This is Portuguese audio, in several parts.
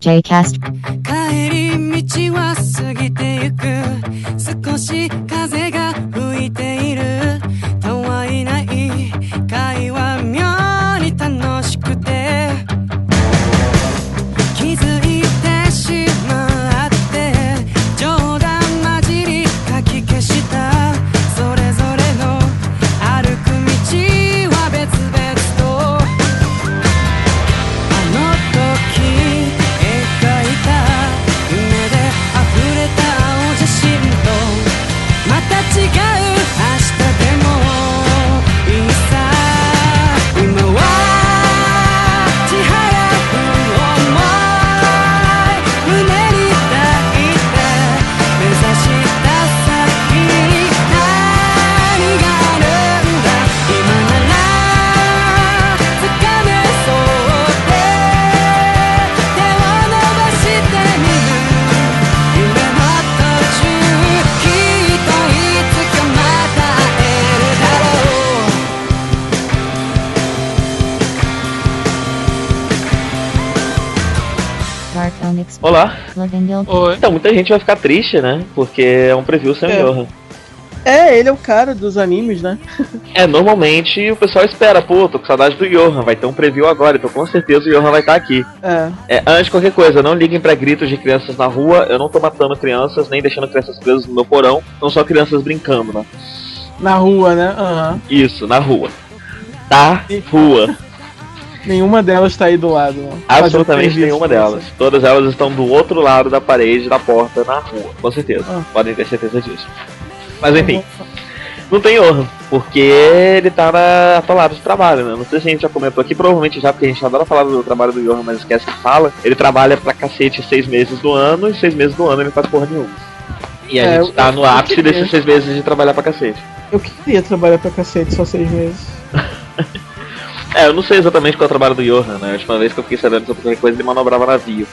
Jcast 帰り道は過ぎてゆく。少し風 Oi. Então, muita gente vai ficar triste, né? Porque é um preview sem É. o Johan. É, ele é o cara dos animes, né? É, normalmente o pessoal espera, pô, tô com saudade do Johan, vai ter um preview agora, então com certeza o Johan vai estar aqui. É. É, antes de qualquer coisa, não liguem pra gritos de crianças na rua, eu não tô matando crianças, nem deixando crianças presas no meu porão, são só crianças brincando, né? Na rua, né? Aham. Isso, na rua. Da rua. Nenhuma delas tá aí do lado, né? Absolutamente nenhuma delas. você. Todas elas estão do outro lado da parede, da porta, na rua. Com certeza. Ah. Podem ter certeza disso. Mas enfim, não tem Johan, porque ele tá na atolado de trabalho, né? Não sei se a gente já comentou aqui, provavelmente já, porque a gente adora falar do trabalho do Johan, mas esquece que fala. Ele trabalha pra cacete seis meses do ano, e seis meses do ano ele faz porra nenhuma. E a É, gente tá eu- no eu ápice queria. desses seis meses de trabalhar pra cacete. Eu queria trabalhar pra cacete só seis meses. É, eu não sei exatamente qual é o trabalho do Johan, né? A última vez que eu fiquei sabendo sobre qualquer coisa ele manobrava navio.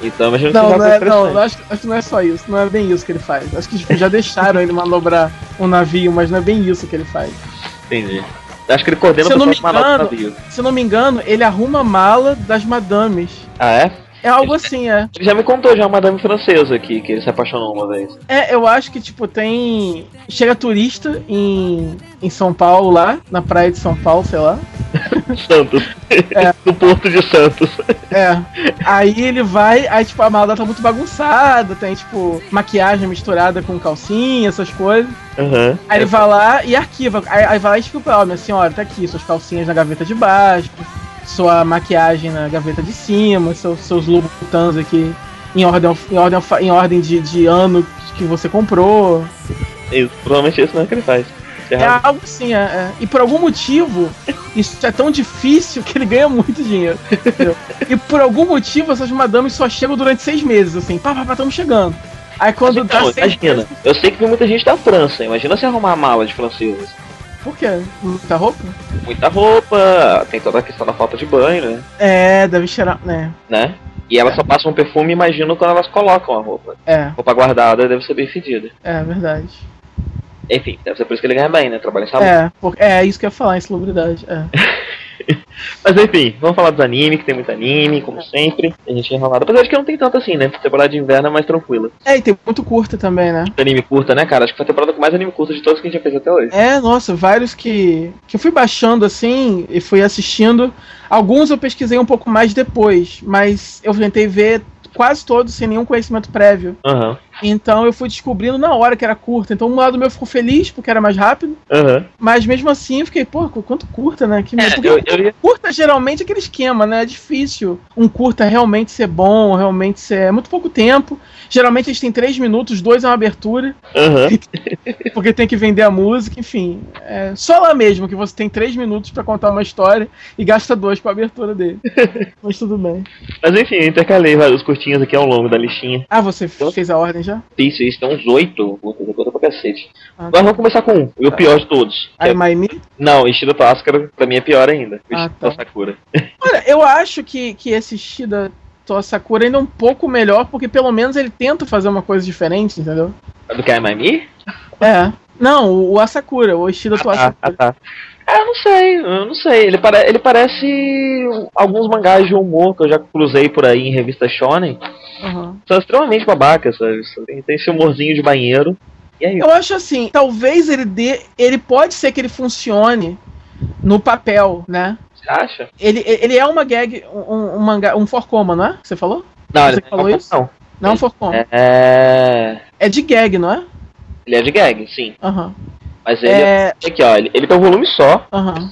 Então, que Não, não é, não, acho, acho que não é só isso. Não é bem isso que ele faz. Acho que tipo, já deixaram ele manobrar um navio, mas não é bem isso que ele faz. Entendi. Acho que ele coordena Se eu não o me engano- navio. Se eu não me engano, ele arruma a mala das madames. Ah, é? É algo assim, é. Ele já me contou já uma madame francesa aqui, que ele se apaixonou uma vez. É, eu acho que, tipo, tem. Chega turista em, em São Paulo lá, na praia de São Paulo, sei lá. Santos. É. no Porto de Santos. É. Aí ele vai, aí, tipo, a mala tá muito bagunçada, tem, tipo, maquiagem misturada com calcinha, essas coisas. Aham. Aí ele vai lá e arquiva. Aí, aí vai lá e pra ela, minha senhora, tá aqui, suas calcinhas na gaveta de baixo, sua maquiagem na gaveta de cima, seus, seus Louboutins aqui em ordem, em ordem, em ordem de, de ano que você comprou. Isso, provavelmente isso não é o que ele faz. É Errado. algo assim, é, é. E por algum motivo, isso é tão difícil que ele ganha muito dinheiro. entendeu? e por algum motivo, essas madames só chegam durante seis meses, assim, pá, pá, pá, estamos chegando. Aí quando dá Então, seis imagina. meses. Eu sei que tem muita gente da França. Imagina se arrumar a mala de franceses. Por quê? Muita roupa? Muita roupa, tem toda a questão da falta de banho, né? É, deve cheirar, né? né? E elas só passam um perfume, imagino, quando elas colocam a roupa. É, Roupa guardada deve ser bem fedida. é verdade. Enfim, deve ser por isso que ele ganha bem, né? Trabalha em salão. É, por, é isso que eu ia falar, insalubridade. É. Mas enfim, vamos falar dos anime, que tem muito anime, como sempre. A gente é enrolado. Apesar de que não tem tanto assim, né? Temporada de inverno é mais tranquila. é, e tem muito curta também, né? Anime curta, né, cara? Acho que foi a temporada com mais anime curto de todos que a gente já fez até hoje. É, nossa, vários que, que eu fui baixando assim e fui assistindo. Alguns eu pesquisei um pouco mais depois, mas eu tentei ver quase todos sem nenhum conhecimento prévio. Aham, Então eu fui descobrindo na hora que era curta. Então um lado meu ficou feliz porque era mais rápido, aham. mas mesmo assim eu fiquei, pô, quanto curta, né? Que É, porque eu, eu curta geralmente é aquele esquema, né? É difícil um curta realmente ser bom, realmente ser. É muito pouco tempo. Geralmente eles têm três minutos, dois é uma abertura, Aham. porque tem que vender a música, enfim. É só lá mesmo que você tem três minutos pra contar uma história e gasta dois pra abertura dele. Mas tudo bem. Mas enfim, eu intercalei vários curtinhos aqui ao longo da listinha. Ah, você fez a ordem já? Isso, isso, tem uns oito. Conta pra cacete. Ah, Agora vamos começar com um, o pior de todos. Ai, é- Maimi? Não, estilo Táscara, pra mim é pior ainda. Ah, tá. Sakura. Olha, eu acho que, que esse Shida Toa Sakura ainda é um pouco melhor, porque pelo menos ele tenta fazer uma coisa diferente, entendeu? Do que a Maimi? É. Não, o, Asakura, o Ishida Ah, ah, Sakura. tá. É, eu não sei, eu não sei. Ele, pare... ele parece alguns mangás de humor que eu já cruzei por aí em revista Shonen. Uhum. São extremamente babacas, sabe? Tem, tem esse humorzinho de banheiro. E aí, Eu acho assim, talvez ele dê. Ele pode ser que ele funcione no papel, né? você acha? Ele, ele é uma gag, um, um mangá, um forcoma, não é? Você falou? Não, Você ele que falou não, isso? não. Não é um forcoma. É... é- É de gag, não é? Ele é de gag, sim. Aham. Mas ele É. aqui, ó, ele, ele tem um volume só.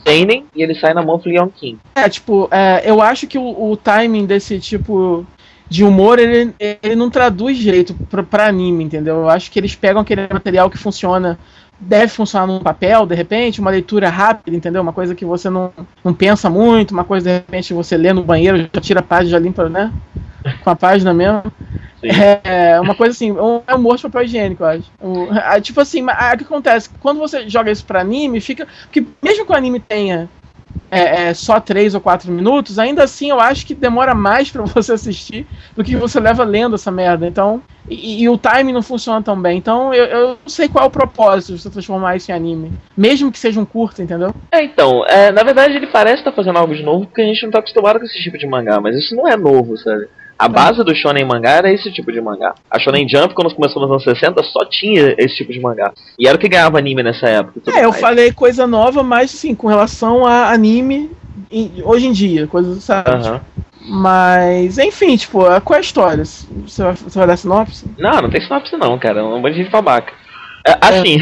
Seinen, e ele sai na Monthly on King. É, tipo, é, eu acho que o, o timing desse tipo de humor, ele, ele não traduz direito pra, pra anime, entendeu? Eu acho que eles pegam aquele material que funciona, deve funcionar num papel, de repente, uma leitura rápida, entendeu? Uma coisa que você não, não pensa muito, uma coisa, de repente, você lê no banheiro, já tira a página, já limpa, né? Com a página mesmo. Sim. É, uma coisa assim, um, é de papel higiênico, eu acho. O- ah, tipo assim, mas, ah, o que acontece? Quando você joga isso pra anime, fica. Porque mesmo que o anime tenha é, é, só 3 ou 4 minutos, ainda assim eu acho que demora mais pra você assistir do que você leva lendo essa merda. Então. E, e o timing não funciona tão bem. Então eu, eu não sei qual é o propósito de você transformar isso em anime. Mesmo que seja um curto, entendeu? É, então, é, na verdade ele parece estar fazendo algo de novo porque a gente não tá acostumado com esse tipo de mangá, mas isso não é novo, sabe? A base do shonen mangá era esse tipo de mangá. A Shonen Jump, quando começou nos anos 60, só tinha esse tipo de mangá. E era o que ganhava anime nessa época. É, eu mais. falei coisa nova, mas sim, com relação a anime hoje em dia, coisas, sabe? Aham. Mas, enfim, tipo, qual é a história? Você vai, você vai dar sinopse? Não, não tem sinopse não, cara. É um monte de gente babaca. É, assim,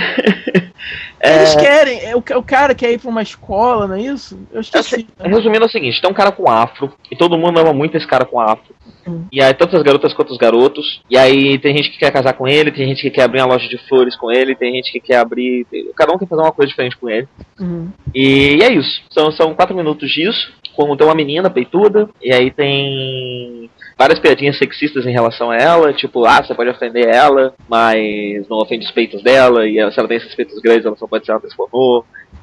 Eles querem, é, o, ca- o cara quer ir pra uma escola, não é isso? Eu esqueci. resumindo é o seguinte, tem um cara com afro, e todo mundo ama muito esse cara com afro. Hum. E aí, tanto as garotas quanto os garotos. E aí, tem gente que quer casar com ele, tem gente que quer abrir uma loja de flores com ele, tem gente que quer abrir. Cada um quer fazer uma coisa diferente com ele. Uhum. E é isso. São, são quatro minutos disso. Como tem uma menina peituda, e aí tem várias piadinhas sexistas em relação a ela, tipo, ah, você pode ofender ela, mas não ofende os peitos dela, e se ela tem esses peitos grandes, ela só pode ser uma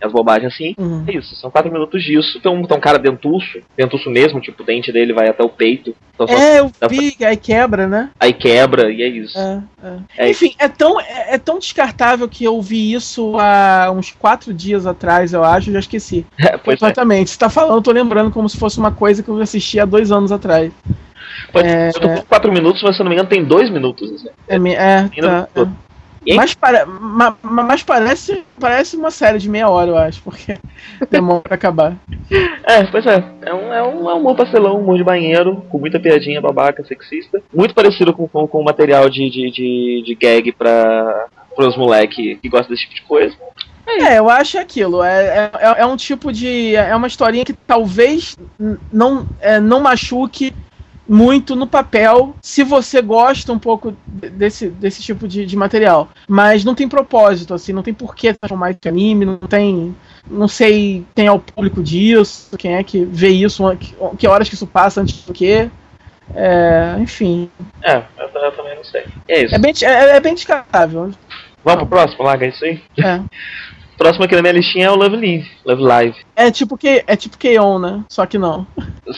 e as bobagens assim. Uhum. É isso, são quatro minutos disso. Tem um, tem um cara dentuço, dentuço mesmo, tipo, o dente dele vai até o peito. Então É, eu vi, aí quebra, né? Aí quebra, e é isso. É, é. É Enfim, é tão, é, é tão descartável que eu vi isso há uns quatro dias atrás, eu acho, já esqueci. pois é. Completamente. Você tá falando, eu tô lembrando como se fosse uma coisa que eu assisti há dois anos atrás. Pode é- ser. Eu tô com quatro minutos, mas se eu não me engano tem dois minutos. Assim. É, é, tá, é. E Mas, pare- ma- ma- mas parece, parece uma série de meia hora, eu acho, porque demora pra acabar. É, pois é. É um, é um, é um humor pastelão, um humor de banheiro, com muita piadinha babaca, sexista. Muito parecido com, com, com o material de, de, de, de gag pra, pros moleque que gostam desse tipo de coisa. É, eu acho aquilo. É, é, é um tipo de. É uma historinha que talvez não, é, não machuque muito no papel se você gosta um pouco de- desse, desse tipo de, de material. Mas não tem propósito, assim, não tem porquê transformar isso em anime, não tem. Não sei quem é o público disso, quem é que vê isso, que, horas que isso passa antes do que. É, enfim. É, eu, eu também não sei. É isso. É bem, é, é bem descartável. Vamos pro próximo, larga isso aí. É. Próximo aqui na minha listinha é o Love Live. Love Live. É tipo que é tipo K-On, né? Só que não.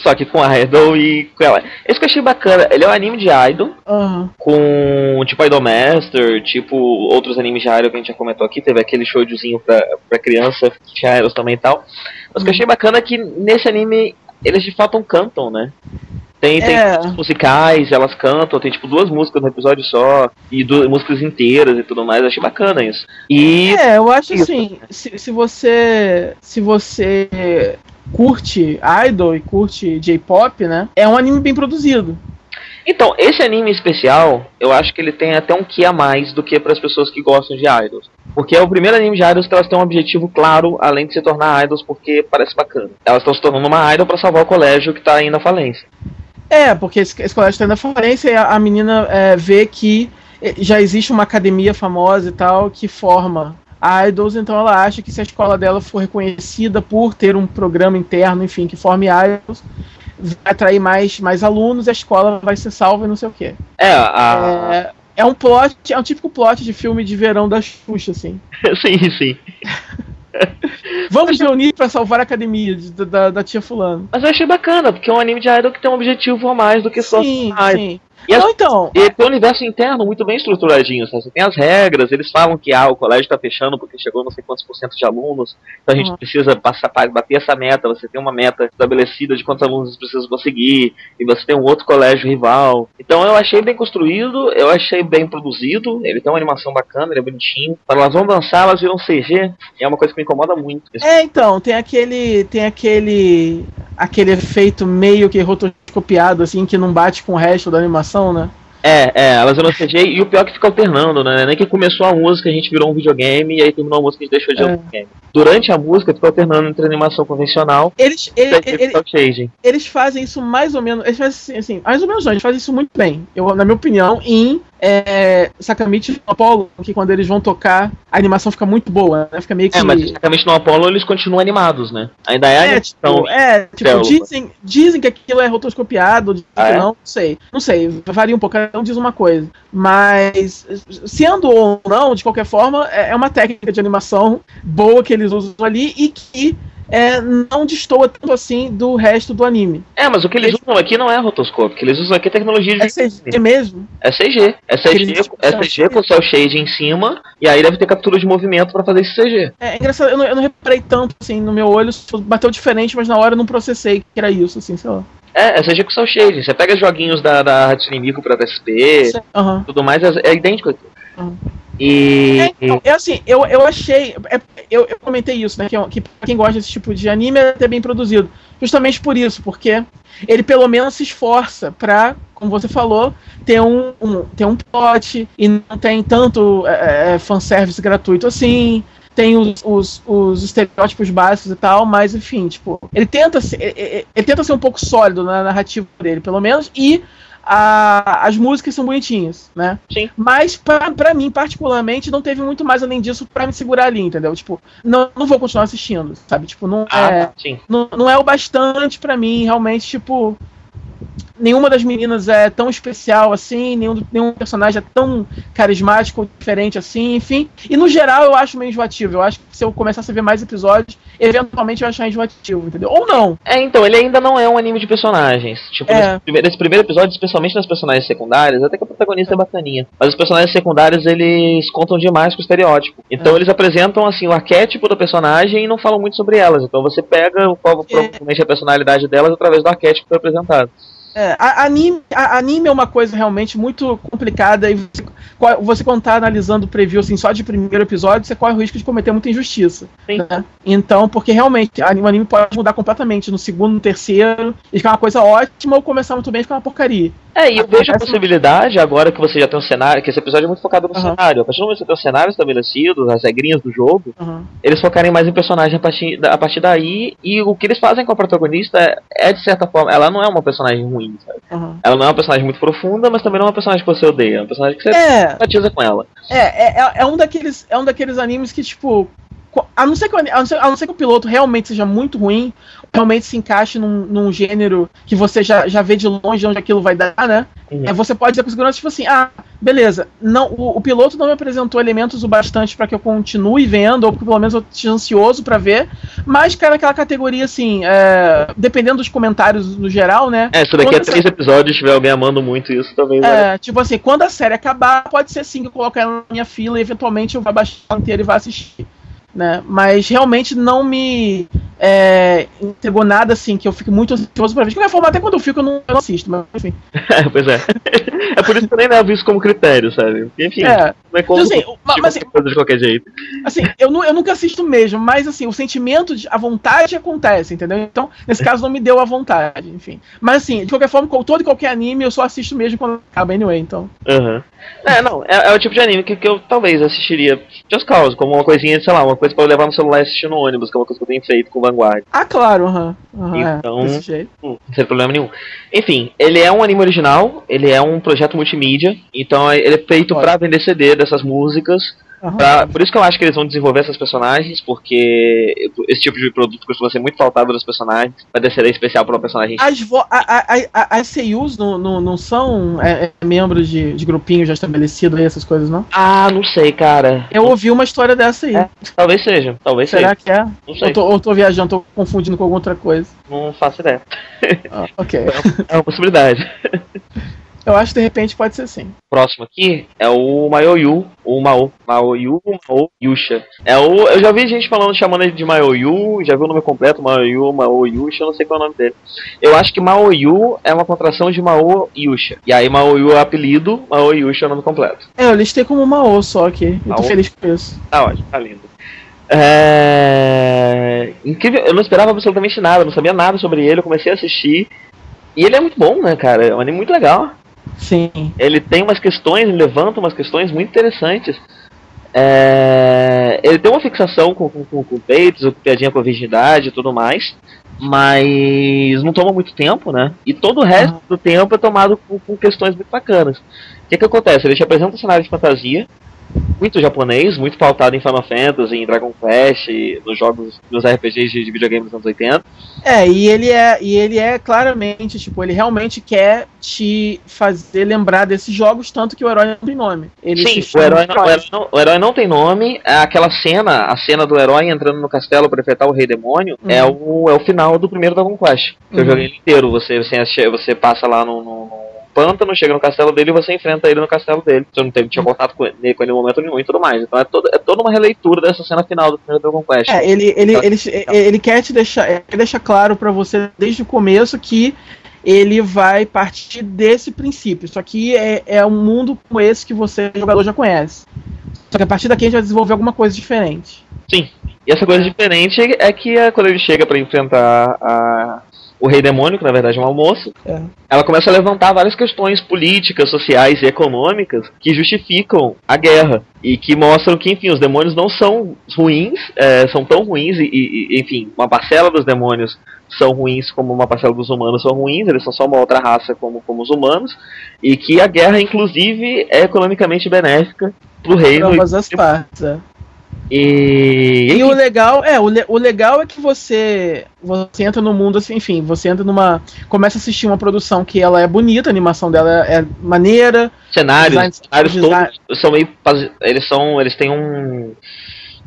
Só que com a Idol e com ela. Esse que eu achei bacana, ele é um anime de Idol, Aham. com tipo Idol Master, tipo outros animes de Idol que a gente já comentou aqui, teve aquele showzinho pra, pra criança, que tinha Idols também e tal. Mas o que eu achei bacana é que nesse anime eles de fato cantam, né? Tem, tem É. músicas musicais, elas cantam, tem tipo duas músicas no episódio só, e duas músicas inteiras e tudo mais, eu achei bacana isso. E É, eu acho Isso. assim, se, se você se você curte idol e curte J-pop, né? É um anime bem produzido. Então, esse anime especial, eu acho que ele tem até um que a mais do que para as pessoas que gostam de idols. Porque é o primeiro anime de idols que elas têm um objetivo claro, além de se tornar idols, porque parece bacana. Elas estão se tornando uma idol para salvar o colégio que tá indo à falência. É, porque esse, esse colégio tá indo à falência e a, a menina é, vê que eh, já existe uma academia famosa e tal que forma idols, então ela acha que se a escola dela for reconhecida por ter um programa interno, enfim, que forme idols, vai atrair mais, mais alunos e a escola vai ser salva e não sei o quê. É, a. É, é um plot, é um típico plot de filme de verão da Xuxa, assim. sim, sim. Vamos reunir pra salvar a academia de- da, da tia fulano. Mas eu achei bacana, porque é um anime de idol que tem um objetivo a mais do que só Sim, ser idol. sim. E, as- Não, então, e tem um universo interno muito bem estruturadinho, sabe? Você tem as regras, eles falam que ah, o colégio tá fechando porque chegou não sei quantos por cento de alunos, então a gente Uhum. precisa passar, pa- bater essa meta, você tem uma meta estabelecida de quantos alunos precisam conseguir, e você tem um outro colégio rival. Então eu achei bem construído, eu achei bem produzido, ele tem uma animação bacana, ele é bonitinho. Quando elas vão dançar, elas viram CG, e é uma coisa que me incomoda muito. É, então, tem aquele. Tem aquele. aquele efeito meio que rotoscopiado, assim, que não bate com o resto da animação, né? É, é, elas viram CG e o pior é que fica alternando, né? Nem que começou a música, a gente virou um videogame e aí terminou a música e a gente deixou de É. um videogame. Durante a música fica alternando entre animação convencional Eles, e ele- ele- shading. eles fazem isso mais ou menos. Eles fazem assim, assim, mais ou menos não, eles fazem isso muito bem. Eu, na minha opinião, em é, Sakamichi e Apollo, que quando eles vão tocar, a animação fica muito boa, né? Fica meio que. É, mas basicamente no Apollo eles continuam animados, né? Ainda é, É, animação. tipo, é, tipo dizem, dizem que aquilo é rotoscopiado, dizem Ah, que é? não, não sei. Não sei, varia um pouco, cada um diz uma coisa. Mas, sendo ou não, de qualquer forma, é é uma técnica de animação boa que eles usam ali e que é, não destoa tanto assim do resto do anime. É, mas o que eles usam aqui não é rotoscópio, o que eles usam aqui é tecnologia de. É CG mesmo. É CG. É CG, é CG com cel shade em cima, e aí deve ter captura de movimento pra fazer esse CG. É engraçado, eu não, eu não reparei tanto assim no meu olho, bateu diferente, mas na hora eu não processei que era isso, assim, sei lá. É, é CG com cel shade. Você pega joguinhos da, da Hatsune Miku pra PSP, Aham. tudo mais, é, é idêntico aqui. Uhum. E. É, então, é assim, eu, eu achei. é, eu, eu comentei isso, né? Que, que pra quem gosta desse tipo de anime é até bem produzido. Justamente por isso, porque ele pelo menos se esforça pra, como você falou, ter um, um, ter um plot e não tem tanto é, é, fanservice gratuito assim. Tem os, os, os estereótipos básicos e tal, mas enfim, tipo, ele tenta ser, ele- ele tenta ser um pouco sólido na narrativa dele, pelo menos, e a- as músicas são bonitinhas, né? Sim. Mas pra, pra mim, particularmente, não teve muito mais além disso pra me segurar ali, entendeu? Tipo, não, não vou continuar assistindo, sabe? Tipo, não Ah, é, sim. não, não é o bastante pra mim, realmente, tipo. Nenhuma das meninas é tão especial assim, nenhum, nenhum personagem é tão carismático ou diferente assim, enfim. E no geral eu acho meio enjoativo. Eu acho que se eu começasse a ver mais episódios, eventualmente eu ia achar enjoativo, entendeu? Ou não. É, então, ele ainda não é um anime de personagens. Tipo, É. nesse, primeiro, nesse primeiro episódio, especialmente nas personagens secundárias, até que a protagonista é bacaninha. Mas os personagens secundários, eles contam demais com o estereótipo. Então É. eles apresentam, assim, o arquétipo da personagem e não falam muito sobre elas. Então você pega o qual provavelmente é a personalidade delas através do arquétipo que foi apresentado. É, a- anime, anime é uma coisa realmente muito complicada e você, você quando tá analisando o preview assim, só de primeiro episódio, você corre o risco de cometer muita injustiça. Sim. né? Então, porque realmente a- o anime pode mudar completamente no segundo, no terceiro, e ficar uma coisa ótima ou começar muito bem e ficar uma porcaria. É, e eu vejo a possibilidade, agora que você já tem um cenário, que esse episódio é muito focado no Aham. cenário. A partir do momento que você tem o cenário estabelecido, as regrinhas do jogo, Uhum. eles focarem mais em personagem a partir, a partir daí, e o que eles fazem com a protagonista é, é, de certa forma, ela não é uma personagem ruim, sabe? Uhum. Ela não é uma personagem muito profunda, mas também não é uma personagem que você odeia, é uma personagem que você É, simpatiza com ela. é, é, é- é um daqueles, é um daqueles animes que, tipo, a não, ser que, a, não ser, a não ser que o piloto realmente seja muito ruim, realmente se encaixe num, num gênero que você já, já vê de longe onde aquilo vai dar, né? É, você pode dizer com segurança, tipo assim, ah, beleza, não, o, o piloto não me apresentou elementos o bastante pra que eu continue vendo, ou porque pelo menos eu esteja ansioso pra ver, mas, cara, aquela categoria, assim, é, dependendo dos comentários no geral, né? É, se daqui a três episódios tiver alguém amando muito isso, talvez. né? É, tipo assim, quando a série acabar, pode ser sim que eu coloque ela na minha fila e eventualmente eu vá baixar inteira e vá assistir. Né? Mas realmente não me é, entregou nada assim que eu fique muito ansioso pra ver. De qualquer forma, até quando eu fico, eu não, eu não assisto, mas enfim. pois é. é por isso que eu nem levo isso como critério, sabe? Enfim, É, não é como assim, tipo, mas- assim, coisa de qualquer jeito. assim, eu, nu- eu nunca assisto mesmo, mas assim, o sentimento, de, a vontade acontece, entendeu? Então, nesse caso, não me deu a vontade, enfim. Mas assim, de qualquer forma, todo e qualquer anime, eu só assisto mesmo quando acaba anyway, então. Aham. É, não, é, é o tipo de anime que, que eu talvez assistiria just cause, como uma coisinha, sei lá, uma coisa pra eu levar no celular e assistir no ônibus, que é uma coisa que eu tenho feito com o Vanguard. Ah, claro, aham. aham, Então- é, desse jeito. Hum, sem problema nenhum. Enfim, ele é um anime original, ele é um projeto multimídia, então ele é feito pra vender CD dessas músicas. Pra- por isso que eu acho que eles vão desenvolver essas personagens, porque esse tipo de produto costuma ser muito faltado dos personagens. Vai CD especial para um personagem. As, vo- a, a, a, as não, não, não são é, é, membros de, de grupinho já estabelecido aí, essas coisas, não? Ah, não sei, cara. Eu ouvi uma história dessa aí. É, Talvez seja, talvez Será seja. que é? Não sei, Eu tô, eu tô viajando, tô confundindo com alguma outra coisa. não faço ideia. Ah, ok. É uma possibilidade. Eu acho que de repente pode ser sim. Próximo aqui é o Maoyu, o Mao, Maoyu, Mao Yusha. É o, eu já vi gente falando, chamando ele de Maoyu, já vi o nome completo, Maoyu, Mao Yusha, eu não sei qual é o nome dele. Eu acho que Maoyu é uma contração de Mao Yusha. E aí Maoyu é o apelido, Mao Yusha é o nome completo. É, eu listei como Mao só aqui. Eu Mao? tô feliz com isso. Tá ótimo, tá lindo. É... Incrível, eu não esperava absolutamente nada, não sabia nada sobre ele, eu comecei a assistir. E ele é muito bom, né, cara? É um anime muito legal. Sim. Ele tem umas questões, ele levanta umas questões muito interessantes. É, Ele tem uma fixação com, com, com, com peitos, com piadinha com a virgindade e tudo mais. Mas não toma muito tempo, né? E todo o resto do tempo é tomado com, com questões muito bacanas. O que, que acontece? Ele te apresenta um cenário de fantasia, muito japonês, muito pautado em Final Fantasy, em Dragon Quest, nos jogos, nos RPGs de, de videogame dos anos 80. É, e ele é, e ele é claramente, tipo, ele realmente quer te fazer lembrar desses jogos, tanto que o herói não tem nome. Ele Sim, o herói, não, o, herói não, o herói não tem nome. É aquela cena, a cena do herói entrando no castelo para enfrentar o Rei Demônio, Uhum. é, o, é o final do primeiro Dragon Quest. Que eu Uhum. joguei ele inteiro. Você, você, você passa lá no- no pântano, chega no castelo dele e você enfrenta ele no castelo dele. Você não teve, tinha contato com ele, com ele em momento nenhum e tudo mais. Então é, todo, é toda uma releitura dessa cena final do primeiro Dragon Quest. É, ele, ele, ele, ele quer te deixar, quer deixar claro pra você desde o começo que ele vai partir desse princípio. Isso aqui é, é um mundo como esse que você, jogador, já conhece. Só que a partir daqui a gente vai desenvolver alguma coisa diferente. Sim. E essa coisa diferente é que é quando ele chega pra enfrentar a, o Rei Demônio, que na verdade é uma moça, É. ela começa a levantar várias questões políticas, sociais e econômicas que justificam a guerra. E que mostram que, enfim, os demônios não são ruins, é, são tão ruins, e, e- enfim, uma parcela dos demônios são ruins como uma parcela dos humanos são ruins, eles são só uma outra raça como, como os humanos, e que a guerra, inclusive, é economicamente benéfica pro reino. ambas as partes. é. E, E o legal, é, o, le- o legal é que você você entra no mundo assim, enfim, você entra numa começa a assistir uma produção que ela é bonita, a animação dela é maneira, cenários, cenários todos são meio eles são eles têm um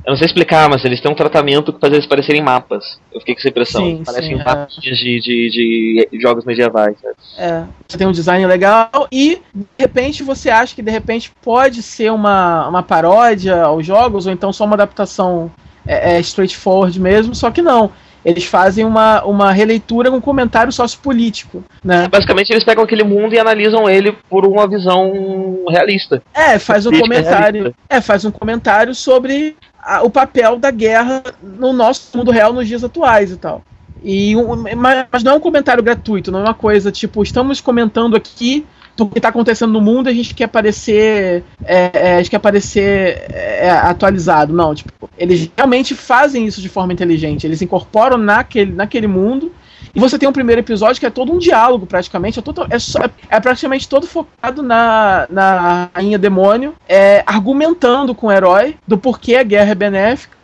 eu não sei explicar, mas eles têm um tratamento que faz eles parecerem mapas. Eu fiquei com essa impressão. Sim, Parecem sim, é. mapinhas de, de, de jogos medievais. sabe? é, você tem um design legal e de repente você acha que de repente pode ser uma, uma paródia aos jogos ou então só uma adaptação é, é, straightforward mesmo, só que não. Eles fazem uma, uma releitura com um comentário sociopolítico, né? Basicamente, eles pegam aquele mundo e analisam ele por uma visão realista. É, faz um comentário. realista. É, faz um comentário sobre a- o papel da guerra no nosso mundo real nos dias atuais e tal. E um- mas, não é um comentário gratuito, não é uma coisa tipo, estamos comentando aqui do que está acontecendo no mundo e a gente quer parecer. é, é, a gente quer parecer é, atualizado. Não, tipo, eles realmente fazem isso de forma inteligente. Eles incorporam naquele, naquele mundo. E você tem um primeiro episódio que é todo um diálogo, praticamente. É, todo, é, só- é praticamente todo focado na, na rainha demônio, é, argumentando com o herói do porquê a guerra é benéfica.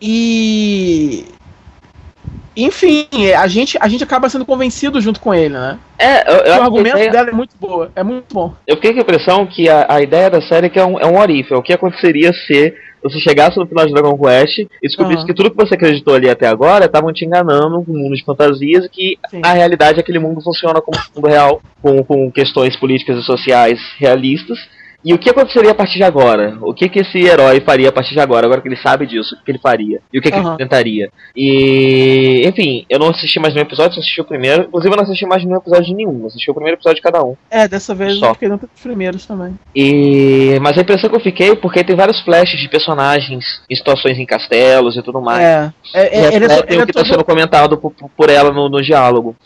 E. Enfim, a gente, a gente acaba sendo convencido junto com ele, né? É, eu, eu, o argumento ideia- dela é muito boa, é muito bom. eu fiquei com a impressão que a, a ideia da série é que é um, é um orife, é o que aconteceria se você chegasse no final de Dragon Quest e descobrisse Aham. que tudo que você acreditou ali até agora estavam te enganando com um mundo de fantasias e que Sim. na realidade aquele mundo funciona como um mundo real, com, com questões políticas e sociais realistas. E o que aconteceria a partir de agora? O que, que esse herói faria a partir de agora? Agora que ele sabe disso, o que, que ele faria? E o que, que Aham. ele tentaria? E, enfim, eu não assisti mais nenhum episódio, só assisti o primeiro. Inclusive, eu não assisti mais nenhum episódio de nenhum. Assisti o primeiro episódio de cada um. É, dessa vez Só. eu fiquei nos primeiros também. E... Mas a impressão que eu fiquei, porque tem vários flashes de personagens em situações em castelos e tudo mais. É, é, E é, ele é, refletem ele é o que está sendo comentado por, por ela no, no diálogo.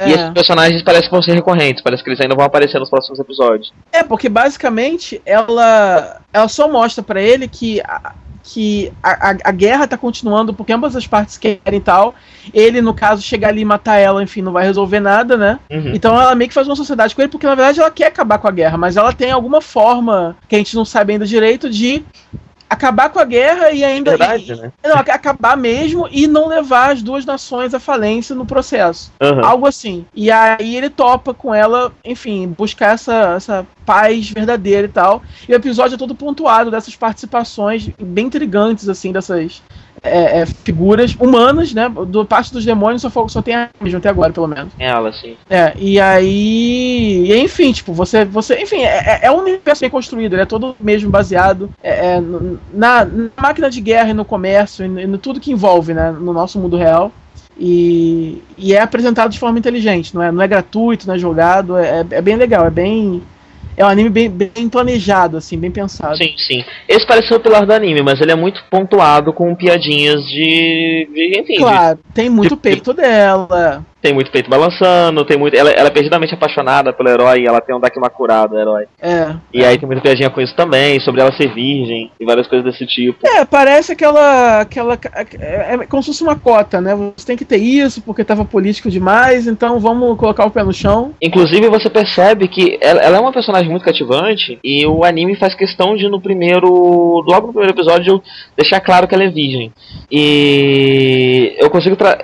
E é. esses personagens parecem que vão ser recorrentes, parece que eles ainda vão aparecer nos próximos episódios. É, porque basicamente ela, ela só mostra pra ele que, a, que a, a, a guerra tá continuando porque ambas as partes querem e tal. Ele, no caso, chegar ali e matar ela, enfim, não vai resolver nada, né? Uhum. Então ela meio que faz uma sociedade com ele, porque na verdade ela quer acabar com a guerra, mas ela tem alguma forma que a gente não sabe ainda direito de acabar com a guerra e ainda. Verdade, e- né? Não, ac- acabar mesmo e não levar as duas nações à falência no processo. Aham. Algo assim. E aí ele topa com ela, enfim, buscar essa, essa paz verdadeira e tal. E o episódio é todo pontuado dessas participações bem intrigantes, assim, dessas. É, é, figuras humanas, né? Do parte dos demônios só, só tem a mesmo até agora, pelo menos. Ela, sim. É, e aí. E, enfim, tipo, você. você enfim, é, é, é um universo bem construído, ele é todo mesmo baseado é, é, na, na, máquina de guerra e no comércio e no, tudo que envolve, né? No nosso mundo real. E, e é apresentado de forma inteligente, não é, não é gratuito, não é jogado, é, é bem legal, é bem é um anime bem, bem planejado, assim, bem pensado. Sim, sim. Esse parece o pilar do anime, mas ele é muito pontuado com piadinhas de. de enfim. Claro, de, tem muito de, peito dela tem muito peito balançando, tem muito. Ela, ela é perdidamente apaixonada pelo herói, ela tem um Dakimakura do herói. É. E aí tem muita piadinha com isso também, sobre ela ser virgem e várias coisas desse tipo. É, parece aquela. aquela é, é como se fosse uma cota, né? Você tem que ter isso porque tava político demais, então vamos colocar o pé no chão. Inclusive você percebe que ela, ela é uma personagem muito cativante e o anime faz questão de no primeiro. logo no primeiro episódio deixar claro que ela é virgem. E eu consigo. Tra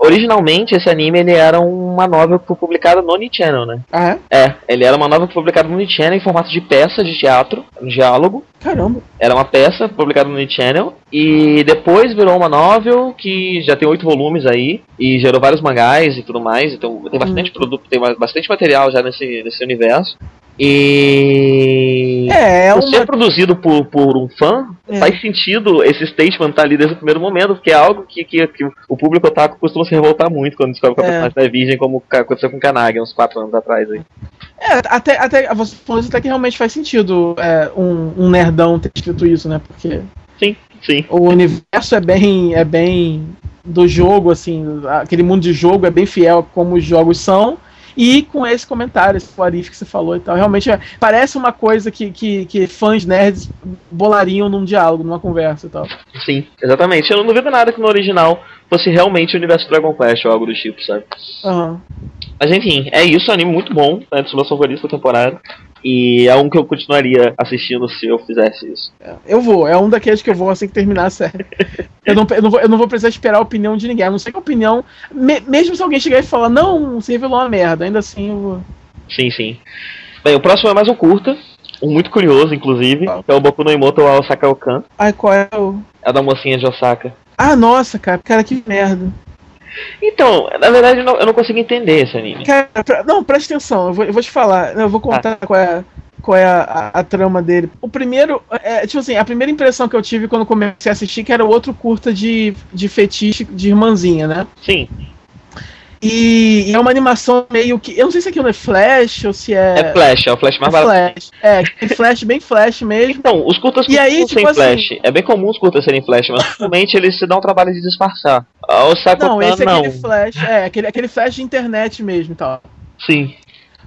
originalmente esse anime ele era uma foi publicada no Nichannel, né? Ah, é? É, ele era uma novela publicada no Nichannel em formato de peça de teatro, um diálogo. Caramba. Era uma peça publicada no Nichannel e depois virou uma novel que já tem oito volumes aí e gerou vários mangás e tudo mais, então tem bastante hum. produto, tem bastante material já nesse, nesse universo. E é, é uma... ser produzido por, por um fã é. faz sentido esse statement estar tá ali desde o primeiro momento, porque é algo que, que, que o público otaku costuma se revoltar muito quando descobre que a é. personagem é virgem, como aconteceu com Kanagi uns 4 anos atrás aí. É, até, até você falou isso até que realmente faz sentido é, um, um nerdão ter escrito isso, né? Porque. Sim, sim. O universo é bem. é bem do jogo, assim, aquele mundo de jogo é bem fiel como os jogos são. E com esse comentário, esse Warif que você falou e tal, realmente é, parece uma coisa que, que, que, fãs nerds bolariam num diálogo, numa conversa e tal. Sim, exatamente. Eu não duvido nada que no original fosse realmente o universo Dragon Quest ou algo do tipo, sabe? Uhum. Mas enfim, é isso, anime muito bom, é dos meus favoritos da temporada. E é um que eu continuaria assistindo se eu fizesse isso. É, eu vou, é um daqueles que eu vou assim que terminar a série. eu, não, eu, não vou, eu não vou precisar esperar a opinião de ninguém. A não sei que a opinião. Me, mesmo se alguém chegar e falar, não, você revelou uma merda, ainda assim eu vou. Sim, sim. Bem, o próximo é mais um curta. Um muito curioso, inclusive, que é o Boku no Imoto ao Osaka Okan. Ai, qual é o. É da mocinha de Osaka. Ah, nossa, cara, cara, que merda. Então, na verdade, eu não, eu não consigo entender esse anime. Cara, pra, não, presta atenção, eu vou, eu vou te falar, eu vou contar ah. qual é, qual é a, a, a, trama dele. O primeiro, é, tipo assim, a primeira impressão que eu tive quando comecei a assistir que era outro curta de, de fetiche de irmãzinha, né? Sim. E, e, é uma animação meio que. Eu não sei se aquilo é flash ou se é. É flash, é o flash mais é barato. Flash. É, tem flash bem flash mesmo. Então, os curtas e aí, tipo sem flash. Assim... É bem comum os curtas serem flash, mas normalmente eles se dão o trabalho de disfarçar. O Sakutan, não, esse é não. aquele flash, é, aquele, aquele flash de internet mesmo e tal. Sim.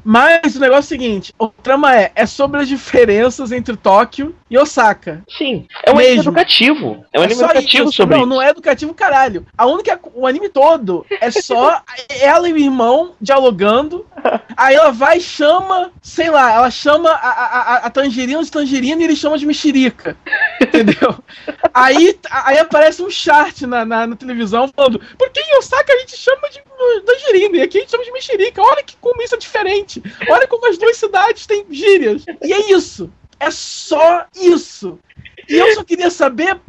Mas o negócio é o seguinte: o trama é, é sobre as diferenças entre Tóquio e Osaka. Sim. É um Mesmo. anime educativo. É um é anime educativo isso. sobre Não, isso. não é educativo, caralho. A única. O anime todo é só ela e o irmão dialogando. Aí ela vai e chama, sei lá, ela chama a, a, a tangerina de tangerina e ele chama de mexerica. Entendeu? aí, aí aparece um chart na, na, na, televisão falando: por que em Osaka a gente chama de tangerina e aqui a gente chama de mexerica? Olha que como isso é diferente. Olha como as duas cidades têm gírias. E é isso. É só isso. E eu só queria saber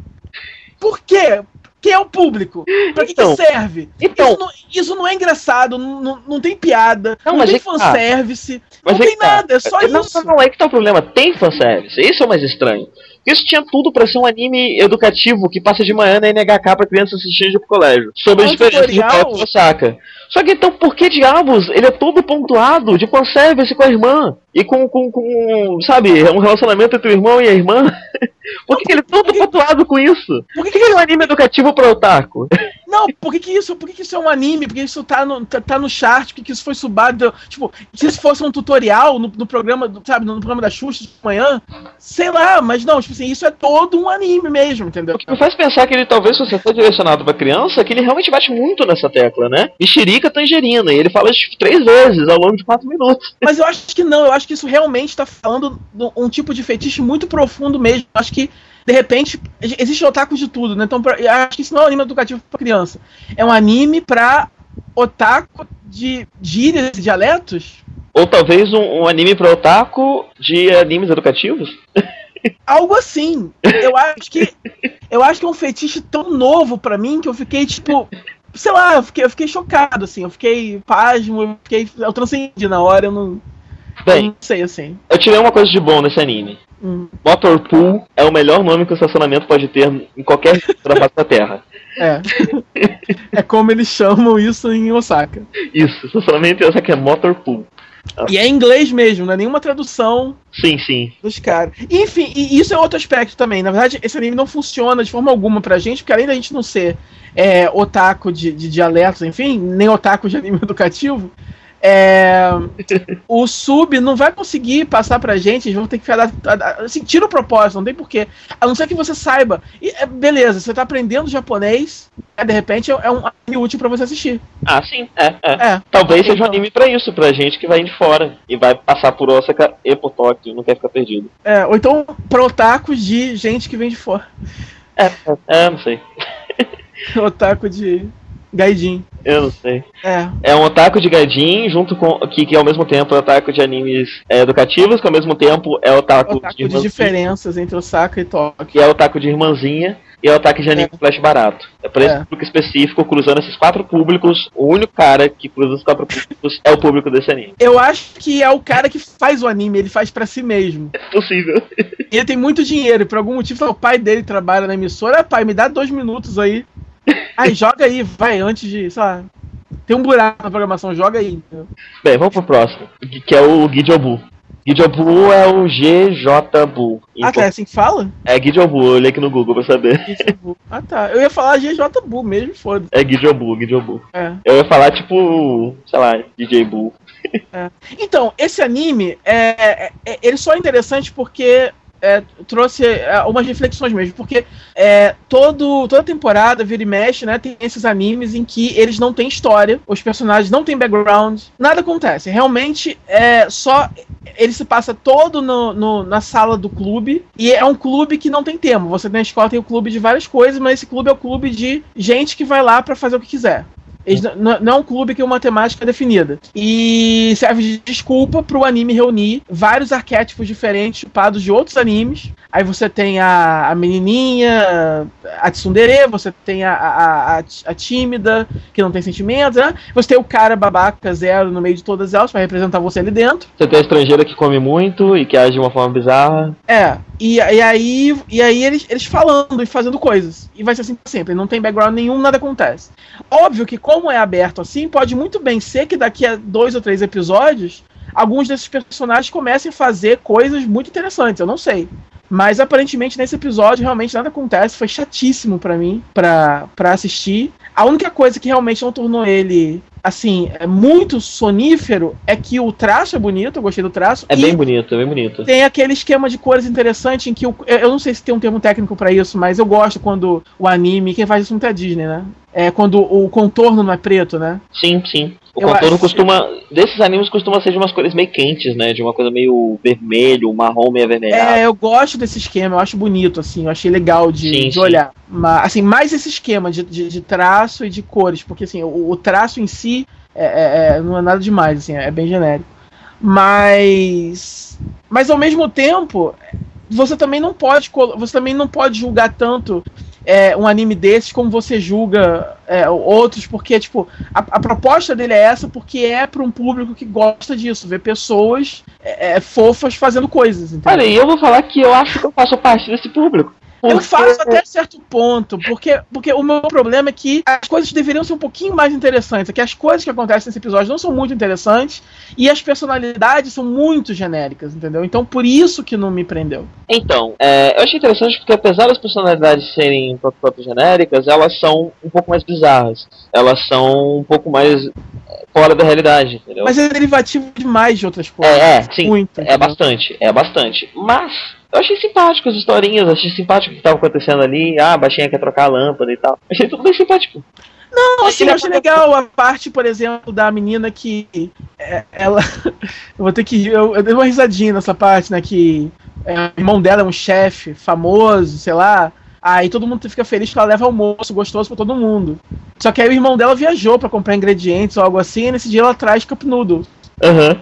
por quê? Quem é o público? Pra que, então, que serve? Então, isso, não, isso não é engraçado, não, não, tem piada, não, não tem é tá. fanservice, tá. não tem nada, é só não, isso. Não, não é que tá o problema, tem fanservice, isso é o mais estranho. Isso tinha tudo para ser um anime educativo que passa de manhã na NHK pra criança assistindo pro colégio. Sobre a diferença tutorial... do Osaka. Só que então, por que diabos ele é todo pontuado de fanservice com a irmã? E com, com, com sabe, um relacionamento entre o irmão e a irmã? por que, que ele é todo pontuado com isso? Por que, que ele é um anime educativo pro otaku? Não, por que, que isso? Por que, que isso é um anime? Por que isso tá no, tá, tá no chart? Por que, que isso foi subado? Tipo, se isso fosse um tutorial no, no programa, sabe, no, programa da Xuxa de manhã, sei lá, mas não, tipo assim, isso é todo um anime mesmo, entendeu? O que me faz pensar que ele talvez, se você for direcionado pra criança, que ele realmente bate muito nessa tecla, né? Mexerica tangerina, e ele fala isso três vezes ao longo de quatro minutos. Mas eu acho que não, eu acho que isso realmente tá falando de um tipo de fetiche muito profundo mesmo. Eu acho que de repente, existe otaku de tudo, né? Então, pra, acho que isso não é um anime educativo para criança. É um anime para otaku de gírias e dialetos? Ou talvez um, um anime para otaku de animes educativos? Algo assim. Eu acho que. Eu acho que é um fetiche tão novo pra mim que eu fiquei, tipo. Sei lá, eu fiquei, eu fiquei chocado, assim. Eu fiquei pasmo, eu fiquei. Eu transcendi na hora, eu não. eu Bem, não sei, assim. eu tirei uma coisa de bom nesse anime. Hum, Motorpool é o melhor nome que o estacionamento pode ter em qualquer face da Terra. é. é como eles chamam isso em Osaka. Isso, estacionamento essa que é Motorpool. E é em inglês mesmo, não é nenhuma tradução Sim, sim. dos caras. Enfim, e isso é outro aspecto também. Na verdade, esse anime não funciona de forma alguma pra gente, porque além da gente não ser é, otaku de, de dialetos, enfim, nem otaku de anime educativo, é, o sub não vai conseguir passar pra gente, eles vão ter que falar. Assim, tira o propósito, não tem porquê. A não ser que você saiba. E, é, beleza, você tá aprendendo japonês, é, de repente é, é um anime útil pra você assistir. Ah, sim, é, é. É. Talvez seja um Então. anime pra isso, pra gente que vai de fora e vai passar por Osaka e por Tóquio, não quer ficar perdido. É, ou então pra otakus de gente que vem de fora. É, é, não sei. Otaku de gaijin. Eu não sei. É. É um otaku de gaijin junto com. que, que ao mesmo tempo é otaku de animes é, educativos, que ao mesmo tempo é otaku, Otaku de irmãzinha, diferenças entre Osaka e Tóquio. que é otaku de irmãzinha e é otaku de anime flash barato. É por esse É. público específico, cruzando esses quatro públicos, o único cara que cruza os quatro públicos é o público desse anime. Eu acho que é o cara que faz o anime, ele faz pra si mesmo. É possível. E ele tem muito dinheiro, e por algum motivo o pai dele trabalha na emissora. Ah, pai, me dá dois minutos aí. Aí joga aí, vai, antes de, sei lá. Tem um buraco na programação, joga aí. entendeu? Bem, vamos pro próximo, que é o Gijobu. Gijobu é o GJ Bu. Ah, tá, é assim que fala? É Gijobu, eu olhei aqui no Google pra saber. Ah, tá. Eu ia falar GJ Bu mesmo, foda. É Gijobu, Gijobu. É. Eu ia falar tipo, sei lá, DJ Bu. Então, esse anime, é, é- é- ele só é interessante porque é, trouxe é, umas reflexões mesmo. Porque é, todo, toda temporada, vira e mexe, né? Tem esses animes em que eles não têm história, os personagens não têm background, nada acontece. Realmente, é só. Ele se passa todo no, no- na sala do clube. E é um clube que não tem tema. Você na escola tem o clube de várias coisas, mas esse clube é o clube de gente que vai lá pra fazer o que quiser. Eles n- n- não é um clube que tem uma temática definida. E serve de desculpa pro anime reunir vários arquétipos diferentes chupados de outros animes. Aí você tem a, a menininha, a tsundere, você tem a, a, a, a tímida, que não tem sentimentos, né? Você tem o cara babaca zero no meio de todas elas pra representar você ali dentro. Você tem a estrangeira que come muito e que age de uma forma bizarra. É, e, e aí, e aí eles, eles falando e fazendo coisas. E vai ser assim pra sempre. Não tem background nenhum, nada acontece. Óbvio que, como é aberto assim, pode muito bem ser que daqui a dois ou três episódios, alguns desses personagens comecem a fazer coisas muito interessantes. Eu não sei. Mas aparentemente nesse episódio realmente nada acontece. Foi chatíssimo pra mim pra, pra assistir. A única coisa que realmente não tornou ele assim, é muito sonífero é que o traço é bonito, eu gostei do traço. É bem bonito, é bem bonito. tem aquele esquema de cores interessante em que o, eu não sei se tem um termo técnico pra isso, mas eu gosto quando o anime, quem faz isso muito é a Disney, né? É quando o contorno não é preto, né? Sim, sim. O Eu contorno acho- costuma. Desses animes costuma ser de umas cores meio quentes, né? De uma coisa meio vermelho, marrom meio avermelhado. É, eu gosto desse esquema, eu acho bonito, assim, eu achei legal de, Sim, de sim. olhar. Mas, assim, mais esse esquema de, de, de traço e de cores, porque assim, o, o traço em si é, é- é- não é nada demais, assim, é bem genérico. Mas. Mas ao mesmo tempo, você também não pode. Você também não pode julgar tanto é, um anime desses como você julga é, outros, porque, tipo, a, a proposta dele é essa porque é para um público que gosta disso, ver pessoas é, é, fofas fazendo coisas. entendeu? Olha, e eu vou falar que eu acho que eu faço parte desse público. Eu faço até certo ponto, porque, porque o meu problema é que as coisas deveriam ser um pouquinho mais interessantes. É que as coisas que acontecem nesse episódio não são muito interessantes e as personalidades são muito genéricas, entendeu? Então por isso que não me prendeu. Então, é, eu achei interessante porque apesar das personalidades serem um pouco pouco genéricas, elas são um pouco mais bizarras. Elas são um pouco mais é, fora da realidade, entendeu? Mas é derivativo demais de outras coisas. É, é, sim. Muito. É entendeu? bastante, é bastante. Mas eu achei simpático as historinhas, achei simpático o que estava acontecendo ali. Ah, a baixinha quer trocar a lâmpada e tal. Achei tudo bem simpático. Não, assim, eu achei legal a parte, por exemplo, da menina que é, ela. eu vou ter que eu, eu dei uma risadinha nessa parte, né? Que é, o irmão dela é um chefe famoso, sei lá. Aí todo mundo fica feliz que ela leva almoço gostoso pra todo mundo. Só que aí o irmão dela viajou pra comprar ingredientes ou algo assim, e nesse dia ela traz cup noodles.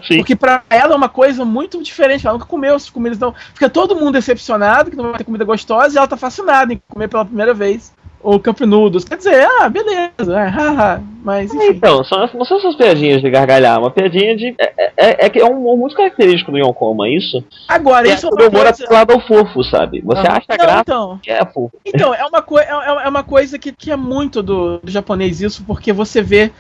Sim. Porque pra ela é uma coisa muito diferente. Ela nunca comeu essas comidas, então fica todo mundo decepcionado que não vai ter comida gostosa e ela tá fascinada em comer pela primeira vez o Cup Noodles. Quer dizer, ah, beleza, é, haha, mas enfim. Então, são, não são essas piadinhas de gargalhar, é uma piadinha de. É, é, é que é um humor muito característico do Yonkoma, isso. Agora, É isso é o uma humor coisa... apelado ao fofo, sabe? Você Ah, acha não, graça então, que é fofo. Então, é uma, coi- é, é- é uma coisa que, que é muito do, do japonês isso, porque você vê.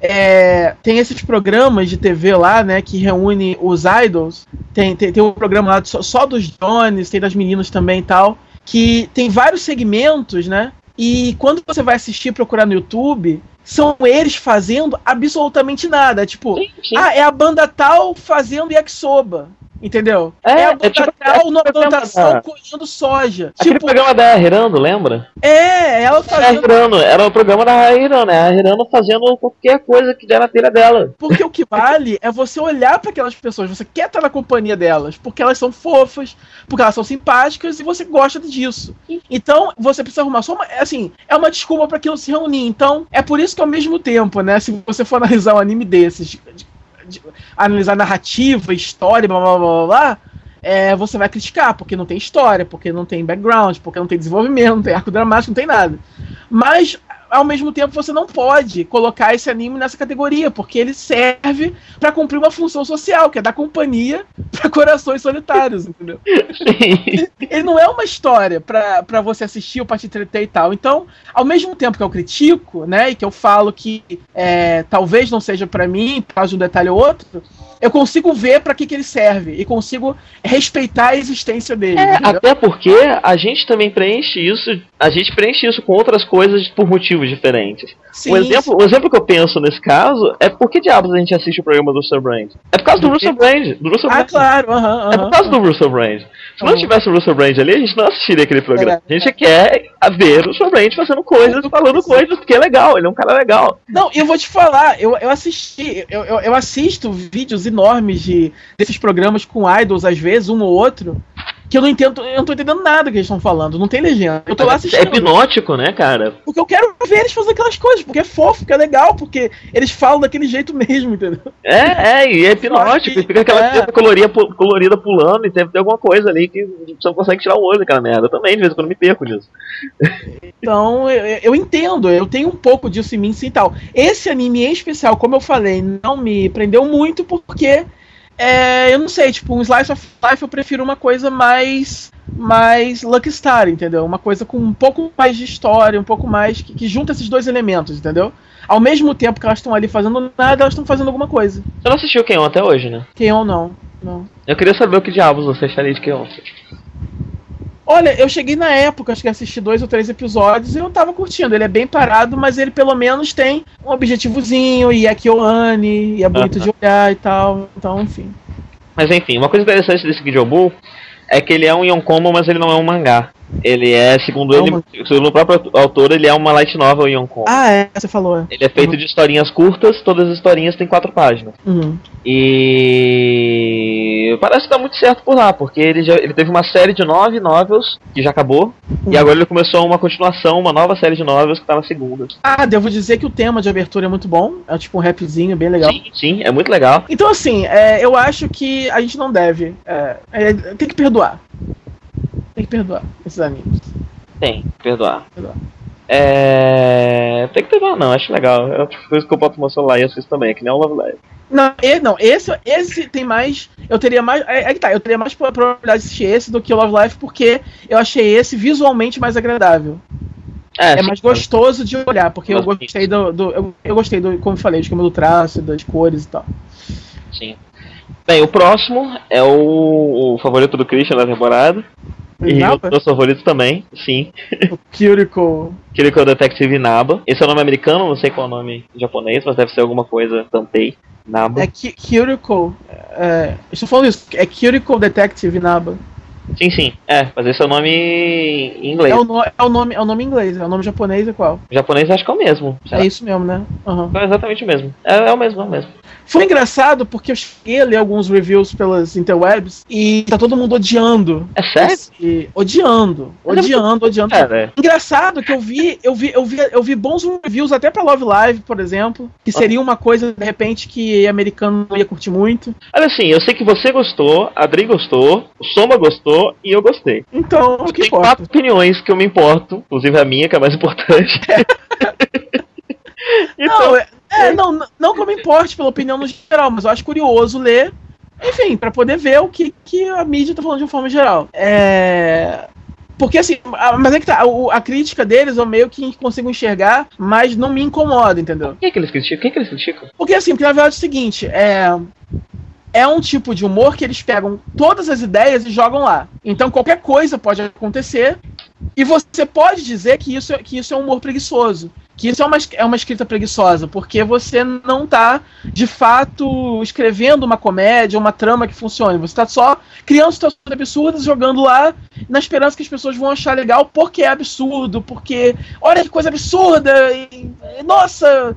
É, tem esses programas de TV lá, né, que reúne os idols. Tem, tem, tem um programa lá só, só dos Jones, tem das meninas também e tal. Que tem vários segmentos, né? E quando você vai assistir procurar no YouTube, são eles fazendo absolutamente nada. Tipo, ah, é a banda tal fazendo yakisoba. Entendeu? É, é banda tipo- é tipo plantação colhendo soja. Aquele tipo, programa da Hirando, lembra? é, ela A fazendo. Hirano, era o programa da Hirano, é a Hirano fazendo qualquer coisa que der na telha dela. Porque o que vale é você olhar para aquelas pessoas, você quer estar na companhia delas, porque elas são fofas, porque elas são simpáticas e você gosta disso. Então, você precisa arrumar só uma, assim, é uma desculpa para aquilo se reunir. Então, é por isso que ao mesmo tempo, né, se você for analisar um anime desses, de- de- analisar narrativa, história, blá blá blá blá, blá é, você vai criticar, porque não tem história, porque não tem background, porque não tem desenvolvimento, não tem arco dramático, não tem nada. Mas, ao mesmo tempo, você não pode colocar esse anime nessa categoria, porque ele serve pra cumprir uma função social, que é dar companhia pra corações solitários, entendeu? Sim. Ele não é uma história pra você assistir ou pra te entreter e tal. Então, ao mesmo tempo que eu critico, né, e que eu falo que é, talvez não seja pra mim, por causa de um detalhe ou outro, eu consigo ver pra que, que ele serve e consigo respeitar a existência dele. É, até porque a gente também preenche isso, a gente preenche isso com outras coisas por motivos diferentes. Sim, o, exemplo, o exemplo que eu penso nesse caso é por que diabos a gente assiste o programa do Russell Brand? É por causa do? Russell Brand. Do Russell Ah, Brand. claro, aham, É por causa do Russell Brand. Se não tivesse o Russell Brand ali, a gente não assistiria aquele programa. É. A gente quer ver o Russell Brand fazendo coisas, falando coisas, porque é legal, ele é um cara legal. Não, eu vou te falar, eu, eu assisti, eu, eu, eu assisto vídeos enormes de, desses programas com idols, às vezes, um ou outro, que eu não entendo, eu não tô entendendo nada que eles estão falando, não tem legenda. Eu tô lá É assistindo. hipnótico, né, cara? Porque eu quero ver eles fazendo aquelas coisas, porque é fofo, porque é legal, porque eles falam daquele jeito mesmo, entendeu? É, é, e é hipnótico, que- e fica aquela é. colorida, colorida pulando, e tem, tem alguma coisa ali que você não consegue tirar o olho daquela merda. Eu também, de vez em quando, me perco disso. Então, eu, eu entendo, eu tenho um pouco disso em mim sim e tal. Esse anime em especial, como eu falei, não me prendeu muito porque é, eu não sei, tipo, um Slice of Life eu prefiro uma coisa mais mais Lucky Star, entendeu? Uma coisa com um pouco mais de história, um pouco mais que, que junta esses dois elementos, entendeu? Ao mesmo tempo que elas estão ali fazendo nada, elas estão fazendo alguma coisa. Você não assistiu Keon até hoje, né? Quem ou não, não. Eu queria saber o que diabos você acharia de Keon. Olha, eu cheguei na época, acho que assisti dois ou três episódios e eu tava curtindo. Ele é bem parado, mas ele pelo menos tem um objetivozinho, e é Kyoane, e é bonito de olhar e tal. Então, enfim. Mas enfim, uma coisa interessante desse Gijobu é que ele é um Yonkomo, mas ele não é um mangá. Ele é, segundo ele, segundo o próprio autor, ele é uma light novel Yonkomo. Ah, é, você falou. é. Ele é feito de historinhas curtas, todas as historinhas têm quatro páginas. Uhum. E parece que tá muito certo por lá, porque ele, já, ele teve uma série de nove novels que já acabou, e Uhum. agora ele começou uma continuação, uma nova série de novels que tá na segunda. Ah, devo dizer que o tema de abertura é muito bom. É tipo um rapzinho bem legal. Sim, sim, é muito legal. Então, assim, é, eu acho que a gente não deve. é, é, tem que perdoar. Tem que perdoar esses animes. Tem, perdoar. Perdoar. É. Tem que perdoar, não, acho legal. É outra coisa que eu boto meu celular e assisto também, é que nem o Love Live. Não, e- não esse, esse tem mais. Eu teria mais. É, é que tá, eu teria mais probabilidade de assistir esse do que o Love Life, porque eu achei esse visualmente mais agradável. É sim, mais gostoso de olhar, porque eu gostei do. do- eu, eu gostei do, como eu falei, do esquema do traço, das cores e tal. Sim. Bem, o próximo é o, o favorito do Christian da temporada. E os meus favoritos também, sim. O Kiriko. Kiriko Detective Naba. Esse é o nome americano, não sei qual é o nome japonês, mas deve ser alguma coisa Tantei. Naba. É Ki- Kiriko. É, estou falando isso, é Kiriko Detective Naba. Sim, sim. É, mas esse é o nome em inglês. É o, no- é, o nome, é o nome em inglês, é o nome japonês é qual? Em japonês acho que é o mesmo. É isso mesmo, né? Aham. É exatamente o mesmo. É, é o mesmo, é o mesmo. Foi engraçado porque eu cheguei a ler alguns reviews pelas interwebs e tá todo mundo odiando. É sério? esse- odiando, é odiando, odiando. É? Engraçado que eu vi, eu vi, eu vi, eu vi bons reviews até pra Love Live, por exemplo, que seria uma coisa de repente que americano não ia curtir muito. Olha assim, eu sei que você gostou, a Adri gostou, o Soma gostou e eu gostei. Então, o que Tem importa? quatro opiniões que eu me importo, inclusive a minha, que é a mais importante. então, Não, é, é, não, não- que eu me importe pela opinião no geral, mas eu acho curioso ler, enfim, pra poder ver o que, que a mídia tá falando de uma forma geral. É. Porque assim, a- mas é que tá, o- a crítica deles eu meio que consigo enxergar, mas não me incomoda, entendeu? quem é que eles criticam? Quem é que eles criticam? Porque assim, porque na verdade é o seguinte, é. É um tipo de humor que eles pegam todas as ideias e jogam lá. Então qualquer coisa pode acontecer. E você pode dizer que isso, é- que isso é um humor preguiçoso. Que isso é uma, é uma escrita preguiçosa, porque você não tá, de fato, escrevendo uma comédia, uma trama que funcione. Você tá só criando situações absurdas, jogando lá, na esperança que as pessoas vão achar legal porque é absurdo, porque olha que coisa absurda, e, e, nossa,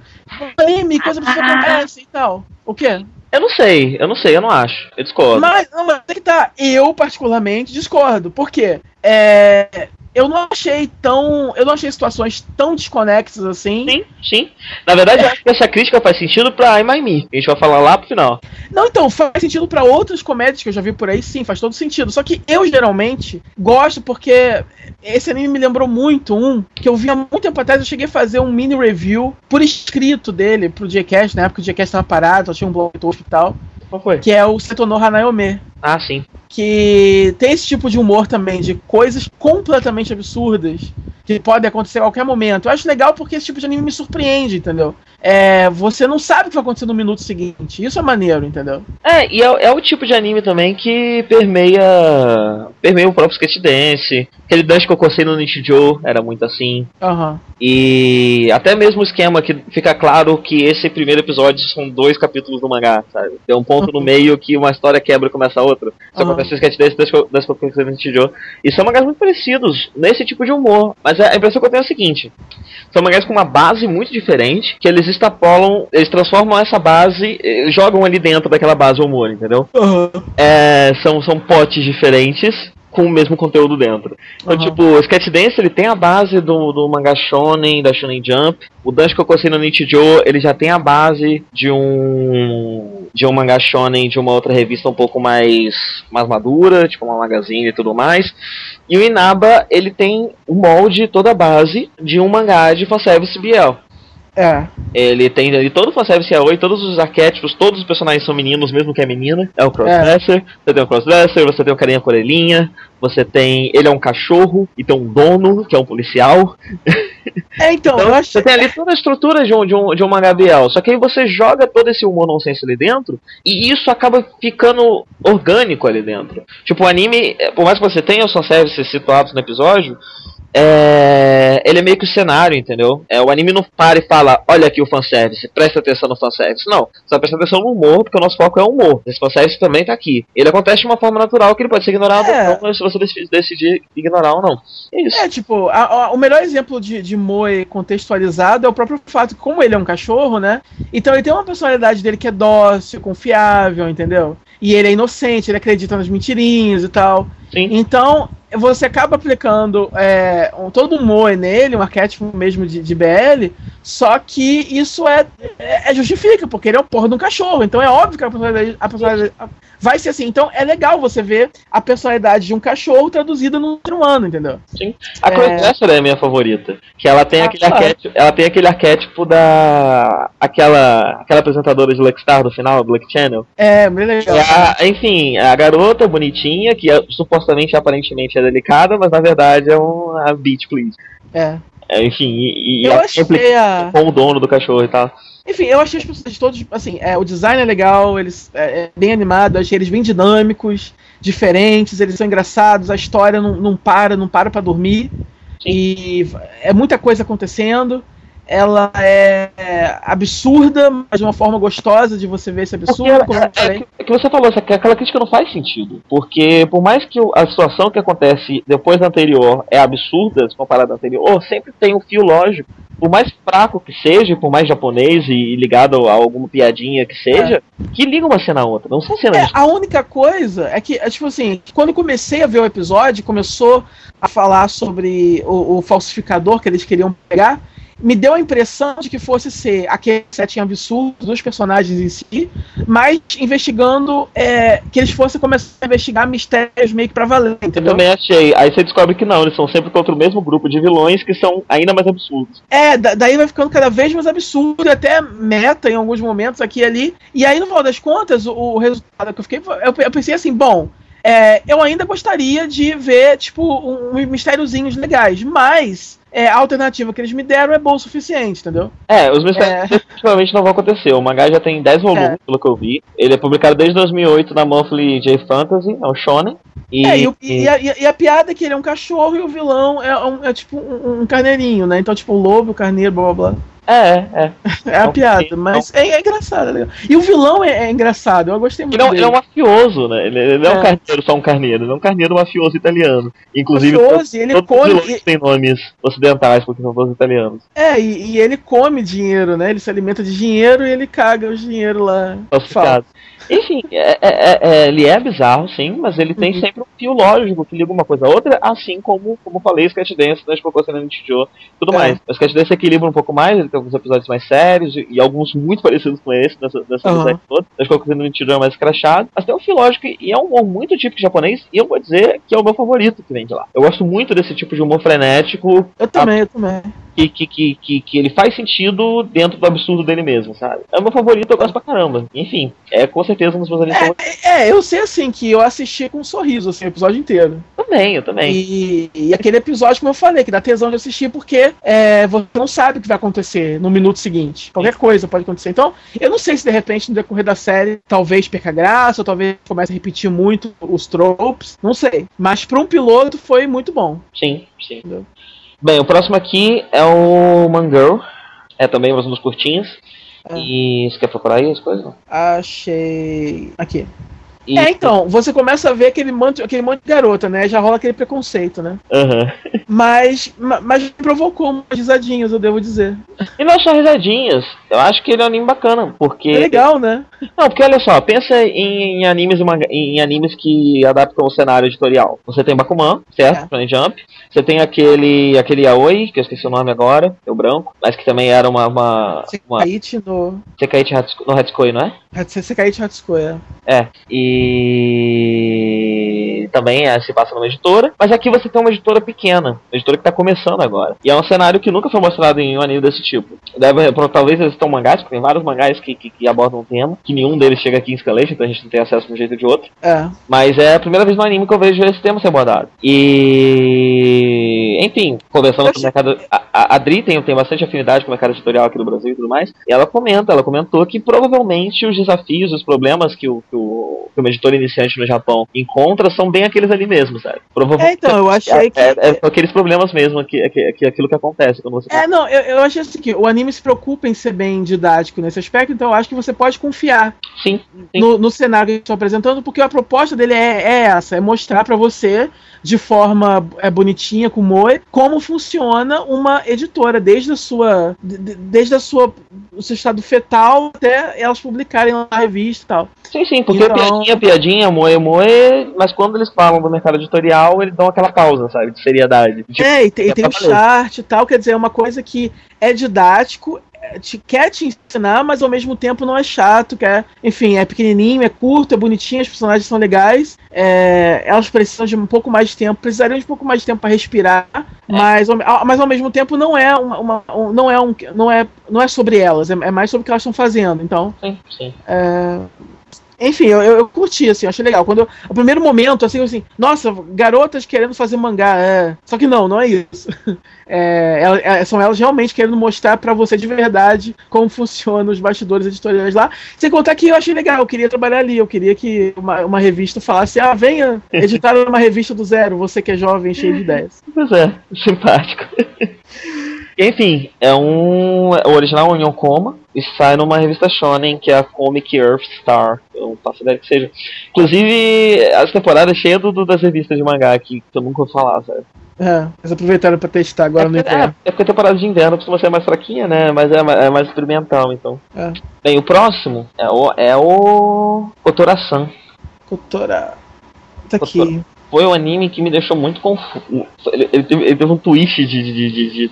meme, coisa absurda acontece e tal. O quê? Eu não sei, eu não sei, eu não acho. Eu discordo. Mas, não, mas é que tá, eu particularmente discordo. Por quê? É, eu não achei tão. Eu não achei situações tão desconexas assim. Sim, sim. Na verdade, eu acho que essa crítica faz sentido pra I My Me. A gente vai falar lá pro final. Não, então, faz sentido pra outras comédias que eu já vi por aí, sim, faz todo sentido. Só que eu geralmente gosto porque esse anime me lembrou muito um que eu vi há muito tempo atrás. Eu cheguei a fazer um mini review por escrito dele pro Jcast, na época o Jcast tava parado, só tinha um blog do hospital, Qual foi? que é o Setono Hanayome. Ah, sim. que tem esse tipo de humor também, de coisas completamente absurdas que podem acontecer a qualquer momento. Eu acho legal porque esse tipo de anime me surpreende, entendeu? É, você não sabe o que vai acontecer no minuto seguinte. Isso é maneiro, entendeu? É, e é, é o tipo de anime também que permeia. permeia o próprio sketch dance. Aquele dance que eu cocei no Nichijou era muito assim. Aham. E até mesmo o esquema que fica claro que esse primeiro episódio são dois capítulos do mangá, sabe? Tem um ponto no meio que uma história quebra e começa a outra. Isso Aham. acontece no sketch dance das das que cocei no Nichijou. E são mangás muito parecidos nesse tipo de humor. Mas a impressão que eu tenho é o seguinte. São mangás com uma base muito diferente, que eles extrapolam, eles transformam essa base, jogam ali dentro daquela base o humor, entendeu? Aham. É, são, são potes diferentes com o mesmo conteúdo dentro. Então, Aham. tipo, o Sketch Dance ele tem a base do, do mangá shonen, da Shonen Jump. O eu cocei no Nichijou, ele já tem a base de um de um mangá shonen de uma outra revista um pouco mais mais madura, tipo uma magazine e tudo mais. E o Inaba, ele tem o molde, toda a base de um mangá de fanservice BL. É. Ele tem ali todo o fanservice yaoi, todos os arquétipos, todos os personagens são meninos, mesmo que é menina. É o crossdresser, você tem o crossdresser, você tem o carinha com orelhinha, você tem. Ele é um cachorro e tem um dono, que é um policial. É, então, Então, você tem ali toda a estrutura de um, de um, de um mangá BL. Só que aí você joga todo esse humor nonsense ali dentro, e isso acaba ficando orgânico ali dentro. Tipo, o anime, por mais que você tenha os fanservices situados no episódio, é, ele é meio que o cenário, entendeu? É, o anime não para e fala, olha aqui o fanservice, presta atenção no fanservice. Não, vai prestar atenção no humor, porque o nosso foco é o humor. Esse fanservice também tá aqui. Ele acontece de uma forma natural que ele pode ser ignorado É. ou não, se você dec- decidir ignorar ou não. É isso. É, tipo, a- a- o melhor exemplo de, de Moe contextualizado é o próprio fato que, como ele é um cachorro, né? Então ele tem uma personalidade dele que é dócil, confiável, entendeu? E ele é inocente, ele acredita nas mentirinhas e tal. Sim. Então, você acaba aplicando é, um- todo um Moe nele, um arquétipo mesmo de, de BL, só que isso é, é, é justifica, porque ele é o porra de um cachorro. Então é óbvio que a personalidade, a personalidade vai ser assim. Então é legal você ver a personalidade de um cachorro traduzida num ser humano, entendeu? A É. Crossdresser é a minha favorita. Que ela tem Ah, aquele claro. arquétipo. Ela tem aquele arquétipo da. aquela. aquela apresentadora de Luckstar do final, do Luck Channel. É, muito legal. É a- enfim, a garota bonitinha, que é, supostamente aparentemente é delicada, mas na verdade é uma beach please. É. É, enfim, e, e Eu sempre achei a. com o dono do cachorro e tal. Enfim, eu achei os personagens todos, assim, é, o design é legal, eles é, é bem animado, eu achei eles bem dinâmicos, diferentes, eles são engraçados, a história não, não para, não para pra dormir. Sim. E é muita coisa acontecendo. Ela é absurda, mas de uma forma gostosa de você ver esse absurdo, como eu é, falei. é que você falou, que aquela crítica não faz sentido. Porque por mais que a situação que acontece depois da anterior é absurda, se comparada à anterior, sempre tem um fio lógico. Por mais fraco que seja, por mais japonês e, ligado a alguma piadinha que seja, que liga uma cena a outra. Não são cenas É, a única coisa é que, é, tipo assim, quando eu comecei a ver o episódio, começou a falar sobre o, o falsificador que eles queriam pegar, me deu a impressão de que fosse ser aquele setting absurdo dos personagens em si, mas investigando é, que eles fossem começar a investigar mistérios meio que pra valer, Eu entendeu? também achei. Aí você descobre que não, eles são sempre contra o mesmo grupo de vilões que são ainda mais absurdos. É, da- daí vai ficando cada vez mais absurdo, até meta em alguns momentos aqui e ali. E aí, no final das contas, o, o resultado que eu fiquei, eu, eu pensei assim, bom, é, eu ainda gostaria de ver, tipo, um- uns mistériozinhos legais, mas é, a alternativa que eles me deram é boa o suficiente, entendeu? É, os mistérios definitivamente não vão acontecer. O mangá já tem 10 volumes, É. pelo que eu vi. Ele é publicado desde 2008 na Monthly J Fantasy, é um shonen. E, É, e, o- a, e a- e a piada é que ele é um cachorro e o vilão é, um- é tipo um, um carneirinho, né? Então, tipo, o lobo, o carneiro, blá blá blá. É, é. É a piada, mas é, é engraçado, é legal. E o vilão é, é engraçado, eu gostei muito Ele é, dele. ele é um mafioso, né? Ele, ele não é um É. carneiro, só um carneiro. Ele é um carneiro mafioso italiano. Inclusive, Mafioso, e ele come- os vilões têm nomes ocidentais, porque são todos italianos. É, e, e ele come dinheiro, né? Ele se alimenta de dinheiro e ele caga o dinheiro lá. falsificados. Enfim, é- é- é- ele é bizarro, sim, mas ele tem Uhum. sempre um fio lógico que liga uma coisa a outra, assim como, como falei, Sketch Dance, no Chijo e tudo É. mais. O Sketch Dance equilibra um pouco mais, ele tem alguns episódios mais sérios e, e alguns muito parecidos com esse, nessa, nessa Aham. série toda. O Shikoku no Chijo é mais crachado, mas tem um fio lógico e, é um humor muito típico japonês, e eu vou dizer que é o meu favorito que vem de lá. Eu gosto muito desse tipo de humor frenético, Eu também, eu também. Que, que, que, que, ele faz sentido dentro do absurdo dele mesmo, sabe? É o meu favorito, eu gosto pra caramba. Enfim, é com certeza um dos meus animes favoritos. É, eu sei assim que eu assisti com um sorriso, assim, o episódio inteiro. Também, eu também. E, e aquele episódio, como eu falei, que dá tesão de assistir, porque é, você não sabe o que vai acontecer no minuto seguinte. Qualquer coisa pode acontecer. Então, eu não sei se de repente no decorrer da série talvez perca graça, ou talvez comece a repetir muito os tropes. Não sei. Mas para um piloto foi muito bom. Sim, sim. Entendeu? Bem, o próximo aqui é o Mangirl. É também mais um dos curtinhos. É. E você quer procurar aí as coisas? Achei. Aqui. E... É, então, você começa a ver aquele monte, aquele monte de garota, né? Já rola aquele preconceito, né? Aham. Mas, ma- mas provocou umas risadinhas, eu devo dizer. E não só risadinhas. Eu acho que ele é um anime bacana. Porque. É legal, né? Não, porque olha só, pensa em, em animes em animes que adaptam o cenário editorial. Você tem Bakuman, certo? É. Jump. Você tem aquele aquele Yaoi, que eu esqueci o nome agora, é o branco, mas que também era uma uma, Sekaiichi no. Sekaiichi no Hatsukoi, não é? Sekaiichi Hatsuko, é. É. E também é, se passa numa editora, mas aqui você tem uma editora pequena, uma editora que tá começando agora. E é um cenário que nunca foi mostrado em um anime desse tipo. Deve, talvez eles estão mangás, porque tem vários mangás que, que, que abordam o tema, que nenhum deles chega aqui em Escalation, então a gente não tem acesso de um jeito ou de outro. É. Mas é a primeira vez no anime que eu vejo esse tema ser abordado. E. Enfim, conversando com o mercado. A, a Dri tem, tem bastante afinidade com o mercado editorial aqui no Brasil e tudo mais. E ela comenta, ela comentou que provavelmente os desafios, os problemas que o, que o, que uma editora iniciante no Japão encontra são bem aqueles ali mesmo, sabe? Provavelmente. É, então, eu achei que. É, é, são aqueles problemas mesmo, que, que, que, aquilo que acontece quando você. É, não, eu, eu achei assim que o anime se preocupa em ser bem didático nesse aspecto, então eu acho que você pode confiar Sim, sim. no, no cenário que eu estou apresentando, porque a proposta dele é, é essa, é mostrar pra você, de forma é, bonitinha, com como funciona uma editora, desde a sua. de- de- desde a sua. o seu estado fetal até elas publicarem lá na revista e tal. Sim, sim, porque Então- piadinha, piadinha, moe, moe, mas quando eles falam do mercado editorial, eles dão aquela pausa, sabe, de seriedade. Tipo, É, e tem, é tem o pra valer. chart e tal, quer dizer, é uma coisa que é didático, é, te, quer te ensinar, mas ao mesmo tempo não é chato, quer, enfim, é pequenininho, é curto, é bonitinho, as personagens são legais, é, elas precisam de um pouco mais de tempo, precisariam de um pouco mais de tempo para respirar, mas, ao- ao- mas ao mesmo tempo não é uma, uma- um- não é um, não é, não é sobre elas, é, é mais sobre o que elas estão fazendo, então sim, sim. é, Enfim, eu, eu, curti, assim, eu achei legal. Quando o primeiro momento, assim, eu assim, nossa, garotas querendo fazer mangá, é. Só que não, não é isso. É, é, são elas realmente querendo mostrar pra você de verdade como funcionam os bastidores editoriais lá. Sem contar que eu achei legal, eu queria trabalhar ali, eu queria que uma, uma revista falasse, ah, venha editar uma revista do zero, você que é jovem, cheio de ideias. Pois é, simpático. Enfim, é um. O original é um Yonkoma e sai numa revista Shonen que é a Comic Earth Star. Eu não faço ideia que seja. Inclusive, as temporadas cheias do, das revistas de mangá que eu nunca vou falar, sabe? É, eles aproveitaram pra testar agora no é, inverno. é porque a temporada de inverno costuma ser mais fraquinha, né? Mas é, é mais experimental, então. É. Bem, o próximo é o. É o. Kotora-san. Cotora. Tá aqui. Foi um anime que me deixou muito confuso. Ele, ele teve, ele teve um twist de, de, de, de,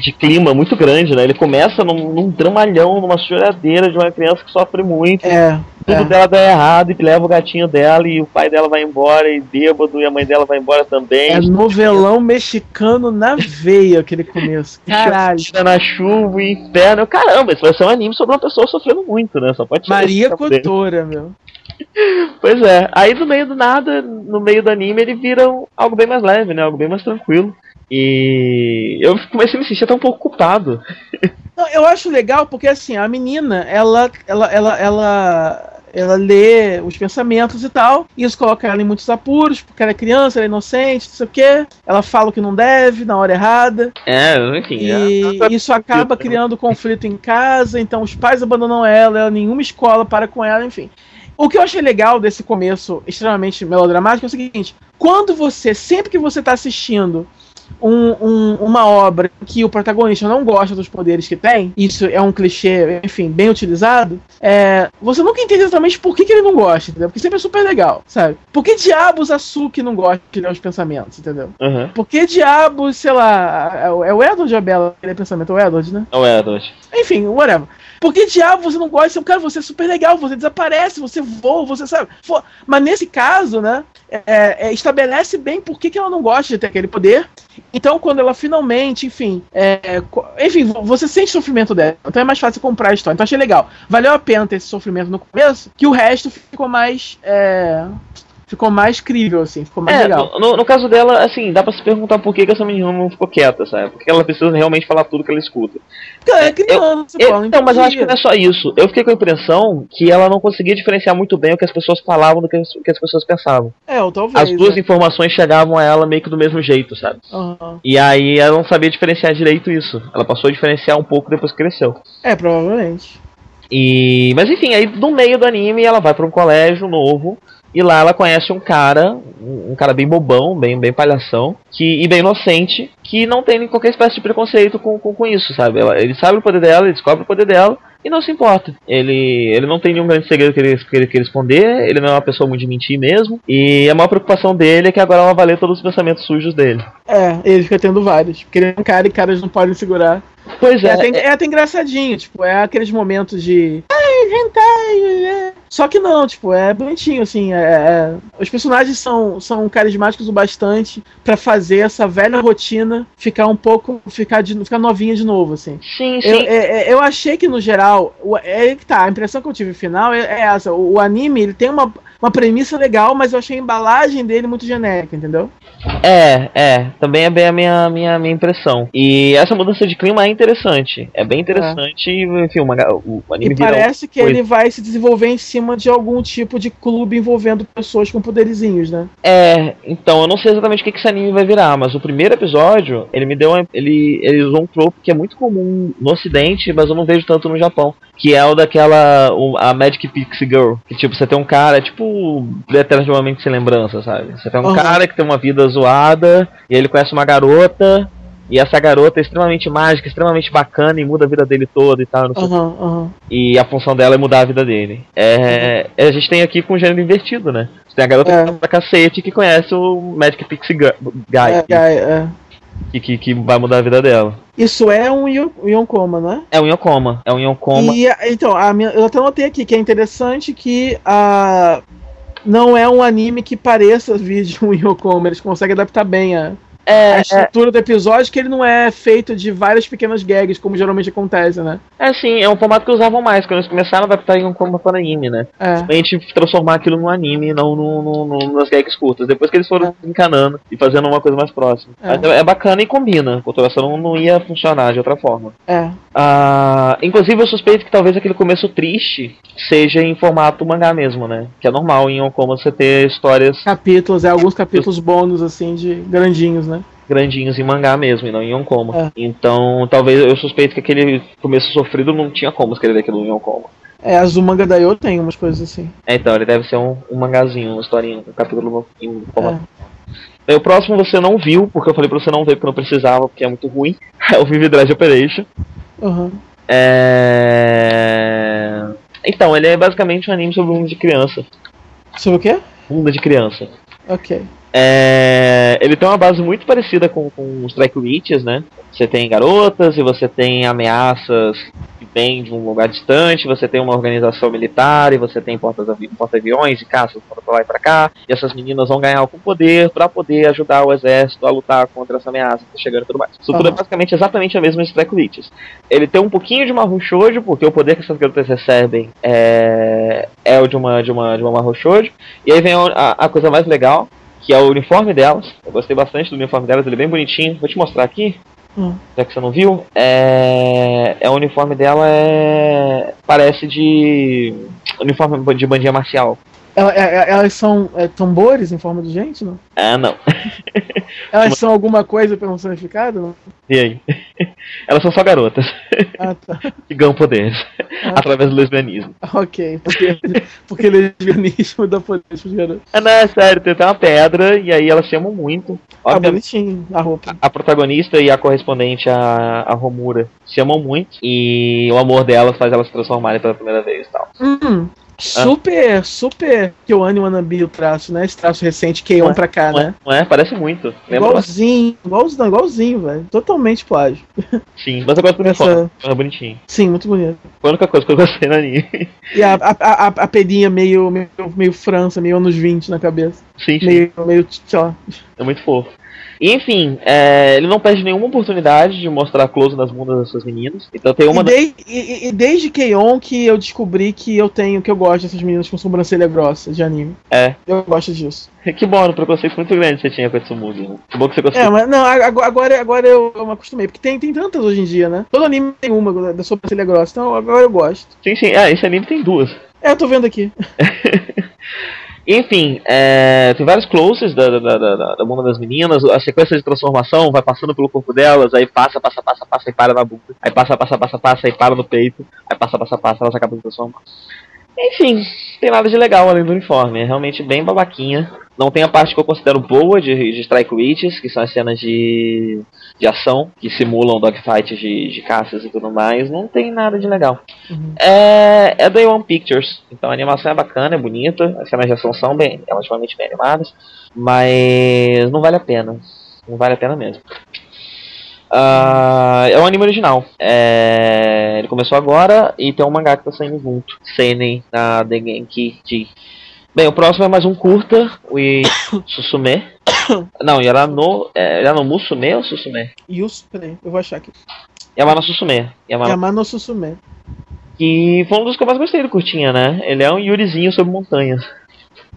de clima muito grande, né? Ele começa num, num dramalhão, numa choradeira de uma criança que sofre muito. É. Tudo é. dela dá errado e leva o gatinho dela e o pai dela vai embora e bêbado e a mãe dela vai embora também. É novelão mexicano na veia aquele começo. Caralho. Tira na chuva e inferno. Caramba, isso vai ser um anime sobre uma pessoa sofrendo muito, né? Só pode Maria. Cotora, meu. Pois é. Aí no meio do nada, no meio do anime, ele vira algo bem mais leve, né? Algo bem mais tranquilo. E eu comecei a me sentir até um pouco culpado. Não, eu acho legal porque assim, a menina, ela, ela, ela, ela, ela lê os pensamentos e tal, e isso coloca ela em muitos apuros, porque ela é criança, ela é inocente, não sei o quê. Ela fala o que não deve, na hora errada. É, enfim. E é- isso acaba criando conflito em casa, então os pais abandonam ela, ela nenhuma escola para com ela, enfim. O que eu achei legal desse começo extremamente melodramático é o seguinte: quando você, sempre que você está assistindo um- um- uma obra que o protagonista não gosta dos poderes que tem, isso é um clichê, enfim, bem utilizado, é, você nunca entende exatamente por que, que ele não gosta, entendeu? Porque sempre é super legal, sabe? Por que diabos a Suki não gosta de ler os pensamentos, entendeu? Aham. Por que diabos, sei lá, é o- é o Edward ou a Bela? Ele é pensamento, é o Edward, né? É, Edward. Enfim, whatever. Por que diabo você não gosta? Cara, você é super legal, você desaparece, você voa, você sabe. Mas nesse caso, né, é, é, estabelece bem por que, que ela não gosta de ter aquele poder. Então, quando ela finalmente, enfim, é, enfim, vo- você sente sofrimento dela. Então é mais fácil comprar a história. Então achei legal. Valeu a pena ter esse sofrimento no começo, que o resto ficou mais. é, ficou mais crível, assim, ficou mais É, legal. no, no- caso dela, assim, dá pra se perguntar por que, que essa menina não ficou quieta, sabe? Porque ela precisa realmente falar tudo que ela escuta. Cara, é criança, Eu- pô, não então, mas eu acho que não é só isso. Eu fiquei com a impressão que ela não conseguia diferenciar muito bem o que as pessoas falavam do que as, que as pessoas pensavam. É, ou talvez. As duas né? informações chegavam a ela meio que do mesmo jeito, sabe? Aham. E aí ela não sabia diferenciar direito isso. Ela passou a diferenciar um pouco depois que cresceu. É, provavelmente. E, mas enfim, aí no meio do anime ela vai pra um colégio novo e lá ela conhece um cara, um cara bem bobão, bem, bem palhação, que, e bem inocente, que não tem qualquer espécie de preconceito com, com, com isso, sabe? Ela- ele sabe o poder dela, ele descobre o poder dela e não se importa. Ele, ele não tem nenhum grande segredo que ele, que ele queira esconder, ele não é uma pessoa muito de mentir mesmo, e a maior preocupação dele é que agora ela vai todos os pensamentos sujos dele. É, ele fica tendo vários. Porque ele é um cara e caras não podem segurar. Pois É, é, até, é até engraçadinho, tipo, é aqueles momentos de. Ai, hentai! é." Só que não, tipo, é bonitinho, assim. é- é- Os personagens são, são carismáticos o bastante pra fazer essa velha rotina ficar um pouco. ficar, de, ficar novinha de novo, assim. sim, sim. Eu, é- é- eu achei que no geral, o- é que tá, a impressão que eu tive final é, é essa. O, o anime ele tem uma, uma premissa legal, mas eu achei a embalagem dele muito genérica, entendeu? É, é, também é bem a minha, minha, minha impressão. E essa mudança de clima é interessante. É bem interessante. Enfim, o, manga- o anime E parece que coisa. ele vai se desenvolver em cima de algum tipo de clube envolvendo pessoas com poderizinhos, né? É, então, eu não sei exatamente o que, que esse anime vai virar, mas o primeiro episódio, ele me deu. uma- Ele, ele usou um trope que é muito comum no ocidente, mas eu não vejo tanto no Japão. Que é o daquela. a Magic Pixie Girl. Que tipo, você tem um cara, tipo, eternamente sem lembrança, sabe? Você tem um Uhum. cara que tem uma vida zoada, e ele conhece uma garota. E essa garota é extremamente mágica, extremamente bacana e muda a vida dele toda e tal. não sei o Aham, aham. e a função dela é mudar a vida dele. É, a gente tem aqui com o gênero invertido, né? Você tem a garota É. que tá pra cacete que conhece o Magic Pixie Gu- Guy, É, é, é. que, que, que vai mudar a vida dela. Isso é um Yo- Yonkoma, né? É um Yokoma. É um Yokoma. E, então, a minha, eu até notei aqui que é interessante que a, não é um anime que pareça vir de um Yokoma. Eles conseguem adaptar bem a, É, a estrutura do episódio que ele não é feito de várias pequenas gags, como geralmente acontece, né? é sim, é um formato que usavam mais, quando eles começaram a adaptar em formato para anime, né? É. A gente transformar aquilo num anime, não no, no- no- nas gags curtas. Depois que eles foram encanando e fazendo uma coisa mais próxima. É. É, bacana e combina. Com toda não, não ia funcionar de outra forma. É. Ah, inclusive, eu suspeito que talvez aquele começo triste seja em formato mangá mesmo, né? Que é normal em como você ter histórias Capítulos, é, alguns capítulos bônus, assim, de grandinhos, né? grandinhos em mangá mesmo, e não em Onkoma. É. Então, talvez eu suspeito que aquele começo sofrido não tinha como escrever aquilo em Onkoma. É, as do manga da Yo tem umas coisas assim. É, então, ele deve ser um, um mangazinho, uma historinha, um capítulo em formato. É. Bem, o próximo você não viu, porque eu falei pra você não ver porque não precisava, porque é muito ruim. É o Vivid Drive Operation. Uhum. É... Então, ele é basicamente um anime sobre um mundo de criança. Sobre o quê? Mundo de criança. Ok. É, ele tem uma base muito parecida com, com os Strike Witches, né? Você tem garotas e você tem ameaças que vêm de um lugar distante, você tem uma organização militar e você tem porta-aviões e caças para lá e para cá. E essas meninas vão ganhar algum poder para poder ajudar o exército a lutar contra essa ameaça que tá chegando e tudo mais. Isso tudo é basicamente exatamente a mesma Strike Witches. Ele tem um pouquinho de Mahou Shoujo, porque o poder que essas garotas recebem é, é o de uma, de uma, de uma Mahou Shoujo. E aí vem a, a coisa mais legal, que é o uniforme delas. Eu gostei bastante do uniforme delas, ele é bem bonitinho. Vou te mostrar aqui, Hum. já que você não viu. É, é o uniforme dela é parece de uniforme de bandinha marcial. É- é- elas são é, tambores em forma de gente, não? Ah, não. Elas são alguma coisa personificada? Não? E aí? Elas são só garotas Ah, tá. que ganham poderes Ah. através do lesbianismo. Ok, porque, porque lesbianismo dá poder pros garotos. Ah, não, é sério, tem até uma pedra e aí elas se amam muito. Ah, Obviamente, bonitinho a roupa. a protagonista e a correspondente, a, a Romura, se amam muito e o amor delas faz elas se transformarem pela primeira vez e tal. Hum, super, super Kyoane Wannabe o traço, né? Esse traço recente, K1 pra cá, Não é? né? Não é? Parece muito. Lembra. Igualzinho, igualzinho, não, igualzinho, velho. Totalmente plágio. Sim, mas eu gosto do Essa-. É bonitinho. Sim, muito bonito. Foi a única coisa que eu gostei no anime. E a, a, a, a pedinha meio, meio, meio França, meio anos 20 na cabeça. Sim, sim. Meio, meio, sei lá. É muito fofo. Enfim, é, ele não perde nenhuma oportunidade de mostrar close nas bundas dessas meninas. Então tem uma. E, dei- e- e- desde K-On! que eu descobri que eu tenho, que eu gosto dessas meninas com sobrancelha grossa de anime. É. Eu gosto disso. Que bom, um preconceito muito grande que você tinha com esse mundo. Né? Que bom que você gostou. É, mas não, agora, agora, eu, eu me acostumei, porque tem, tem tantas hoje em dia, né? Todo anime tem uma da- da sobrancelha grossa, então agora eu gosto. Sim, sim. Ah, esse anime tem duas. É, eu tô vendo aqui. Enfim, é, tem vários closes da, da, da, da- da bunda das meninas, a sequência de transformação vai passando pelo corpo delas, aí passa, passa, passa, passa e para na bunda. Aí passa, passa, passa, passa e para no peito. Aí passa, passa, passa, elas acabam de transformar. Enfim, tem nada de legal além do uniforme, é realmente bem babaquinha. Não tem a parte que eu considero boa de, de Strike Witches, que são as cenas de, de ação, que simulam dogfights de, de caças e tudo mais. Não tem nada de legal. Uhum. É, é da One Pictures, então a animação é bacana, é bonita, as cenas de ação são bem, relativamente bem animadas, mas não vale a pena. Não vale a pena mesmo. Ah, é um anime original. É, ele começou agora e tem um mangá que tá saindo junto. Seinen na Dengenki Ji. Bem, o próximo é mais um curta, o Susume. Não, Yarano, é, Yarano Musume ou Susume? Yusu, peraí, eu vou achar aqui. Yamano Susume. Yamano Yamano Susume. Que foi um dos que eu mais gostei do Curtinha, né? Ele é um Yurizinho sobre montanhas.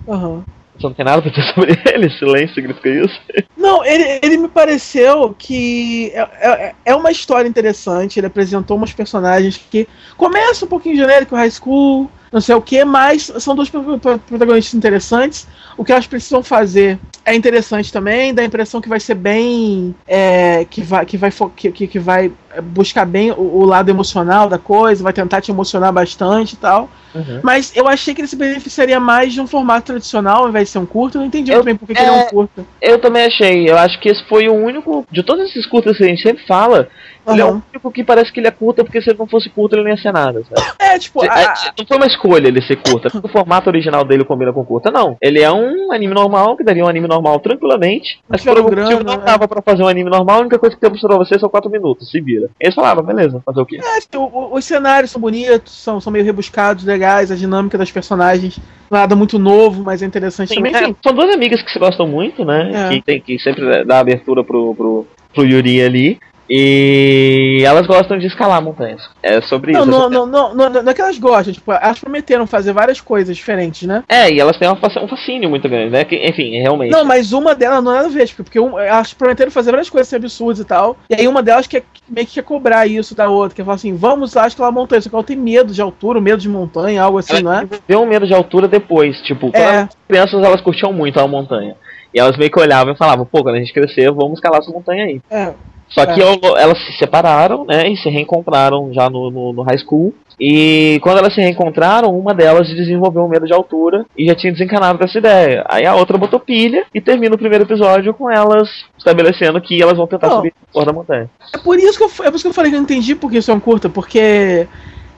Aham. Você não tem nada pra dizer sobre ele? Silêncio significa isso? Não, ele, ele me pareceu que é, é, é uma história interessante. Ele apresentou umas personagens que começam um pouquinho genérico, high school, não sei o que, mas são dois pro- pro- protagonistas interessantes. O que elas precisam fazer é interessante também, dá a impressão que vai ser bem. é, que, vai, que, vai, que, que vai buscar bem o, o lado emocional da coisa, vai tentar te emocionar bastante e tal. Uhum. Mas eu achei que ele se beneficiaria mais de um formato tradicional ao invés de ser um curto. Eu não entendi Eu- muito bem por que ele é um é, curto. Eu também achei. Eu acho que esse foi o único. De todos esses curtas que a gente sempre fala, Ele é o único que parece que ele é curta, porque se ele não fosse curto, ele não ia ser nada, sabe? É, tipo, Se- a- é, Não foi uma escolha ele ser curta, porque o formato original dele combina com curta, não. Ele é um anime normal, que daria um anime normal tranquilamente, mas por algum motivo não é. dava pra fazer um anime normal, a única coisa que temos pra você são 4 minutos, se vira. Eles falaram, beleza, fazer o quê? É, tipo, o- os cenários são bonitos, são, são meio rebuscados, legais, a dinâmica das personagens, nada muito novo, mas é interessante Sim, também. é, são duas amigas que se gostam muito, né? É. Que, tem, que sempre dá abertura pro, pro, pro Yuri ali. E elas gostam de escalar montanhas. É sobre não, isso. não, não, não, não, não é que elas gostam, tipo, elas prometeram fazer várias coisas diferentes, né? É, e elas têm um fascínio muito grande, né? Que, enfim, realmente. Não, mas uma delas não é nada a ver, porque um, elas prometeram fazer várias coisas assim, absurdas e tal. E aí uma delas quer meio que quer cobrar isso da outra, que fala assim, vamos lá escalar montanha. Só que ela tem medo de altura, medo de montanha, algo assim, não Ela é? desenvolveu um medo de altura depois. Tipo, quando É. eram crianças, elas curtiam muito a montanha. E elas meio que olhavam e falavam, pô, quando a gente crescer, vamos escalar essa montanha aí. É. Só que É. elas se separaram, né? E se reencontraram já no, no, no high school. E quando elas se reencontraram, uma delas desenvolveu um medo de altura e já tinha desencanado dessa ideia. Aí a outra botou pilha e termina o primeiro episódio com elas estabelecendo que elas vão tentar Não. subir a porra da montanha. É por isso que eu, é por isso que eu falei que eu entendi porque isso é um curta, porque.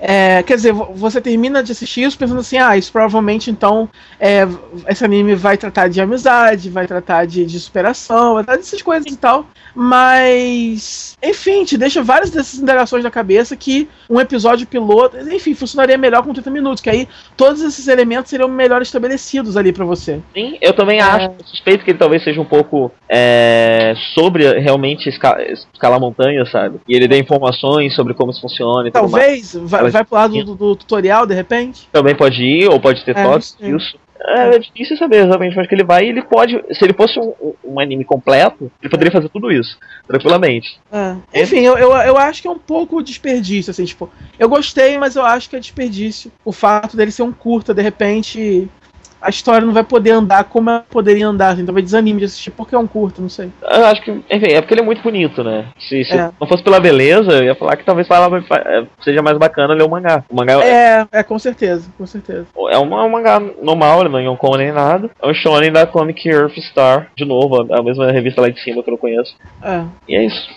É, quer dizer, vo- você termina de assistir isso pensando assim, ah, isso provavelmente então é, esse anime vai tratar de amizade, vai tratar de, de superação, vai tratar dessas coisas e tal. Mas, enfim, te deixa várias dessas indagações na cabeça que um episódio piloto, enfim, funcionaria melhor com 30 minutos, que aí todos esses elementos seriam melhor estabelecidos ali pra você. Sim, eu também É. acho, suspeito que ele talvez seja um pouco é, sobre realmente esca- escalar montanhas, sabe? E ele dê informações sobre como isso funciona e tudo mais. Talvez vai, Elas- vai pro lado do, do tutorial, de repente. Também pode ir, ou pode ter É, toques disso. É, é difícil saber exatamente onde que ele vai. E ele pode, se ele fosse um, um- anime completo, ele poderia fazer tudo isso, tranquilamente. É. Enfim, eu, eu, eu acho que é um pouco desperdício, assim, tipo, eu gostei, mas eu acho que é desperdício o fato dele ser um curta, de repente a história não vai poder andar como ela poderia andar, assim, talvez desanime de assistir porque é um curta, não sei. Eu acho que, enfim, é porque ele é muito bonito, né? Se, se É. não fosse pela beleza, eu ia falar que talvez é, seja mais bacana ler o mangá. O mangá é, É, é, com certeza, com certeza. é um, é um mangá normal, ele não é Yonkou nem nada. É um shonen da Comic Earth Star, de novo, a mesma revista lá de cima que eu não conheço. É. E é isso.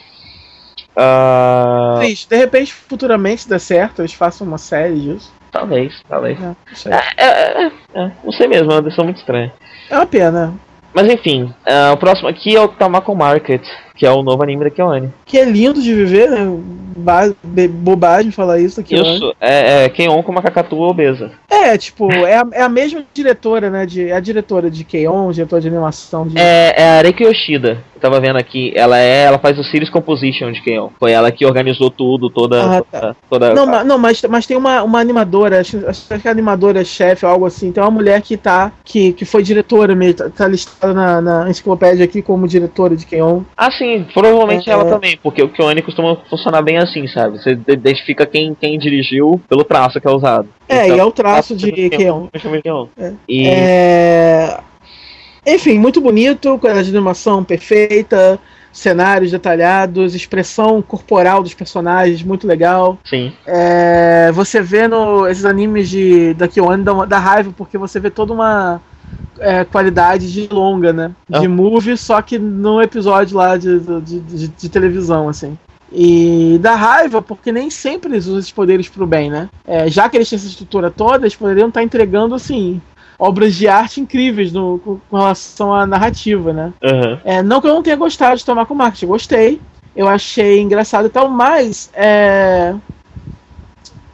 Triste. De repente, futuramente, se der certo, eles façam uma série disso. Talvez, talvez. É, não sei. É, é, é, é, não sei mesmo, é uma decisão muito estranha. É uma pena. Mas enfim, ah, o próximo aqui é o Tamako Market, que é o novo anime da Kyoane. Que é lindo de viver, né? Ba- bobagem falar isso aqui. Isso, é, é Keion com uma cacatua obesa. É, tipo, é a, é a mesma diretora, né? De, é a diretora de Keion, diretora de animação. De... É, é a Areki Yoshida, eu tava vendo aqui, ela é, ela faz o Series Composition de Keion. Foi ela que organizou tudo, toda, Ah, toda, toda- Não, ma- não mas, mas tem uma, uma animadora, acho, acho que é animadora chefe ou algo assim. Tem uma mulher que tá. que, que foi diretora mesmo, tá, tá listada na, na enciclopédia aqui como diretora de Keion. Ah, sim, provavelmente É, ela é. também, porque o Kyoane costuma funcionar bem assim, sabe? Você de- identifica quem, quem dirigiu pelo traço que é usado. É, Então, e é o traço de Keion. É. E É... Enfim, muito bonito, qualidade de animação perfeita, cenários detalhados, expressão corporal dos personagens muito legal. sim, É, você vê no, esses animes de, da Kyoane dá, dá raiva porque você vê toda uma é, qualidade de longa, né? De Ah. movie, só que num episódio lá de, de, de- de televisão, assim. E dá raiva porque nem sempre eles usam esses poderes pro bem, né? É, já que eles têm essa estrutura toda, eles poderiam estar entregando, assim, obras de arte incríveis no, com, com relação à narrativa, né? aham. É, não que eu não tenha gostado de tomar com marketing, gostei. Eu achei engraçado e tal, mas é,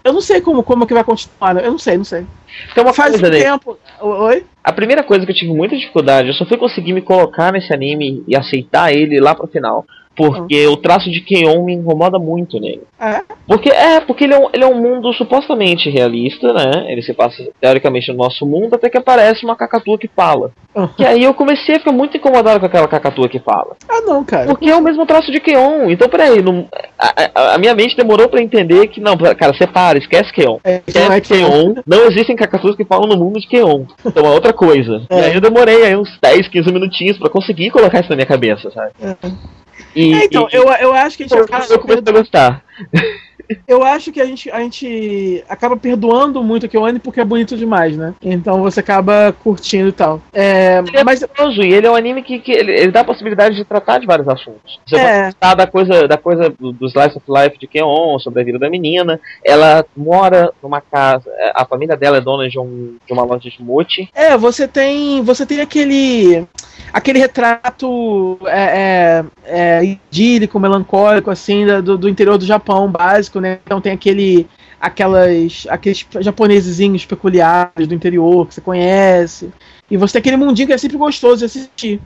eu não sei como, como é que vai continuar. né? Eu não sei, não sei. Uma Faz um tempo. Oi? A primeira coisa que eu tive muita dificuldade, eu só fui conseguir me colocar nesse anime e aceitar ele lá pro final. Porque o traço de Keion me incomoda muito nele. É? Porque é, porque ele é, um, ele é um mundo supostamente realista, né? Ele se passa teoricamente no nosso mundo, até que aparece uma cacatua que fala. Uhum. E aí eu comecei a ficar muito incomodado com aquela cacatua que fala. Ah, não, cara. Porque é o mesmo traço de Keion. Então, peraí, não, a, a- a minha mente demorou pra entender que, não, cara, separa, esquece Keion. É, que não é Esquece Keion. Não existem cacatuas que falam no mundo de Keion. Então é outra coisa. É. E aí eu demorei aí uns 10, 15 minutinhos pra conseguir colocar isso na minha cabeça, sabe? É. E, É, então, e- eu, eu acho que a gente acaba eu comecei a gostar. Eu acho que a gente, a gente acaba perdoando muito o Kyoane porque é bonito demais, né? Então você acaba curtindo e tal. É, Ele é mas e ele é um anime que, que ele, ele dá a possibilidade de tratar de vários assuntos. Você É. pode tratar da coisa, da coisa do, do Slice of Life de Keon, sobre a vida da menina. Ela mora numa casa, é, a família dela é dona de, um, de uma loja de mochi. É, você tem. Você tem aquele. Aquele retrato é, é, é, idílico, melancólico, assim, do, do interior do Japão, básico, né? Então tem aquele. Aquelas. Aqueles japonesezinhos peculiares do interior que você conhece. E você tem aquele mundinho que é sempre gostoso de assistir.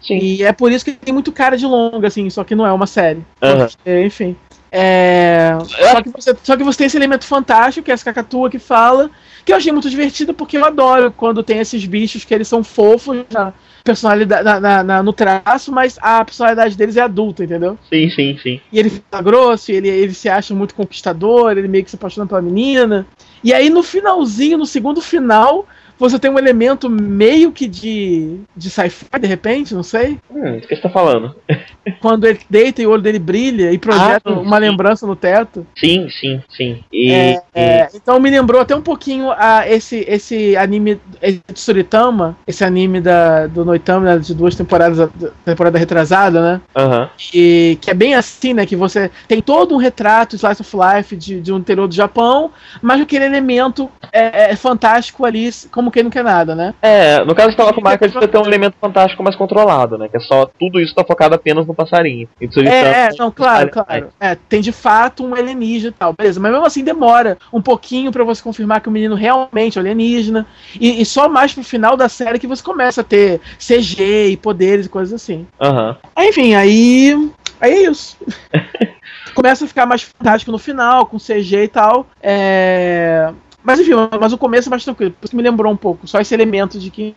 Sim. E é por isso que tem muito cara de longa, assim, só que não é uma série. Aham. Porque, enfim. É, só, que você, só que você tem esse elemento fantástico, que é essa cacatua que fala, que eu achei muito divertido, porque eu adoro quando tem esses bichos que eles são fofos na personalidade, na- na- na- no traço, mas a personalidade deles é adulta, entendeu? Sim, sim, sim. E ele fica grosso, ele, ele se acha muito conquistador, ele meio que se apaixona pela menina. E aí no finalzinho, no segundo final, você tem um elemento meio que de, de sci-fi, de repente, não sei. Hum, do que você tá falando? Quando ele deita e o olho dele brilha e projeta Ah, uma lembrança no teto. Sim, sim, sim. E, É, é, então me lembrou até um pouquinho a, esse, esse anime esse de Suritama, esse anime da, do Noitama, né, de duas temporadas, da temporada retrasada, né? e- aham. E que é bem assim, né? Que você tem todo um retrato Slice of Life de, de um interior do Japão, mas aquele elemento é, é fantástico ali, como quem não quer nada, né? É, no caso de Tava com Marca, vai ter um elemento fantástico mais controlado, né? Que é só tudo isso tá focado apenas no passarinho. E Tsuritama- É, é, não, claro, claro. É, tem de fato um alienígena e tal, beleza. Mas mesmo assim demora um pouquinho pra você confirmar que o menino realmente é alienígena. E, e só mais pro final da série que você começa a ter CG e poderes e coisas assim. Aham. Aí, enfim, aí. Aí é isso. começa a ficar mais fantástico no final, com CG e tal. É. Mas enfim, mas o começo é mais tranquilo, por isso me lembrou um pouco, só esse elemento de que.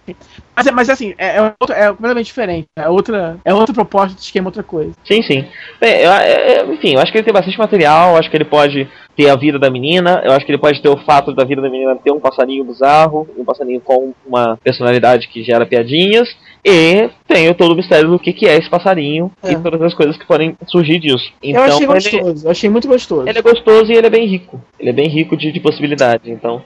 Mas, é- mas assim, é, é, outro- é completamente diferente. É outra, é outra proposta de esquema, outra coisa. Sim, sim. Bem, eu- eu- enfim, eu acho que ele tem bastante material, eu acho que ele pode ter a vida da menina, eu acho que ele pode ter o fato da vida da menina ter um passarinho bizarro, um passarinho com uma personalidade que gera piadinhas, e tem todo o mistério do que, que é esse passarinho É. e todas as coisas que podem surgir disso. eu achei Então, ele, gostoso, eu achei muito gostoso. ele é gostoso e ele é bem rico. Ele é bem rico de, de possibilidades, então.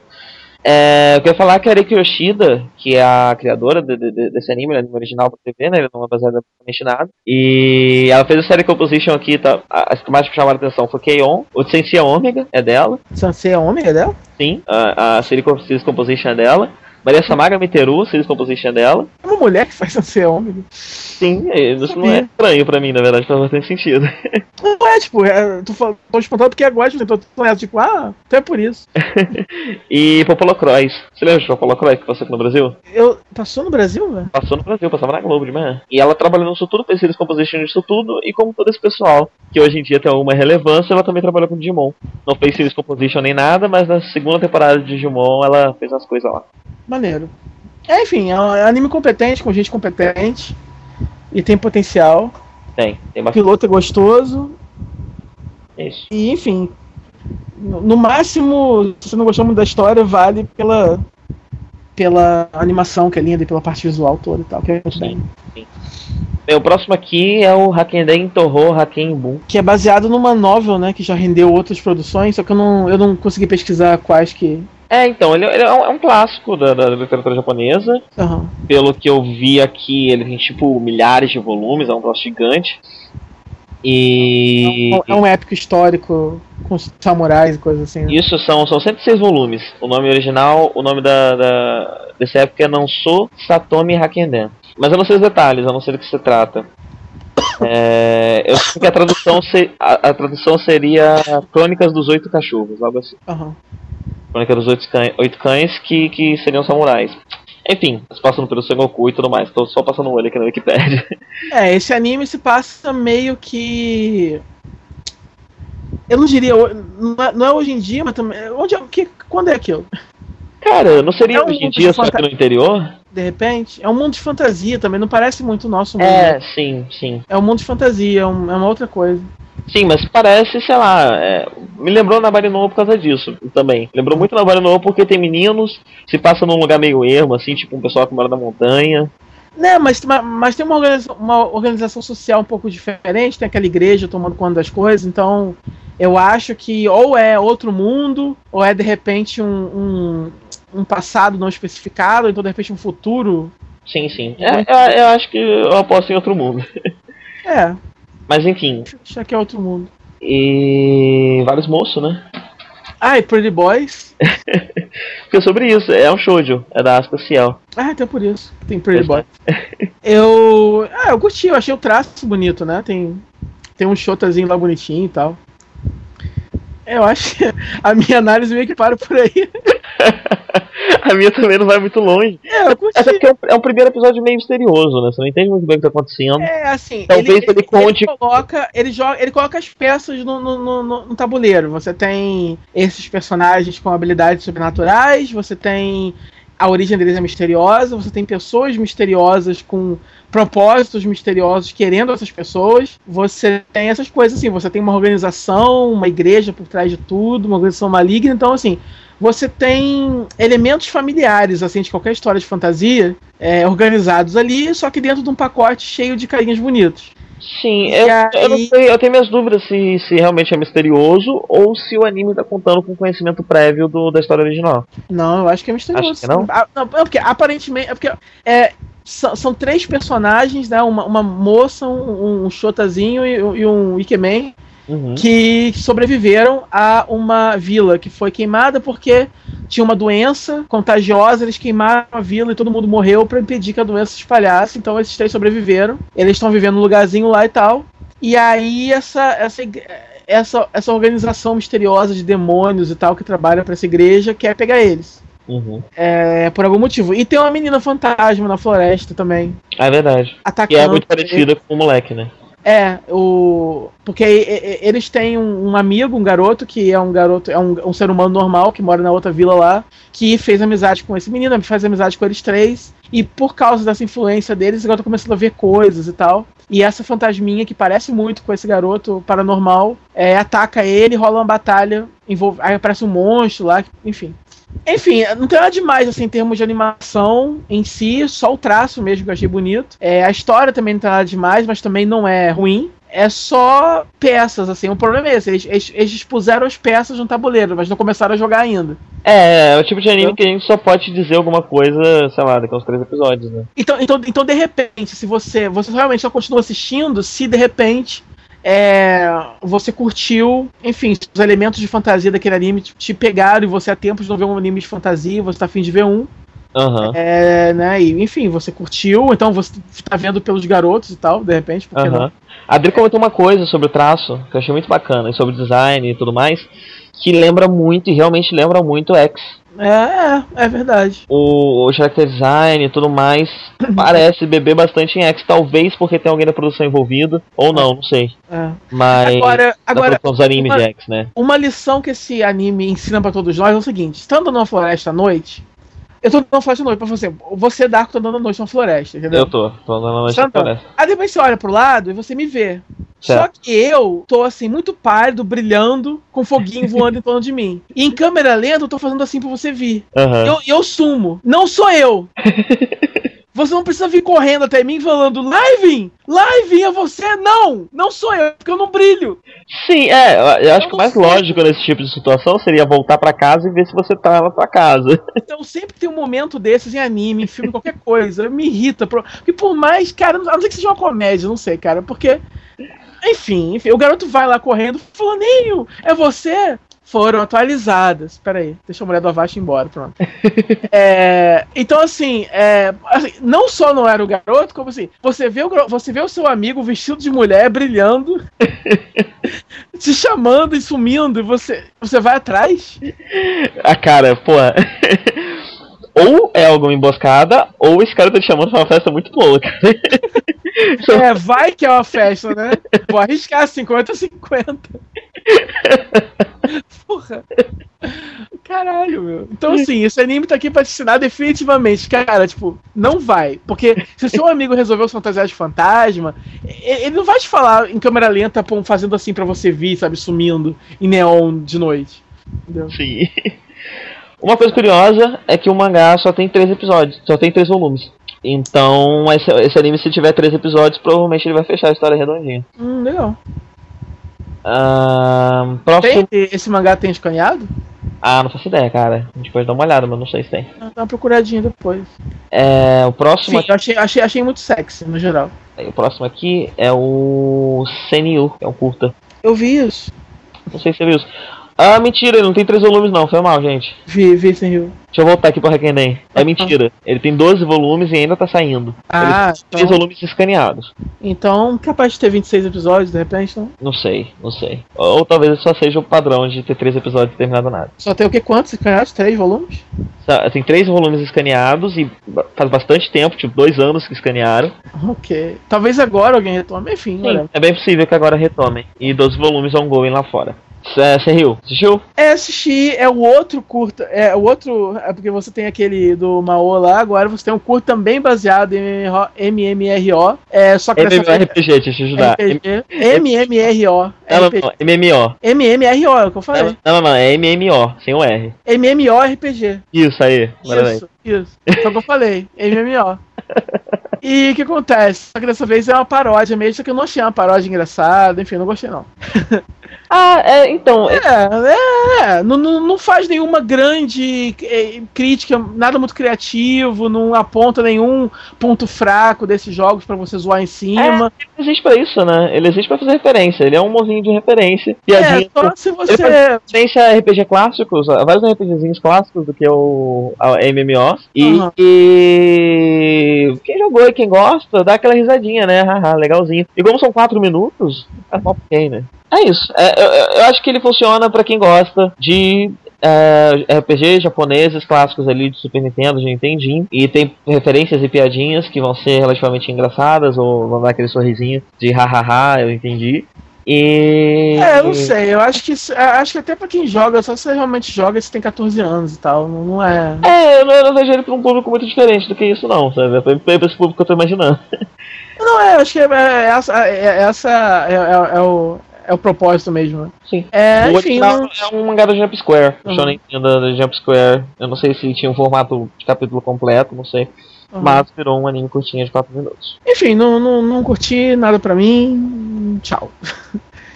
É, eu queria falar que a Reiki Yoshida, que é a criadora de- de- de- desse anime, ele é anime original pra TV, né? Ele não é baseado absolutamente em nada. E ela fez a série Composition aqui, tá? As que mais me chamaram a atenção foi K-On! O Sensei Omega é dela, Sansei é homem, é dela? sim. A, a série Composition é dela. Maria Samaga Miteru, Series Composition dela. É uma mulher que faz é homem. Sim, é, isso não é estranho pra mim, na verdade, faz bastante sentido. Não é, tipo, é, tô, tô espantado porque agora eu tô, tô nessa, tipo, ah, então é por isso. E Popolo Cross. Você lembra de Popolo Cross que passou aqui no Brasil? Eu, passou no Brasil, velho? Passou no Brasil, passava na Globo de manhã. E ela trabalhou nisso tudo, fez series composition disso tudo, e como todo esse pessoal, que hoje em dia tem alguma relevância, ela também trabalhou com Digimon. Não fez series composition nem nada, mas na segunda temporada de Digimon ela fez as coisas lá. Maneiro. É, enfim, é um anime competente, com gente competente. E tem potencial. Tem, tem O bastante piloto é gostoso. isso. E, enfim. No, máximo, se você não gostou muito da história, vale pela. Pela animação que é linda e pela parte visual toda e tal, que é bem. Bem, o próximo aqui é o Hakenden Toho Haken Boom. Que é baseado numa novel, né? Que já rendeu outras produções, só que eu não, eu não consegui pesquisar quais que. É, então, ele, ele é, um, é um clássico da, da literatura japonesa. Aham. Pelo que eu vi aqui, ele tem tipo milhares de volumes, é um troço gigante. E. É um épico histórico com samurais e coisas assim. né? Isso são, são 106 volumes. O nome original, o nome da, da dessa época é Não Sou Satomi Hakenden. Mas eu não sei os detalhes, eu não sei do que se trata. É, eu sei que a tradução, se- a, a tradução seria Crônicas dos Oito Cachorros, algo assim. Aham. Crônica dos Oito Cães, oito cães que, que seriam samurais. Enfim, eles passam pelo Sengoku e tudo mais. Tô só passando um olho aqui na Wikipedia. É, esse anime se passa meio que. Eu não diria. é, não é hoje em dia, mas também. Onde, é- que, quando é aquilo? Cara, não seria É um hoje em dia só que no interior? De repente? É um mundo de fantasia também, não parece muito o nosso mundo. É, sim, sim. É um mundo de fantasia, é, um- é uma outra coisa. Sim, mas parece, sei lá, é, me lembrou na Barinoa por causa disso também. Lembrou muito na Barinoa porque tem meninos, se passa num lugar meio ermo, assim, tipo um pessoal que mora na montanha. Né, mas, ma- mas tem uma organização, uma organização social um pouco diferente, tem aquela igreja tomando conta das coisas, então Eu acho que ou é outro mundo, ou é de repente um, um, um passado não especificado, então de repente um futuro. Sim, sim. É, eu, eu acho que eu aposto em outro mundo. É, Mas enfim. acho que é outro mundo. E. vários moços, né? Ah, e Pretty Boys. Porque sobre isso, é um shoujo, é da Asuka Ciel. Ah, até por isso. Tem Pretty Pois Boys. Eu. Ah, eu curti, eu achei o traço bonito, né? Tem, tem um shotazinho lá bonitinho e tal. Eu acho que a minha análise meio que para por aí. a minha também não vai muito longe. É, eu curti. Até porque é um, é um primeiro episódio meio misterioso, né? Você não entende muito bem o que tá acontecendo. É, assim, Talvez ele conte- Ele coloca, ele, joga, ele coloca as peças no, no, no- no- no tabuleiro. Você tem esses personagens com habilidades sobrenaturais, você tem a origem deles é misteriosa, você tem pessoas misteriosas com propósitos misteriosos querendo essas pessoas. Você tem essas coisas assim, você tem uma organização, uma igreja por trás de tudo, uma organização maligna, então assim, você tem elementos familiares assim de qualquer história de fantasia é, organizados ali, só que dentro de um pacote cheio de carinhas bonitos. Sim, eu, eu não aí- sei, eu tenho minhas dúvidas se, se realmente é misterioso ou se o anime tá contando com conhecimento prévio do, da história original. Não, eu acho que é misterioso. Acho que não? Ah, não, é porque aparentemente. É porque é, são, são três personagens, né? Uma, uma moça, um, um shotazinho e, e um Ikemen Uhum. que sobreviveram a uma vila que foi queimada porque tinha uma doença contagiosa, eles queimaram a vila e todo mundo morreu para impedir que a doença se espalhasse. Então esses três sobreviveram. Eles estão vivendo num lugarzinho lá e tal. E aí essa essa essa, essa organização misteriosa de demônios e tal que trabalha para essa igreja quer pegar eles. Uhum. É, por algum motivo. E tem uma menina fantasma na floresta também. É verdade. Atacando. E é muito parecida com o moleque, né? É, o. Porque eles têm um, amigo, um garoto, que é um garoto, é um, um ser humano normal, que mora na outra vila lá, que fez amizade com esse menino, faz amizade com eles três. E por causa dessa influência deles, esse garoto começando a ver coisas e tal. E essa fantasminha, que parece muito com esse garoto paranormal, é, ataca ele, rola uma batalha, envolve, aí aparece um monstro lá, enfim. Enfim, não tem nada demais assim, em termos de animação em si, só o traço mesmo que eu achei bonito. É, a história também não tem nada demais, mas também não é ruim. É só peças, assim. O problema é esse: eles, eles, eles expuseram as peças no tabuleiro, mas não começaram a jogar ainda. É, é o tipo de anime que a gente só pode dizer alguma coisa, sei lá, daqui uns três episódios, né? Então, então, então de repente, se você, você realmente só continua assistindo, se de repente é, você curtiu, enfim, os elementos de fantasia daquele anime te- pegaram e você há tempos não vê um anime de fantasia, você tá afim de ver um, Aham. é, né, e enfim, você curtiu, então você tá vendo pelos garotos e tal, de repente, porque Aham. A Adri comentou uma coisa sobre o traço, que eu achei muito bacana, e sobre o design e tudo mais, que lembra muito, e realmente lembra muito X. É, é, é verdade. O, o character design e tudo mais parece beber bastante em X, talvez porque tem alguém da produção envolvido, ou não, não sei. É. Mas Agora, agora dos animes uma- de X, né? uma lição que esse anime ensina pra todos nós é o seguinte: estando numa floresta à noite, eu tô floresta à noite, pra você, você Darko tá andando à noite numa floresta, entendeu? Eu tô, tô andando na noite andou. floresta. Aí depois você olha pro lado e você me vê. Só Certo. que eu tô assim, muito pálido, brilhando, com foguinho voando em torno de mim. E em câmera lenta eu tô fazendo assim pra você vir. Aham. Eu, eu sumo. Não sou eu! Você não precisa vir correndo até mim falando, Live! Live, é você? Não! Não sou eu, porque eu não brilho. Sim, é, eu- acho Eu que o mais não sei. lógico nesse tipo de situação seria voltar pra casa e ver se você tá na tua casa. Então sempre tem um momento desses em anime, em filme, qualquer coisa. Me irrita. por- Porque por mais, cara, a não ser que seja uma comédia, não sei, cara. Porque. Enfim, enfim, o garoto vai lá correndo, fulaninho, é você? Foram atualizadas. Pera aí, deixa a mulher do Avast embora, pronto. É, então, assim, é, assim, não só não era o garoto, como assim, você vê o, você vê o seu amigo vestido de mulher, brilhando, te chamando e sumindo, e você, você vai atrás? A cara, pô. Ou é alguma emboscada, ou esse cara tá te chamando pra uma festa muito louca. É, vai que é uma festa, né? Vou arriscar 50-50. Porra. Caralho, meu. Então, assim, esse anime tá aqui pra te ensinar definitivamente, cara, tipo, não vai. Porque se seu amigo resolveu fantasiar de fantasma, ele não vai te falar em câmera lenta, pô, fazendo assim pra você vir, sabe, sumindo em neon de noite. Entendeu? Sim. Uma coisa curiosa é que o mangá só tem três episódios, só tem três volumes. Então, esse, esse anime, se tiver três episódios, provavelmente ele vai fechar a história redondinha. Hum, legal. Ahn, próximo. Tem, esse mangá tem escaneado? Ah, não faço ideia, cara. A gente pode dar uma olhada, mas não sei se tem. Dá uma procuradinha depois. É, o próximo, Sim, eu achei, achei, achei muito sexy, no geral. aqui, o próximo aqui é o Senyu, que é um curta. Eu vi isso. Não sei se você viu isso. Ah, mentira, ele não tem três volumes não, foi mal, gente. Vi, vi sem Rio. Deixa eu voltar aqui pro Hakenden. É mentira. Ele tem 12 volumes e ainda tá saindo. Ah, ele tem três então, volumes escaneados. então capaz de ter 26 episódios, de repente, não? Não sei, não sei. Ou, ou talvez só seja o padrão de ter três episódios e terminado nada. Só tem o que? Quantos escaneados? Três volumes? Tem três volumes escaneados e faz bastante tempo, tipo dois anos que escanearam. Ok. Talvez agora alguém retome, enfim, olha. É bem possível que agora retomem. E 12 volumes ongoing lá fora. Você riu? Assistiu? É, assisti, é o outro curta, é o outro, é porque você tem aquele do Mao lá, agora você tem um curta também baseado em MMRO, é, só que dessa MMORPG, deixa eu te ajudar. RPG, MMRO, Não, MMO. MMRO, é o que eu falei, Não, não, não, é MMO, sem o R. MMORPG, Isso aí, isso, isso, o que eu falei, MMO. E o que acontece? Só que dessa vez é uma paródia mesmo, só que eu não achei uma paródia engraçada, enfim, não gostei não. Ah, é, então, é- É, é, não, não, não faz nenhuma grande eh, crítica, nada muito criativo, não aponta nenhum ponto fraco desses jogos pra você zoar em cima. ele existe pra isso, né? Ele existe pra fazer referência. Ele é um mozinho de referência. É, Piadinha. só se você. referência a RPG clássicos, a vários RPGzinhos clássicos do que o a MMOs. E, Aham. e quem jogou e quem gosta, dá aquela risadinha, né? Haha, legalzinho. E como são quatro minutos, é mal ok, né? É isso. É, eu, eu- acho que ele funciona pra quem gosta de é, RPG japoneses clássicos ali de Super Nintendo, de Nintendinho. E tem referências e piadinhas que vão ser relativamente engraçadas, ou vão dar aquele sorrisinho de hahaha, eu entendi. E. É, eu não sei, eu acho que é, acho que até pra quem joga, só se você realmente joga se tem 14 anos e tal, não, não é. É, eu não, eu não vejo ele pra um público muito diferente do que isso, não, sabe? É pra, pra esse público que eu tô imaginando. Não é, acho que é, é essa, é, essa é, é- é o, é o propósito mesmo. né? Sim. É, o enfim, original não- é um mangá da Jump Square, Uhum. Shonen da da Jump Square. Eu não sei se tinha um formato de capítulo completo, não sei. Uhum. Mas virou um anime curtinho de 4 minutos. enfim, não, não, não curti nada pra mim. Tchau.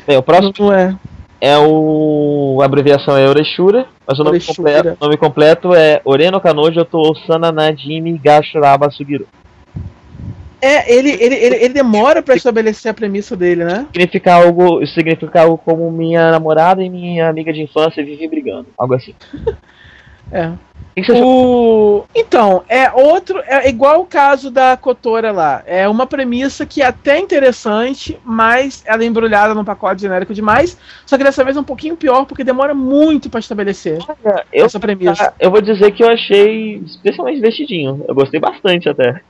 Bem, o próximo Não é. é o. A abreviação é Oreshura, mas o nome, Oreshura. completo, o nome completo é Oreno Kanojo to Osana Najimi Gashuraba Sugiro. É, ele, ele, ele, ele demora pra estabelecer a premissa dele, né? Significa algo, significa algo como minha namorada e minha amiga de infância vivem brigando. Algo assim. É. O. Então, é outro. É igual o caso da Cotora lá. É uma premissa que é até interessante, mas ela é embrulhada num pacote genérico demais. Só que dessa vez é um pouquinho pior, porque demora muito pra estabelecer Olha, eu, essa premissa. ah, eu vou dizer que eu achei especialmente vestidinho. Eu gostei bastante até.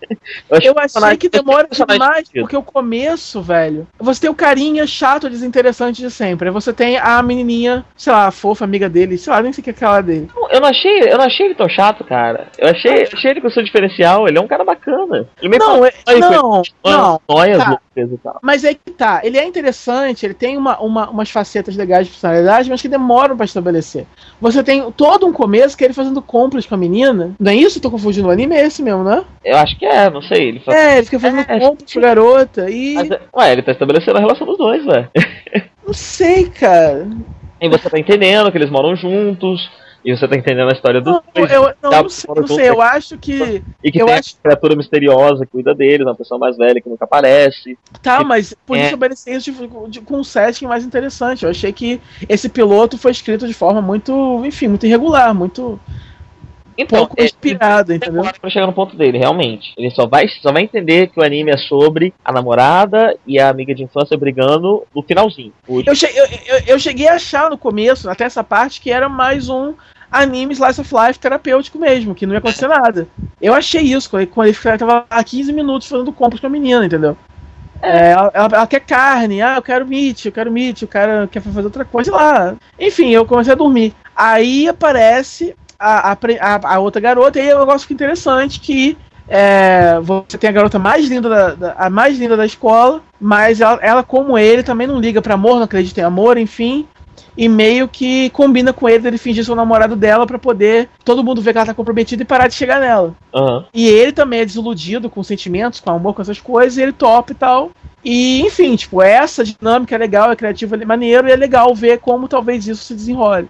Eu achei que demora demais, porque o começo, velho. Você tem o carinha chato, desinteressante de sempre. Você tem a menininha, sei lá, fofa amiga dele, sei lá, nem sei o que é aquela dele. Eu não achei, eu não achei ele tão chato, cara. Eu achei, achei ele com seu diferencial. Ele é um cara bacana. Ele meio Não, é, não, não. noias tá. e tal. Mas é que tá, ele é interessante, ele tem uma, uma- umas facetas legais de personalidade, mas que demoram pra estabelecer. Você tem todo um começo que é ele fazendo compras com a menina. Não é isso? Tô confundindo o anime, é esse mesmo, né? Eu acho que é, não sei. Ele faz... É, ele fica fazendo É, compras com a garota e. Mas, ué, ele tá estabelecendo a relação dos dois, velho. Não sei, cara. E você tá entendendo que eles moram juntos. E você tá entendendo a história dos Não, dois. eu, não, dá não sei, não sei, eu acho que. E que eu tem acho- a criatura misteriosa que cuida deles, uma pessoa mais velha que nunca aparece. Tá, mas podia É. estabelecer isso de- de- com um setting mais interessante. Eu achei que esse piloto foi escrito de forma muito, enfim, muito irregular, muito Então, pouco é, inspirada, entendeu? pra chegar no ponto dele, realmente. Ele só vai, só vai entender que o anime é sobre a namorada e a amiga de infância brigando no finalzinho. Eu, che- eu, eu, cheguei a achar no começo, até essa parte, que era mais um anime slice of life terapêutico mesmo, que não ia acontecer nada. Eu achei isso, quando ele, tava há 15 minutos fazendo compras com a menina, entendeu? É, ela, ela- ela quer carne, ah, eu quero meat, eu quero meat, o cara quer fazer outra coisa lá. Enfim, eu comecei a dormir. Aí aparece a, a, a- a outra garota, e aí é um negócio que interessante que é, você tem a garota mais linda da, da- a mais linda da escola, mas ela, ela, como ele, também não liga pra amor, não acredita em amor, enfim. E meio que combina com ele ele fingir ser o namorado dela pra poder todo mundo ver que ela tá comprometida e parar de chegar nela. Aham. E ele também é desiludido com sentimentos, com amor, com essas coisas, e ele topa e tal. E, enfim, tipo, essa dinâmica é legal, é criativa, é maneiro, e é legal ver como talvez isso se desenrole.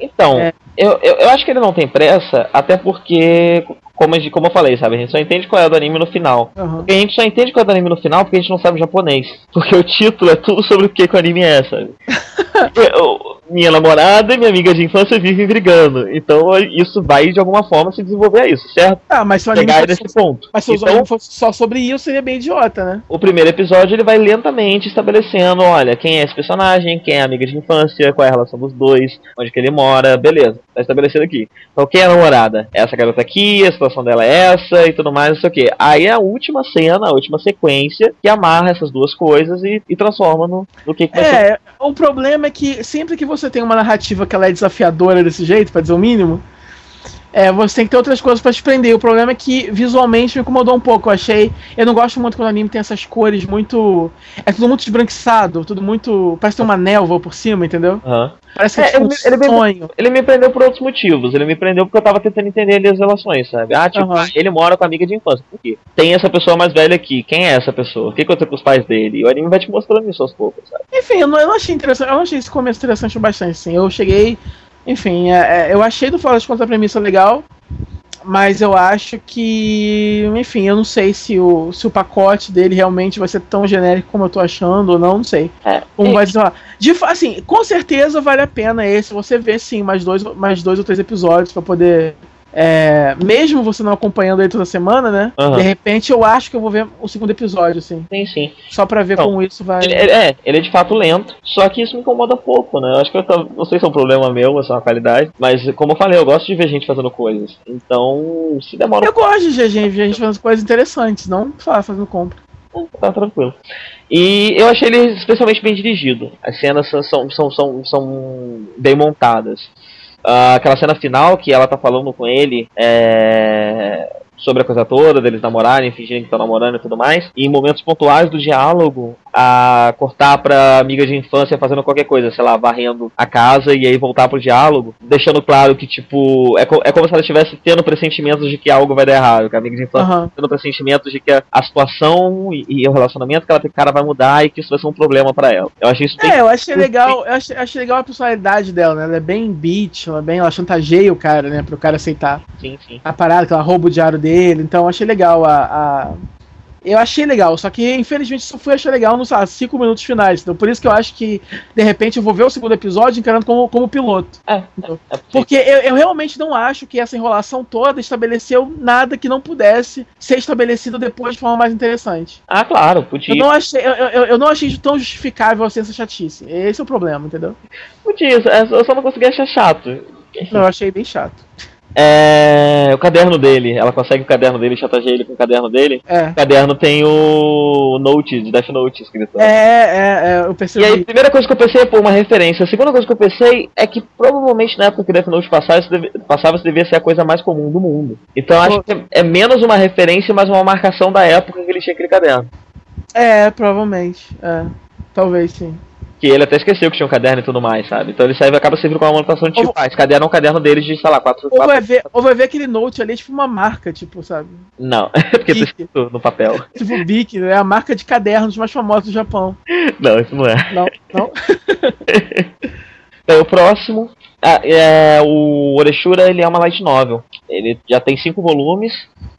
Então, É. eu, eu, eu acho que ele não tem pressa, até porque, como, a gente- como eu falei, sabe, a gente só entende qual é o do anime no final. Porque a gente só entende qual é do anime no final porque a gente não sabe japonês. Porque o título é tudo sobre o que, que o anime é, sabe? Eu- minha namorada e minha amiga de infância vivem brigando. Então isso vai de alguma forma se desenvolver a isso, certo? Ah, mas se o anime Chegar nesse ponto. mas se o Então, anime fosse só sobre isso, seria bem idiota, né? o primeiro episódio ele vai lentamente estabelecendo, olha, quem é esse personagem, quem é a amiga de infância, qual é a relação dos dois, onde que ele mora, beleza, tá estabelecido aqui. Então quem é a namorada? Essa garota aqui, a situação dela é essa e tudo mais, não sei o que. Aí é a última cena, a última sequência que amarra essas duas coisas e, e transforma no, no que, que vai ser. É, o problema é que sempre que você tem uma narrativa que ela é desafiadora desse jeito, pra dizer o mínimo, é, você tem que ter outras coisas pra te prender. O problema é que visualmente me incomodou um pouco. Eu achei. Eu não gosto muito quando o anime tem essas cores muito. É tudo muito esbranquiçado, tudo muito. Parece ter uma névoa por cima, entendeu? Aham. Parece que é, É, tipo um ele- ele é bem- sonho. Ele me prendeu por outros motivos. Ele me prendeu porque eu tava tentando entender ali as relações, sabe? Ah, tipo, ah, ele mora com a amiga de infância. Por quê? Tem essa pessoa mais velha aqui. Quem é essa pessoa? O que aconteceu com os pais dele? E o anime vai te mostrando isso aos poucos, sabe? Enfim, eu não, eu não achei interessante. Eu não achei esse começo interessante bastante, assim. Eu cheguei. Enfim, é, é, eu achei do Fora das Contas a premissa legal. Mas eu acho que. Enfim, eu não sei se o, se o pacote dele realmente vai ser tão genérico como eu tô achando ou não, não sei. É. Como vai de assim, com certeza vale a pena esse. Você ver sim mais dois, mais dois ou três episódios pra poder. É, mesmo você não acompanhando ele toda semana, né? Aham. De repente eu acho que eu vou ver o segundo episódio, assim. Sim, sim. Só pra ver Então, como isso vai. Ele, ele- é, ele é de fato lento, só que isso me incomoda pouco, né? Eu acho que eu tô- não sei se é um problema meu, ou se é uma qualidade, mas como eu falei, eu gosto de ver gente fazendo coisas. Então, se demora Eu gosto de ver gente, gente fazendo coisas interessantes, não só fazendo compra. pouco, tá tranquilo. E eu achei ele especialmente bem dirigido. As cenas são, são, são, são, são bem montadas. Ah, aquela cena final que ela tá falando com ele é, sobre a coisa toda, deles namorarem, fingirem que estão namorando e tudo mais. E em momentos pontuais do diálogo, a cortar pra amiga de infância fazendo qualquer coisa, sei lá, varrendo a casa e aí voltar pro diálogo, deixando claro que, tipo, é, co- é como se ela estivesse tendo pressentimentos de que algo vai dar errado, que a amiga de infância Aham. tendo pressentimentos de que a, a situação e, e o relacionamento que ela tem com o cara vai mudar e que isso vai ser um problema pra ela. Eu achei isso bem. É, eu achei legal, eu achei, achei legal a personalidade dela, né? Ela é bem bitch, ela é bem, ela chantageia o cara, né? Pro cara aceitar Sim, sim. a parada, que ela rouba o diário dele. Então eu achei legal a. a- Eu achei legal, só que infelizmente só fui achar legal nos ah, cinco minutos finais. Então, por isso que eu acho que, de repente, eu vou ver o segundo episódio encarando como, como piloto. É, é, é Porque eu, eu realmente não acho que essa enrolação toda estabeleceu nada que não pudesse ser estabelecido depois de forma mais interessante. Ah, claro, podia. Eu não achei, eu, eu, eu não achei tão justificável assim essa chatice. Esse é o problema, entendeu? podia eu só não consegui achar chato. Não, eu achei bem chato. É. O caderno dele, ela consegue o caderno dele, chantageia ele com o caderno dele. É. O caderno tem o Note, de Death Note escrito. É, é, é, eu E percebi. aí, a primeira coisa que eu pensei é pô, uma referência. A segunda coisa que eu pensei é que provavelmente na época que Death Note passava, isso, deve- passava, isso devia ser a coisa mais comum do mundo. Então acho que é, é menos uma referência, mas uma marcação da época que ele tinha aquele caderno. É, provavelmente. É. Talvez sim. Que ele até esqueceu que tinha um caderno e tudo mais, sabe? Então ele serve, acaba servindo como uma anotação de tipo, Ou- ah, esse caderno é um caderno dele de, sei lá, quatro. Ou quatro... vai, ver, ou vai ver aquele note ali, tipo uma marca, tipo, sabe? Não, porque tá escrito no papel. Tipo o Bic, né? A marca de cadernos mais famosa do Japão. Não, isso não é. Não, não. Então, o próximo. Ah, é, o Oreshura ele é uma light novel. Ele já tem cinco volumes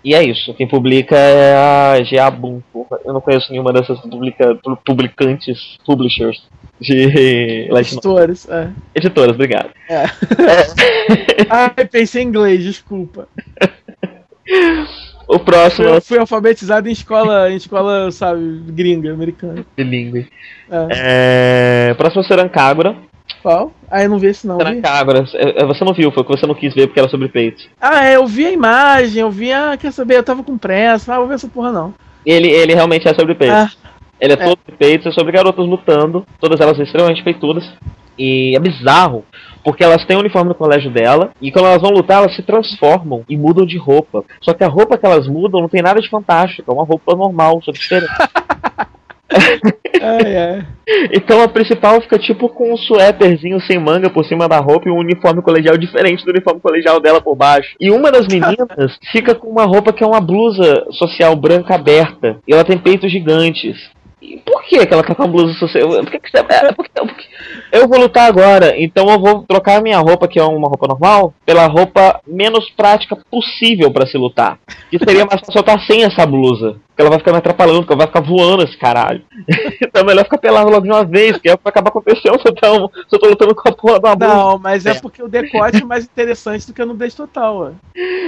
e é isso. Quem publica é a Geabuntu. Eu não conheço nenhuma dessas publica, pu- publicantes, publishers de light novel. Editores, é. Editoras, obrigado. É. É. Ai, pensei em inglês, desculpa. o próximo Eu fui alfabetizado em escola, em escola, sabe, gringa, americana. o bilíngue. É. É, próximo é o Serancagura. Qual? Ah, eu não vi esse não. vi? Serancagura, é, é, você não viu, foi que você não quis ver porque era sobre peito. Ah, é, eu vi a imagem, eu vi, ah, quer saber, eu tava com pressa, ah, vou ver essa porra não. Ele, ele realmente é sobre peito. Ah, Ele é todo de peito, é sobre garotas lutando, todas elas extremamente peitudas. E é bizarro, porque elas têm o uniforme no colégio dela, e quando elas vão lutar, elas se transformam e mudam de roupa. Só que a roupa que elas mudam não tem nada de fantástico, é uma roupa normal, só diferente. ai, ai. então a principal fica tipo com um suéterzinho sem manga por cima da roupa e um uniforme colegial diferente do uniforme colegial dela por baixo. E uma das meninas fica com uma roupa que é uma blusa social branca aberta, e ela tem peitos gigantes. E por que, que ela tá com a blusa social? Por que que você- é, porque- porque eu vou lutar agora, então eu vou trocar minha roupa, que é uma roupa normal, pela roupa menos prática possível pra se lutar. Que seria mais fácil eu estar sem essa blusa. Porque ela vai ficar me atrapalhando, porque vai ficar voando esse caralho. então é melhor ficar pelado logo de uma vez, porque é vai acabar acontecendo se eu, tô, se eu tô lutando com a porra da blusa. Não, mas é É. porque o decote é mais interessante do que no Nudez Total, ó.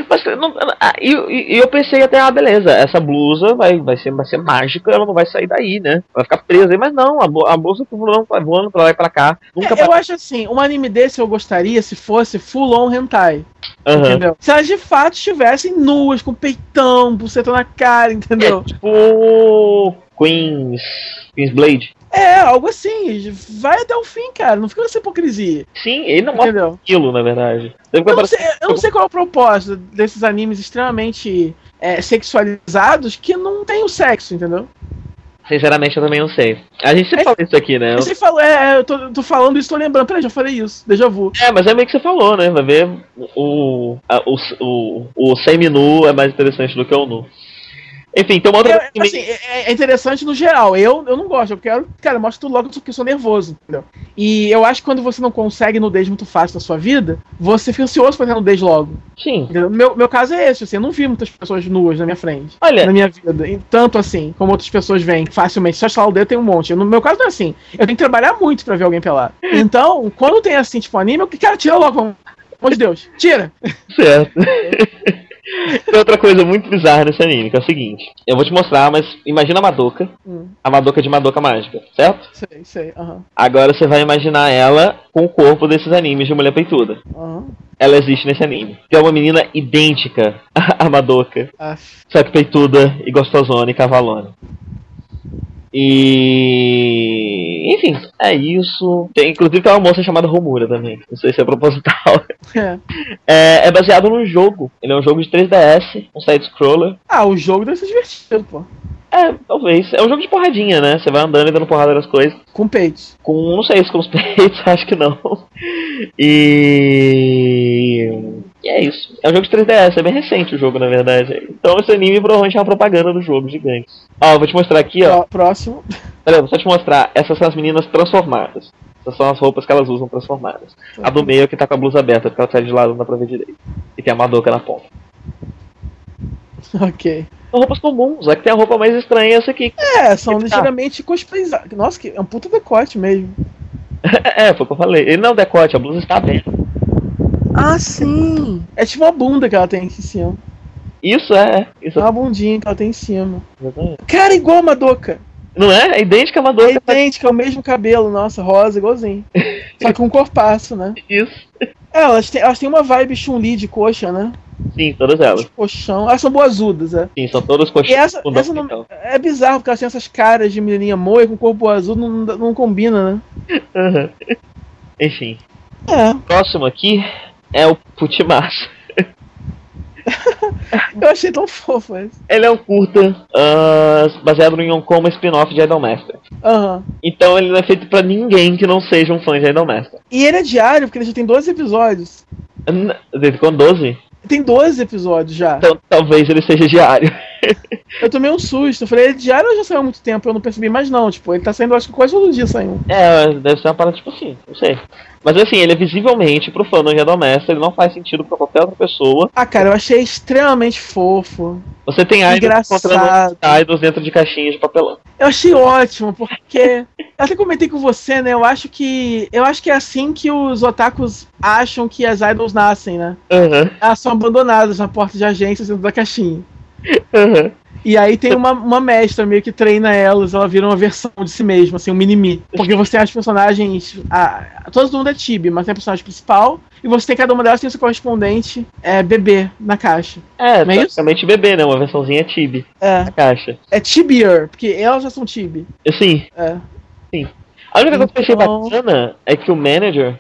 Mas não, ah, e, e- e eu pensei até, ah, beleza, essa blusa vai, vai, ser, vai ser mágica, ela não vai sair daí, né? Vai ficar presa aí, mas não, a, a blusa tá voando, vai voando pra lá e pra cá. Nunca É, eu acho assim, um anime desse eu gostaria se fosse full on hentai, Aham. entendeu? Se elas de fato estivessem nuas, com peitão, buceta na cara, entendeu? É tipo Queens. Queens Blade. É, algo assim, vai até o fim, cara, não fica nessa hipocrisia, Sim, ele não mostra entendeu? aquilo, na verdade. Deve Eu não, sei, eu não sei qual é o propósito desses animes extremamente é, sexualizados que não tem o sexo, entendeu? Sinceramente, eu também não sei. A gente sempre É- fala isso aqui, né? Você falou, é, eu tô, tô falando isso, tô lembrando, peraí, já falei isso, déjà vu. É, mas é meio que você falou, né? Vai ver o, a- o, o, o semi-nu é mais interessante do que o nu. Enfim, outra É, assim, é, é interessante no geral. Eu, eu não gosto, eu quero. Cara, mostra tudo logo porque eu sou nervoso, entendeu? E eu acho que quando você não consegue nudez muito fácil na sua vida, você fica ansioso pra ter nudez logo. Sim. Entendeu? Meu, meu caso é esse, assim, eu não vi muitas pessoas nuas na minha frente. Olha, Na minha vida. E Tanto assim, como outras pessoas veem facilmente. Só instalar o dedo tem um monte. No meu caso não é assim. Eu tenho que trabalhar muito pra ver alguém pelado. Então, quando tem assim, tipo, anime, eu cara, tira logo. Pelo amor de Deus, tira! Certo. Tem outra coisa muito bizarra nesse anime, que é o seguinte. Eu vou te mostrar, mas imagina a Madoka. Hum. A Madoka de Madoka Mágica, certo? Sei, sei, aham. Agora você vai imaginar ela com o corpo desses animes de mulher peituda. aham. Ela existe nesse anime. Que é uma menina idêntica à Madoka. Aff. Só que peituda e gostosona e cavalona. E. Enfim, é isso. Tem, inclusive tem uma moça chamada Romura também. Não sei se é proposital. É. É, é baseado num jogo. Ele é um jogo de 3DS, um side-scroller. Ah, o jogo deve ser divertido, pô. É, talvez. É um jogo de porradinha, né? Você vai andando e dando porrada nas coisas. Com peitos. Com, não sei se com os peitos, acho que não. E. E é isso. É um jogo de 3DS, é bem recente o jogo, na verdade. Então esse anime provavelmente é uma propaganda do jogo gigante. Ó, eu vou te mostrar aqui, ó. Pró- Próximo. Peraí, vou só te mostrar. Essas são as meninas transformadas. Essas são as roupas que elas usam transformadas. A do meio é que tá com a blusa aberta, porque ela sai de lado, não dá pra ver direito. E tem a Madoka na ponta. Ok. São roupas comuns, só que tem a roupa mais estranha essa aqui. É, são Tá. ligeiramente cosplayizados. Nossa, que é um puta decote mesmo. é, foi o que eu falei. Ele não é o decote, a blusa está aberta. Ah, sim. É tipo uma bunda que ela tem aqui em cima. Isso é, isso É uma bundinha que ela tem em cima. é. Cara, igual a Madoka. Não é? É idêntica a É Madoka. idêntica, é o mesmo cabelo, nossa, rosa, igualzinho. Só que com um corpaço, né? Isso. É, elas têm, elas têm uma vibe Chun-Li de coxa, né? Sim, todas elas. De colchão. Elas são boazudas, é. Sim, são todas E coxinhas. essa, essa não, é bizarro, porque elas têm essas caras de menininha moia com corpo azul, não, não combina, né? Aham. Enfim. É, Próximo aqui é o Putimaço. eu achei tão fofo esse. Ele é um curta ah, baseado no Yonkoma spin-off de Idolmaster. Aham. Então ele não é feito pra ninguém que não seja um fã de Idolmaster. E ele é diário, porque ele já tem 12 episódios. Desde com 12? Tem 12 episódios já. Então talvez ele seja diário. Eu tomei um susto. Eu falei, ele é diário ou já saiu há muito tempo? Eu não percebi mais não. Tipo, ele tá saindo, acho que quase todo dia saindo. É, deve ser uma parada tipo assim, não sei. Mas assim, ele é visivelmente pro fã do Idolmaster, ele não faz sentido pra qualquer outra pessoa. Ah, cara, eu achei extremamente fofo. Você tem idols encontrando idols dentro de caixinhas de papelão. Eu achei ótimo, porque. Eu até comentei com você, né? Eu acho que. Eu acho que é assim que os otakus acham que as idols nascem, né? Aham, Elas são abandonadas na porta de agências dentro da caixinha. aham. E aí tem uma, uma mestra meio que treina elas, ela vira uma versão de si mesma, assim, um mini-me. Porque você tem as personagens. A, todo mundo é Tibi, mas tem a personagem principal. E você tem cada uma delas tem seu correspondente é, bebê na caixa. É, Não é isso? praticamente bebê, né? Uma versãozinha Tibi É. na caixa. É Tibier, porque elas já são Tibi. Assim, É. a única coisa que eu achei Então- bacana é que o manager,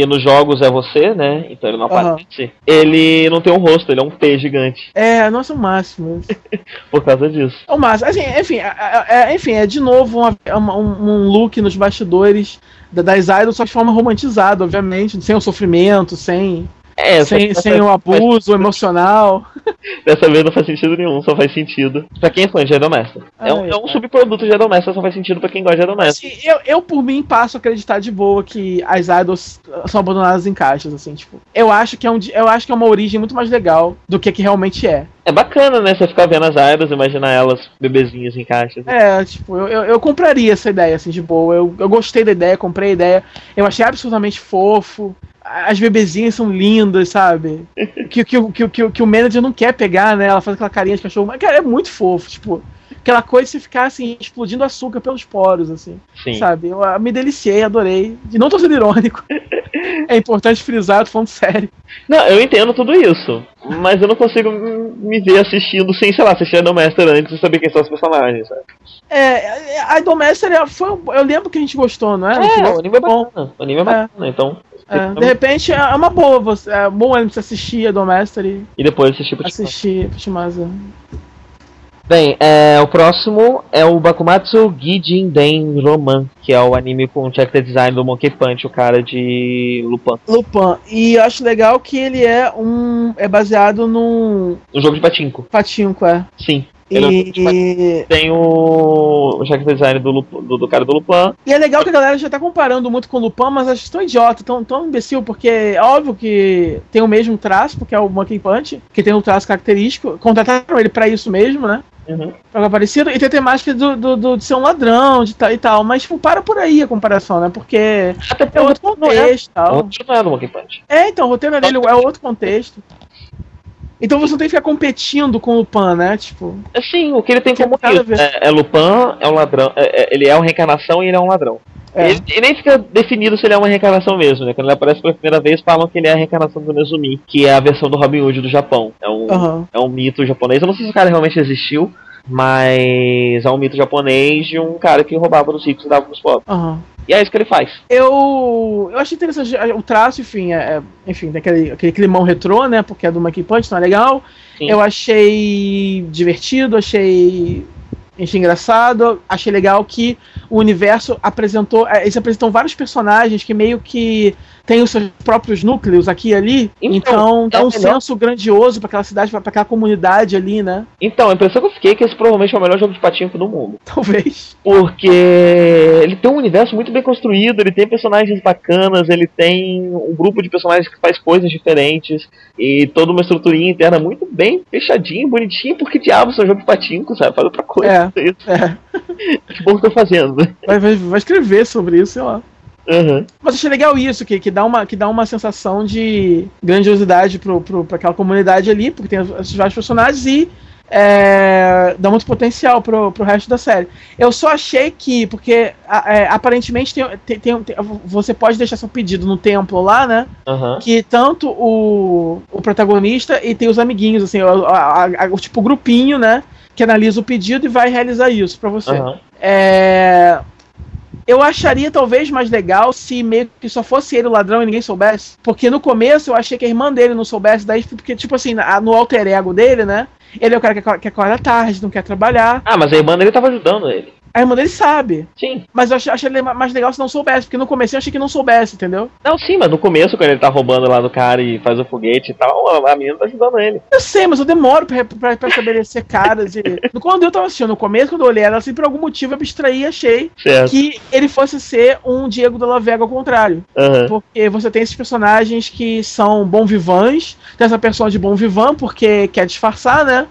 que nos jogos é você, né? Então ele não aparece. Ele não tem um rosto, ele é um T gigante. É, nossa, o máximo. Por causa disso. É o máximo. Assim, enfim, é, é- enfim, é de novo uma- uma- um, look nos bastidores da- das idols, só de forma romantizada, obviamente, sem o sofrimento, sem. É, sem, sem o faz- abuso emocional. Dessa vez não faz sentido nenhum, só faz sentido pra quem é fã de Geodomesta. É, um, Ai, é um cara. subproduto de Geodomesta, só faz sentido pra quem gosta de Geodomesta. Assim, eu, eu, por mim, passo a acreditar de boa que as idols são abandonadas em caixas, assim, tipo. Eu acho que é, um, eu acho que é uma origem muito mais legal do que que realmente é. É bacana, né? Você ficar vendo as idols, imaginar elas bebezinhas em caixas. É, tipo, eu, eu, eu compraria essa ideia, assim, de boa. Eu, eu gostei da ideia, comprei a ideia. Eu achei absolutamente fofo. As bebezinhas são lindas, sabe? Que, que, que, que, que o manager não quer pegar, né? Ela faz aquela carinha de cachorro. Mas, cara, é muito fofo, tipo. Aquela coisa de você ficar, assim, explodindo açúcar pelos poros, assim. Sim. Sabe? Eu ah, me deliciei, adorei. E não tô sendo irônico. é importante frisar, eu tô falando sério. Não, eu entendo tudo isso. Mas eu não consigo me ver assistindo sem, sei lá, assistir Geodomesta antes e saber quem são os personagens, sabe? É, a Idolmaster é- foi. Eu lembro que a gente gostou, não é? É, o anime é bom. O anime é bacana, então. É, de repente é uma boa, você, é bom anime pra você assistir a Idolmaster e E depois assistir pro assistir Pushimasa. Bem, é, o próximo é o Bakumatsu Gijin Den Roman, que é o anime com o character design do Monkey Punch, o cara de Lupin. Lupin. E eu acho legal que ele é um. é baseado num Um jogo de patinco. patinco, é. Sim. É. E, Tem o, o design do, do, do cara do Lupin. e é legal que a galera já tá comparando muito com o Lupin, mas acho tão idiota, tão, tão imbecil, porque é óbvio que tem o mesmo traço, porque é o Monkey Punch, que tem um traço característico. Contrataram ele pra isso mesmo, né? Uhum. Algo parecido, e tem a temática do, do, do- de ser um ladrão de tal, e tal, mas tipo, para por aí a comparação, né? Porque Até é outro contexto O tal. não é do Monkey Punch. É, então, o roteiro dele é outro contexto. Então você não tem que ficar competindo com o Lupin, né? Tipo, Assim, o que ele tem como. É, é Lupin, é um ladrão. é- é- ele é uma reencarnação e ele é um ladrão. é. Ele, ele nem fica definido se ele é uma reencarnação mesmo, né? Quando ele aparece pela primeira vez, falam que ele é a reencarnação do Nezumi, que é a versão do Robin Hood do Japão. É um, Aham. é um mito japonês. Eu não sei se o cara realmente existiu, mas é um mito japonês de um cara que roubava dos ricos e dava pros pobres. Aham. E é isso que ele faz. Eu, eu achei interessante o traço, enfim, é, é- enfim, daquele aquele climão retrô, né? Porque é do Monkey Punch, não é legal. Sim. Eu achei divertido, achei, achei engraçado, achei legal que o universo apresentou, é, eles apresentam vários personagens que meio que têm os seus próprios núcleos aqui e ali, Então, então, dá é um melhor- senso grandioso pra aquela cidade, pra pra aquela comunidade ali, né? Então, a impressão que eu fiquei é que esse provavelmente é o melhor jogo de patinho do mundo. Talvez. Porque ele tem um universo muito bem construído, ele tem personagens bacanas, ele tem um grupo de personagens que faz coisas diferentes e toda uma estruturinha interna muito bem fechadinha, bonitinha, porque diabos é um jogo de patinco, sabe? Faz outra coisa. É. É. Que bom que eu tô fazendo. Vai, vai, vai escrever sobre isso, sei lá. Uhum. Mas achei legal isso, que, que, dá uma, que dá uma sensação de grandiosidade pro, pro, pra aquela comunidade ali, porque tem esses vários personagens e é, dá muito potencial pro, pro resto da série. Eu só achei que, porque é, aparentemente tem, tem, tem- você pode deixar seu pedido no templo lá, né? Aham. Que tanto o, o protagonista e tem os amiguinhos, assim, o, a- a- o tipo grupinho, né? Que analisa o pedido e vai realizar isso pra você. Aham. É, Eu acharia talvez mais legal se meio que só fosse ele o ladrão e ninguém soubesse. Porque no começo eu achei que a irmã dele não soubesse, daí, porque, tipo assim, no alter ego dele, né? Ele é o cara que acorda tarde, não quer trabalhar. Ah, mas a irmã dele tava ajudando ele. A irmã dele sabe. Sim. Mas eu achei, achei mais legal se não soubesse, porque no começo eu achei que não soubesse, entendeu? Não, sim, mas no começo, quando ele tá roubando lá do cara e faz o foguete e tal, a- menina tá ajudando ele. Eu sei, mas eu demoro pra, pra, pra estabelecer caras. E... Quando eu tava assistindo no começo, quando eu olhei ela, assim, por algum motivo eu abstraí e achei Certo. que ele fosse ser um Diego da La Vega ao contrário. Aham. Porque você tem esses personagens que são bom vivãs, tem essa pessoa de bom vivan porque quer disfarçar, né?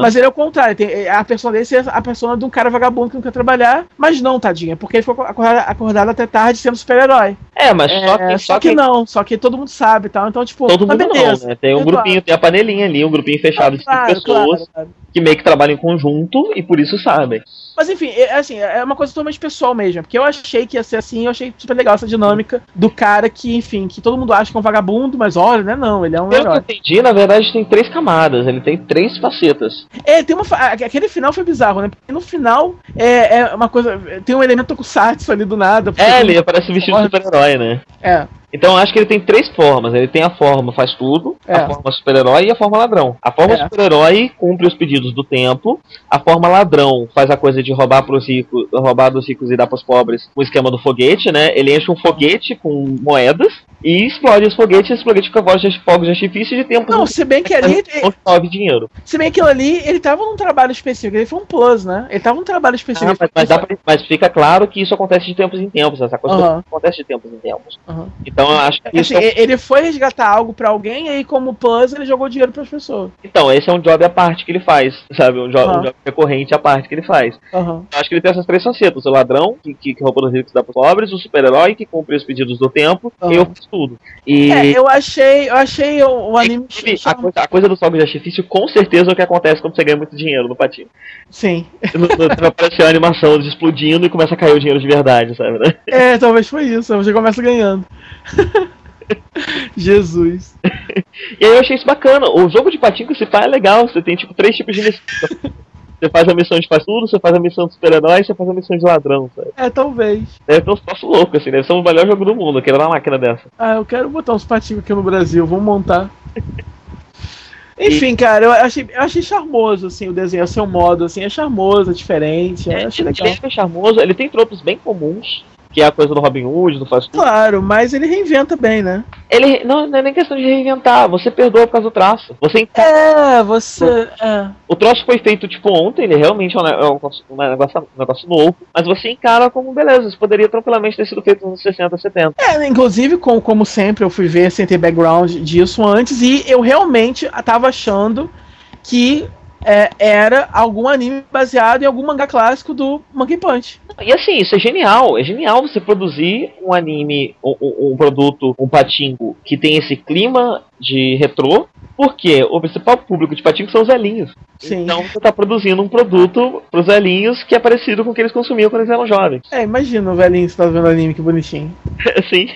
Mas ele é o contrário, tem, a persona dele é a persona de um cara vagabundo que não quer trabalhar, mas não, tadinha, porque ele ficou acordado, acordado até tarde sendo super-herói. É, mas É, só que, só que não, só que todo mundo sabe e tal, então tipo, Todo mas mundo beleza. não, né? Tem um Claro. grupinho, tem a panelinha ali, um grupinho fechado de cinco Claro, pessoas claro, claro. que meio que trabalham em conjunto e por isso sabem. Mas enfim, é, assim, é uma coisa totalmente pessoal mesmo. Porque eu achei que ia ser assim, eu achei super legal essa dinâmica do cara que, enfim, que todo mundo acha que é um vagabundo, mas olha, né? Não, ele é um eu herói. entendi, na verdade tem três camadas, ele tem três facetas. É, tem uma. Aquele final foi bizarro, né? Porque no final é, é uma coisa. Tem um elemento tokusatsu ali do nada. É, ele parece vestido de super-herói, né? É. Então eu acho que ele tem três formas. Ele tem a forma faz tudo, É. a forma super-herói e a forma ladrão. A forma É. super-herói cumpre os pedidos do templo. A forma ladrão faz a coisa de roubar pros ricos, roubar dos ricos e dar pros pobres o esquema do foguete, né? Ele enche um foguete com moedas e explode os foguetes, esse foguete fica voz de fogos de artifício de tempo. Não, se bem que ali. não dinheiro. Se bem que ali, ele tava num trabalho específico. Ele foi um plus, né? Ele tava num trabalho específico. Ah, mas, mas dá pra- mas fica claro que isso acontece de tempos em tempos. Essa coisa Aham. acontece de tempos em tempos. Aham. Então eu acho que Assim, é um- ele foi resgatar algo pra alguém e aí, como plus, ele jogou dinheiro pras pessoas. Então, esse é um job à parte que ele faz, sabe? Um, jo Ah. um job recorrente à parte que ele faz. Eu acho que ele tem essas três facetas: o ladrão, que, que, que rouba dos ricos dá pros pobres, o super-herói, que cumpre os pedidos do tempo, Aham. e eu fiz tudo. E. É, eu achei, eu achei o, o anime. inclusive, a, coisa, a coisa dos fogos de artifício, com certeza, é o que acontece quando você ganha muito dinheiro no patinho. Sim. No- no- Aparece a animação explodindo e começa a cair o dinheiro de verdade, sabe? Né? É, talvez foi isso. Você começa ganhando. Jesus. E aí eu achei isso bacana. O jogo de patinho que se faz é legal. Você tem tipo três tipos de missão. Você faz a missão de faz tudo, você faz a missão de super-herói e você faz a missão de ladrão, sabe? É, talvez. Deve ter uns troços loucos, assim, deve ser o melhor jogo do mundo, aquele uma máquina dessa. Ah, eu quero botar uns patinhos aqui no Brasil, vamos montar. Enfim, cara, eu achei, eu achei charmoso, assim, o desenho, a seu modo, assim, é charmoso, é diferente, é, achei ele legal. é charmoso, ele tem tropos bem comuns, que é a coisa do Robin Hood, do faz tudo. Claro, mas ele reinventa bem, né? Ele não, não é nem questão de reinventar, você perdoa por causa do traço. Você encara- É, você. É. O troço foi feito tipo ontem, ele realmente é um, é um negócio, um negócio, um negócio novo, mas você encara como beleza, isso poderia tranquilamente ter sido feito nos anos 60, 70. É, inclusive, com, como sempre, eu fui ver sem ter background disso antes e eu realmente tava achando que é, era algum anime baseado em algum mangá clássico do Monkey Punch. E assim, isso é genial. É genial você produzir um anime, um, um- produto, um patinco que tem esse clima de retrô, porque o principal público de patinco são os velhinhos. Sim. Então você tá produzindo um produto pros velhinhos que é parecido com o que eles consumiam quando eles eram jovens. É, imagina o velhinho que tá vendo anime, que bonitinho. Sim.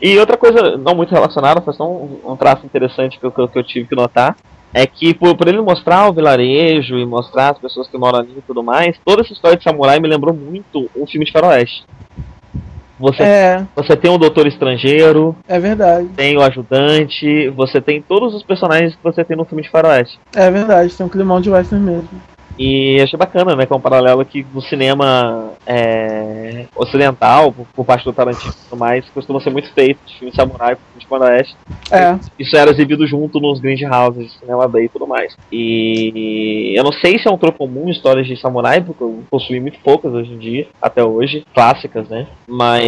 E outra coisa não muito relacionada, foi só um, um traço interessante que eu- que eu tive que notar. É que por, por ele mostrar o vilarejo e mostrar as pessoas que moram ali e tudo mais, toda essa história de samurai me lembrou muito um filme de faroeste. Você, É, você tem um doutor estrangeiro, é verdade. tem o ajudante, você tem todos os personagens que você tem no filme de faroeste. É verdade, tem um climão de western mesmo. E achei bacana, né? Que é um paralelo que no cinema é, ocidental, por, por parte do Tarantino e tudo mais, costuma ser muito feito de filme de samurai, de faroeste. É, Isso era exibido junto nos grindhouses de cinema B e tudo mais. E eu não sei se é um troco comum histórias de samurai, porque eu possui muito poucas hoje em dia, até hoje, clássicas, né? Mas.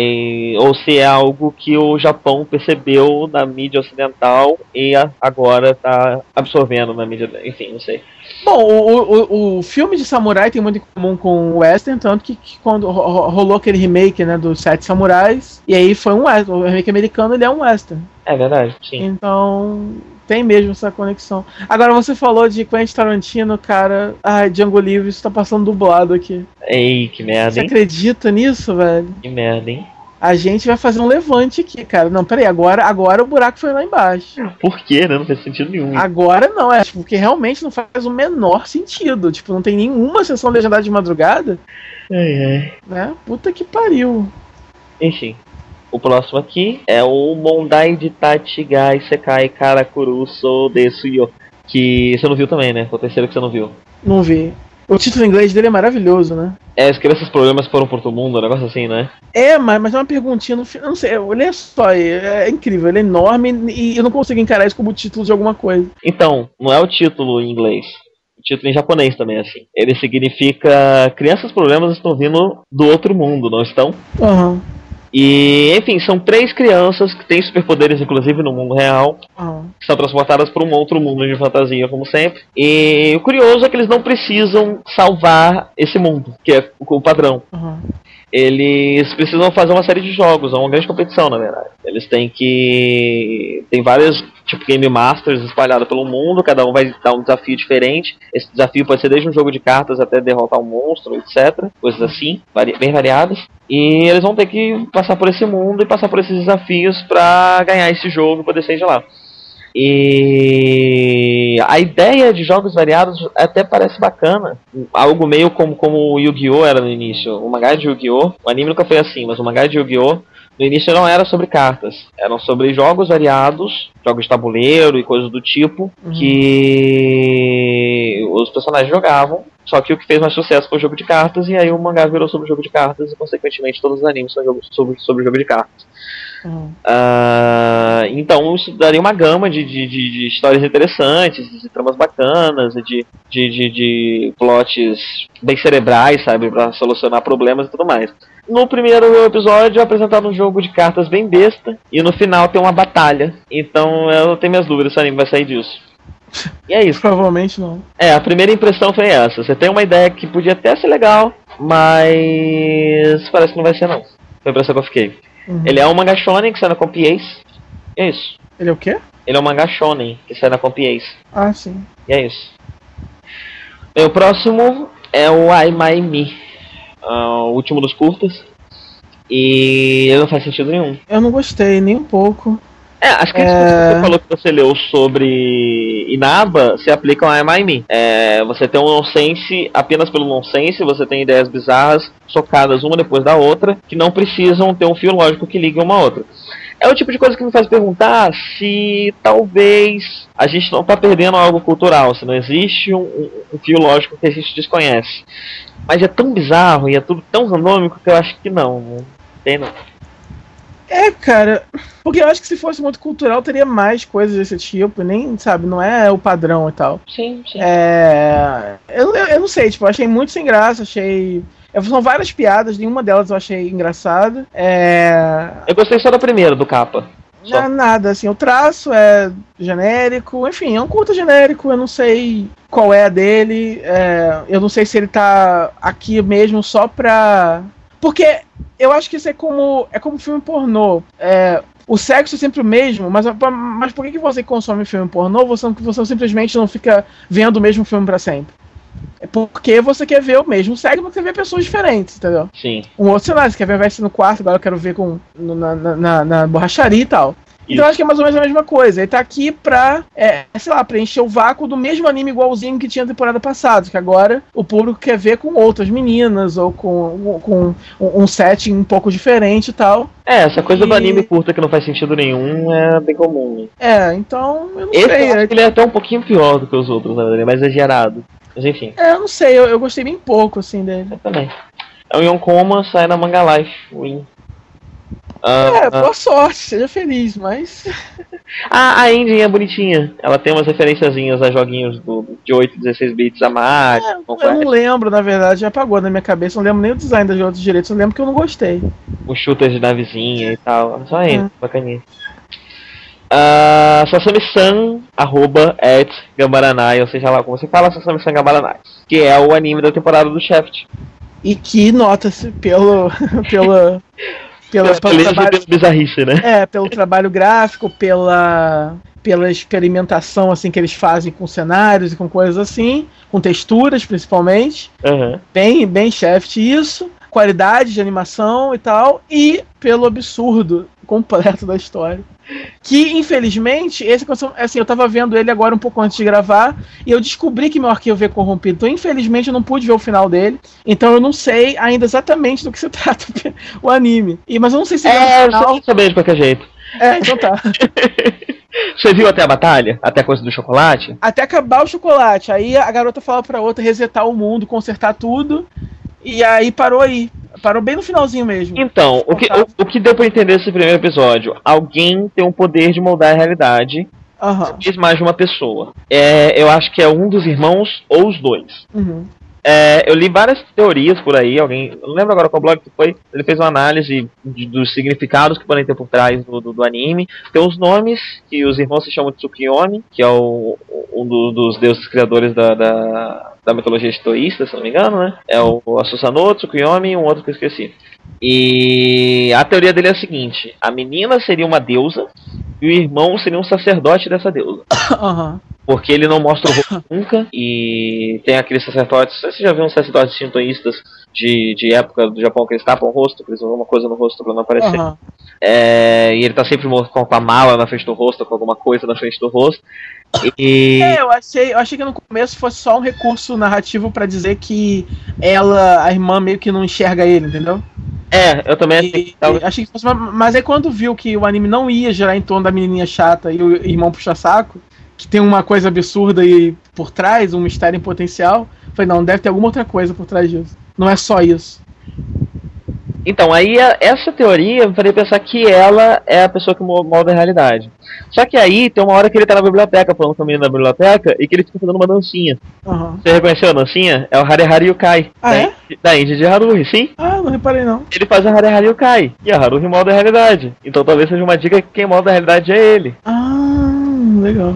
Ou se é algo que o Japão percebeu na mídia ocidental e a- agora tá absorvendo na mídia. Enfim, não sei. Bom, o, o, o filme de samurai tem muito em comum com o western, tanto que, que quando ro- ro- rolou aquele remake, né, dos Sete Samurais, e aí foi um western, o remake americano ele é um western. É verdade, sim. Então, tem mesmo essa conexão. Agora, você falou de Quentin Tarantino, cara, ai, Django Livre, isso tá passando dublado aqui. Ei, que merda, Você hein? acredita nisso, velho? Que merda, hein? A gente vai fazer um levante aqui, cara. Não, peraí, agora, agora o buraco foi lá embaixo. Por quê, né? Não faz sentido nenhum. Agora não, é tipo, porque realmente não faz o menor sentido. Tipo, não tem nenhuma sessão legendada de madrugada, Ai, ai. né? Puta que pariu. Enfim. O próximo aqui é o Mondai de Tachigai Sekai Karakuruso Desuyo. Que você não viu também, né? Foi o terceiro que você não viu. Não vi. O título em inglês dele é maravilhoso, né? É, as crianças problemas foram por todo mundo, um negócio assim, né? É, mas, mas é uma perguntinha no final. Não sei, olha só, é, é incrível, ele é enorme e eu não consigo encarar isso como título de alguma coisa. Então, não é o título em inglês. O título em japonês também é assim. Ele significa Crianças problemas estão vindo do outro mundo, não estão? Aham. E, enfim, são três crianças que têm superpoderes, inclusive no mundo real, que são transportadas para um outro mundo de fantasia, como sempre. E o curioso é que eles não precisam salvar esse mundo, que é o padrão. aham. Eles precisam fazer uma série de jogos, é uma grande competição, na verdade. Eles têm que. Tem vários, tipo, Game Masters espalhados pelo mundo, cada um vai dar um desafio diferente. Esse desafio pode ser desde um jogo de cartas até derrotar um monstro, etc. Coisas assim, vari- bem variadas. E eles vão ter que passar por esse mundo e passar por esses desafios pra ganhar esse jogo e poder sair de lá. E a ideia de jogos variados até parece bacana. Algo meio como, como o Yu-Gi-Oh! era no início. O mangá de Yu-Gi-Oh! O anime nunca foi assim, mas o mangá de Yu-Gi-Oh! No início não era sobre cartas, eram sobre jogos variados, jogos de tabuleiro e coisas do tipo, que os personagens jogavam. Só que o que fez mais sucesso foi o jogo de cartas, e aí o mangá virou sobre o jogo de cartas, e consequentemente todos os animes são jogos sobre, sobre o jogo de cartas. Ah, então isso daria uma gama de, de, de, de histórias interessantes, de tramas bacanas, de, de, de, de plots bem cerebrais, sabe, pra solucionar problemas e tudo mais. No primeiro episódio apresentaram um jogo de cartas bem besta, e no final tem uma batalha. Então eu tenho minhas dúvidas se o anime vai sair disso. E é isso. Provavelmente não. É, a primeira impressão foi essa. Você tem uma ideia que podia até ser legal, mas parece que não vai ser não. Foi a impressão que eu fiquei. Uhum. Ele é um manga shonen que sai na Comp Ace. E é isso. Ele é o quê? Ele é um manga shonen que sai na Comp Ace. Ah, sim. E é isso. Bem, o próximo é o I My Me. ah, o último dos curtas. E ele não faz sentido nenhum. Eu não gostei nem um pouco. É, as críticas É. que você falou que você leu sobre Inaba se aplicam a Am I Me. É, você tem um nonsense apenas pelo nonsense, você tem ideias bizarras socadas uma depois da outra, que não precisam ter um fio lógico que ligue uma a outra. É o tipo de coisa que me faz perguntar se talvez a gente não está perdendo algo cultural, se não existe um, um- um fio lógico que a gente desconhece. Mas é tão bizarro e é tudo tão randômico que eu acho que não. Não tem não. É, cara, porque eu acho que se fosse muito cultural teria mais coisas desse tipo, nem, sabe, não é o padrão e tal. Sim, sim. É. Eu, eu, eu não sei, tipo, achei muito sem graça, achei. é, São várias piadas, nenhuma delas eu achei engraçada. É. Eu gostei só da primeira, do capa. Só. Não, nada, assim, o traço é genérico, enfim, é um curta genérico, eu não sei qual é a dele, é, eu não sei se ele tá aqui mesmo só pra. Porque eu acho que isso é como. é como filme pornô. É, o sexo é sempre o mesmo, mas, mas por que, que você consome filme pornô você, você simplesmente não fica vendo o mesmo filme pra sempre? É porque você quer ver o mesmo sexo, mas você quer ver pessoas diferentes, entendeu? Sim. Um outro, lá, você quer ver a no quarto, agora eu quero ver com, na, na, na, na borracharia e tal. Então acho que é mais ou menos a mesma coisa. Ele tá aqui pra, é, sei lá, preencher o vácuo do mesmo anime igualzinho que tinha na temporada passada, que agora o público quer ver com outras meninas ou com, com um, setting um pouco diferente e tal. É, essa coisa do E- anime curta que não faz sentido nenhum é bem comum. É, então eu não Esse sei. eu acho É, que ele é até um pouquinho pior do que os outros, né? Ele é mais exagerado. Mas enfim, é, eu não sei, eu, eu gostei bem pouco, assim, dele. eu também. É o Yonkoma, sai na Manga Life, Win. Ah, É, ah. boa sorte, seja feliz, mas. Ah, a ending é bonitinha. Ela tem umas referenciazinhas a joguinhos do, de 8, 16 bits a mais. É, eu não lembro, na verdade, já apagou na minha cabeça. Não lembro nem o design das outros direitos, eu lembro que eu não gostei. os shooters de navezinha e tal. Só aí, É. bacaninha. Uh, Sasami-san, arroba, at Gambaranai, ou seja lá como você fala, Sasami-san Gambaranai. Que é o anime da temporada do Shaft. E que nota-se pelo. pela. Pelo, Beleza, trabalho, pelo bizarrice, né? é, pelo trabalho gráfico, pela. pela experimentação assim que eles fazem com cenários e com coisas assim, com texturas principalmente. Aham. Bem, bem Shaft isso. Qualidade de animação e tal. E pelo absurdo completo da história. Que, infelizmente, esse assim, eu tava vendo ele agora um pouco antes de gravar e eu descobri que meu arquivo veio corrompido. Então, infelizmente, eu não pude ver o final dele. Então, eu não sei ainda exatamente do que se trata o anime. E, mas eu não sei se É, no você final... não saber de qualquer jeito. É, então tá. Você viu até a batalha? Até a coisa do chocolate? Até acabar o chocolate. Aí a garota fala pra outra resetar o mundo, consertar tudo. E aí parou aí. Parou bem no finalzinho mesmo. Então, o que, o, o que deu pra entender nesse primeiro episódio? Alguém tem um poder de moldar a realidade, Aham. diz mais de uma pessoa. É, eu acho que é um dos irmãos ou os dois. Uhum. É, eu li várias teorias por aí, alguém. Eu não lembro agora qual blog que foi. Ele fez uma análise de- dos significados que podem ter por trás do, do, do anime. Tem os nomes, que os irmãos se chamam de Tsukiyomi, que é o, um do- dos deuses criadores da, da, da mitologia estoísta, se não me engano, né? É o, a Susanoo, Tsukiyomi e um outro que eu esqueci. E a teoria dele é a seguinte: a menina seria uma deusa e o irmão seria um sacerdote dessa deusa. Aham. Porque ele não mostra o rosto nunca. E tem aqueles sacerdotes. Você já viu uns sacerdotes shintoístas de, de época do Japão que eles tapam o rosto, que eles usam alguma coisa no rosto pra não aparecer. Aham. É, e ele tá sempre com a mala na frente do rosto, com alguma coisa na frente do rosto. E. É, eu achei, eu achei que no começo fosse só um recurso narrativo pra dizer que ela, a irmã, meio que não enxerga ele, entendeu? É, eu também achei que tava- achei que fosse, mas aí quando viu que o anime não ia gerar em torno da menininha chata e o irmão puxa saco, que tem uma coisa absurda aí por trás, um mistério em potencial, falei, não, deve ter alguma outra coisa por trás disso. Não é só isso. Então, aí a- essa teoria me faria pensar que ela é a pessoa que mo- molda a realidade. Só que aí tem uma hora que ele tá na biblioteca, falando com a menina da biblioteca, e que ele fica fazendo uma dancinha. Aham. Você reconheceu a dancinha? É o Hare Hare Yukai. Ah, da, é? Indi- da Índia de Haruhi, sim. Ah, não reparei não. Ele faz o Hare Hare Yukai. E a Haruhi molda a realidade. Então talvez seja uma dica que quem molda a realidade é ele. Ah, legal.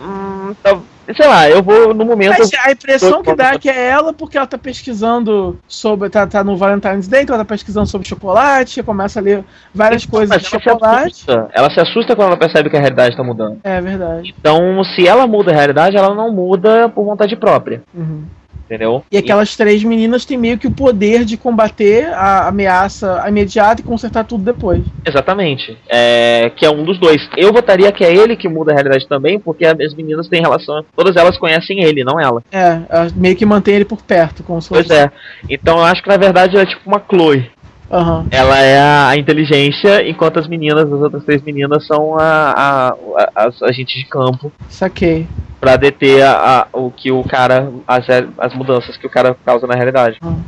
Hum, tá- sei lá, eu vou no momento. Mas a impressão que dá é que é ela porque ela tá pesquisando sobre. Tá, tá no Valentine's Day, então ela tá pesquisando sobre chocolate, começa a ler várias coisas de se chocolate. assusta. Ela se assusta quando ela percebe que a realidade tá mudando. É verdade. Então, se ela muda a realidade, ela não muda por vontade própria. Uhum. Entendeu? E aquelas três meninas têm meio que o poder de combater a ameaça imediata e consertar tudo depois. Exatamente. É, que é um dos dois. Eu votaria que é ele que muda a realidade também, porque as meninas têm relação. Todas elas conhecem ele, não ela. É, meio que mantém ele por perto, como se Pois fosse. é. Então eu acho que na verdade é tipo uma Chloe. Aham. Ela é a, a inteligência, enquanto as meninas, as outras três meninas, são a, a- a- as agentes de campo Saquei. pra deter a, a- o que o cara. As, as mudanças que o cara causa na realidade. Hum.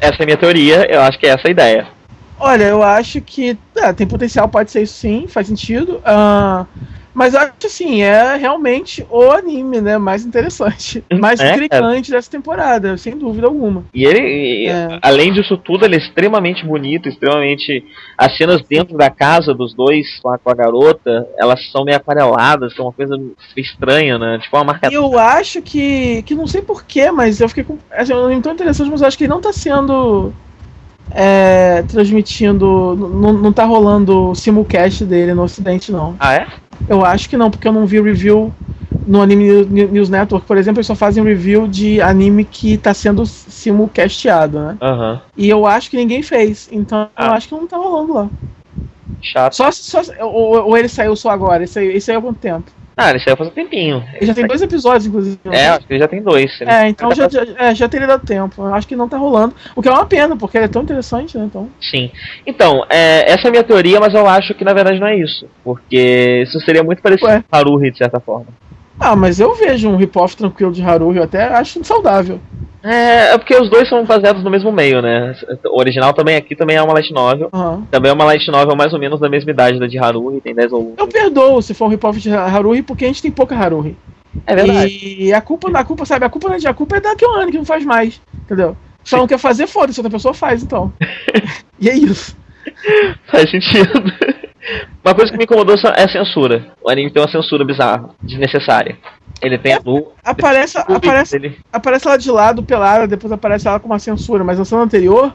Essa é a minha teoria, eu acho que é essa a ideia. Olha, eu acho que é, tem potencial, pode ser isso sim, faz sentido. Ah, mas eu acho assim, é realmente o anime, né? Mais interessante. Mais É, intrigante dessa temporada, sem dúvida alguma. E ele, É. além disso tudo, ele é extremamente bonito, extremamente. As cenas dentro da casa dos dois com a, com a garota, elas são meio aquareladas, é uma coisa estranha, né? Tipo uma marca. Eu acho que. que não sei porquê, mas eu fiquei com. Assim, é um anime tão interessante, mas eu acho que ele não tá sendo. É, transmitindo. Não, tá rolando simulcast dele no ocidente, não. Ah, é? Eu acho que não, porque eu não vi review no Anime News Network, por exemplo, eles só fazem review de anime que tá sendo simulcasteado, né? Aham. E eu acho que ninguém fez, então eu Ah. acho que não tá rolando lá. Chato. Só, só ou, ou ele saiu só agora, esse aí, esse aí é há quanto tempo? Ah, ele saiu faz um tempinho. Ele já tem dois episódios, inclusive. É, acho que ele já tem dois. É, então ele já, tá- já, é, já teria dado tempo. Acho que não tá rolando. O que é uma pena, porque ele é tão interessante, né? Então. Sim. Então, é, essa é a minha teoria, mas eu acho que na verdade não é isso. Porque isso seria muito parecido Ué. com Haruhi, de certa forma. Ah, mas eu vejo um rip-off tranquilo de Haruhi, eu até acho saudável. É, é porque os dois são baseados no mesmo meio, né? O original também aqui também é uma light novel. Aham. Também é uma light novel mais ou menos da mesma idade da de Haruhi, tem 10 ou Eu perdoo se for um rip-off de Haruhi, porque a gente tem pouca Haruhi. É verdade. E a culpa, a culpa, sabe, a culpa não é de a culpa é da Kyoane que não faz mais, entendeu? Só não quer fazer, foda-se, outra pessoa faz, então. e é isso. Faz sentido. Uma coisa que me incomodou é a censura. O anime tem uma censura bizarra, desnecessária. Ele tem a lu. Aparece, aparece, dele. aparece ela de lado, pelada, depois aparece ela com uma censura, mas na cena anterior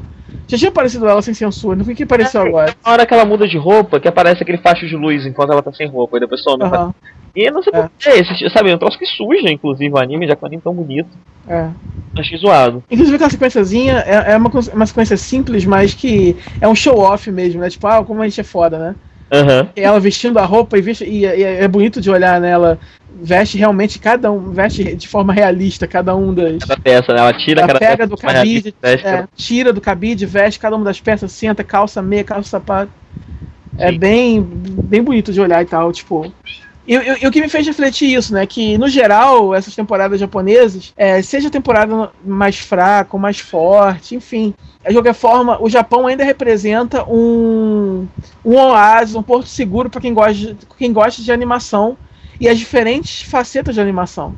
já tinha aparecido ela sem censura, não que apareceu agora. Na hora que ela muda de roupa, que aparece aquele facho de luz enquanto ela tá sem roupa, e depois some. Aham, E eu não sei É. porquê, esse, sabe, é um troço que suja, inclusive, o anime, já que o anime é tão bonito. é. Achei zoado. Inclusive aquela sequenciazinha é, é uma, cons- uma sequência simples, mas que é um show-off mesmo, né? Tipo, ah, como a gente é foda, né? E ela vestindo a roupa e, veste, e, e é bonito de olhar nela. Veste realmente cada um, veste de forma realista cada um das. Cada peça, né? Ela tira Ela cada pega peça do realista, cabide, veste é, tira do cabide, veste cada uma das peças, senta, calça meia, calça sapato. É bem, bem bonito de olhar e tal, tipo. E, e- e o que me fez refletir isso, né? Que, no geral, essas temporadas japonesas, é, seja a temporada mais fraca ou mais forte, enfim. De qualquer forma, o Japão ainda representa um, um oásis, um porto seguro para quem gosta, de- quem gosta de animação e as diferentes facetas de animação.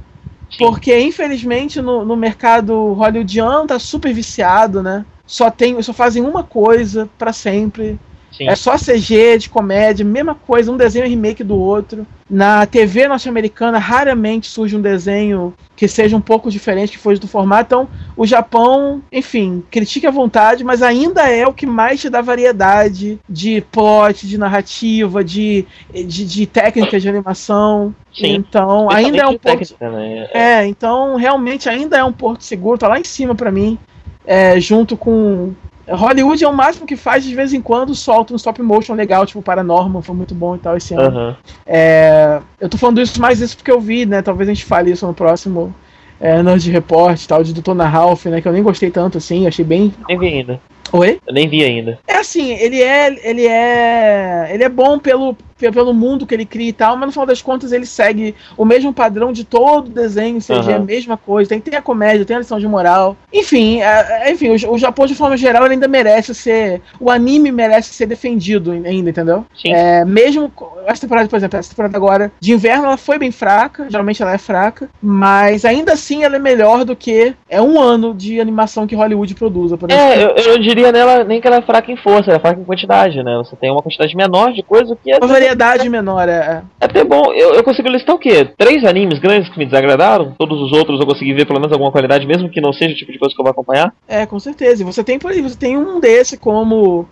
Porque, infelizmente, no, no mercado hollywoodiano tá super viciado, né? Só, tem, só fazem uma coisa para sempre. Sim. É só CG de comédia, mesma coisa, um desenho é remake do outro. Na TV norte-americana, raramente surge um desenho que seja um pouco diferente, que foge do formato. Então, o Japão, enfim, critica à vontade, mas ainda é o que mais te dá variedade de plot, de narrativa, de, de, de técnicas de animação. Sim. Então, ainda é um porto. né? É, então realmente ainda é um porto seguro, tá lá em cima pra mim. É, junto com. Hollywood é o máximo que faz, de vez em quando solta um stop motion legal, tipo Paranormal, foi muito bom e tal esse ano. Aham. É, eu tô falando isso mais isso porque eu vi, né? Talvez a gente fale isso no próximo é, Nerd Report e tal, de Detona Ralph, né? Que eu nem gostei tanto assim, achei bem. Nem vi ainda. Oi? Eu nem vi ainda. É assim, ele é. Ele é. Ele é bom pelo, pe- pelo mundo que ele cria e tal, mas no final das contas ele segue o mesmo padrão de todo desenho, CG, Aham. a mesma coisa. Tem, tem a comédia, tem a lição de moral. Enfim, é- é- enfim, o, o Japão, de forma geral, ele ainda merece ser. O anime merece ser defendido ainda, entendeu? Sim. É, mesmo. Essa temporada, por exemplo, essa temporada agora de inverno ela foi bem fraca, geralmente ela é fraca, mas ainda assim ela é melhor do que é um ano de animação que Hollywood produz. por exemplo. É, eu, eu diria nela nem que ela é fraca em força, ela é fraca em quantidade, né? Você tem uma quantidade menor de coisa que é variedade menor, é. É até bom. Eu, eu consigo listar o quê? Três animes grandes que me desagradaram? Todos os outros eu consegui ver pelo menos alguma qualidade, mesmo que não seja o tipo de coisa que eu vou acompanhar? É, com certeza. E você tem por aí, você tem um desse como.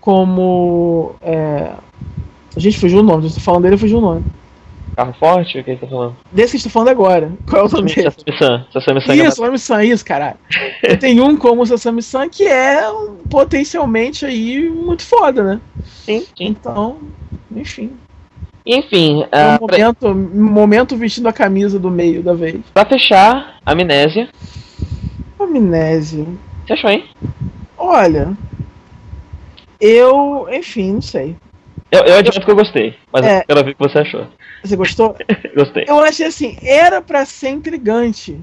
Como. É... A gente fugiu o nome, tá falando dele, fugiu o nome. Carro forte? O que você tá falando? Desse que a gente tá falando agora. Qual é o nome dele? Sasami-san. Sasami-san é Isso, Sasami-san, isso, caralho. Eu tenho um como o Sasami-san que é um, potencialmente aí muito foda, né? Sim, sim. Então, enfim. Enfim, ah, um momento, um momento vestindo a camisa do meio da vez. pra fechar, Amnésia. Amnésia. Você achou, hein? Olha. Eu, enfim, não sei. Eu, eu admito que eu gostei, mas É. eu quero ver o que você achou. Você gostou? Gostei. Eu achei assim, era pra ser intrigante.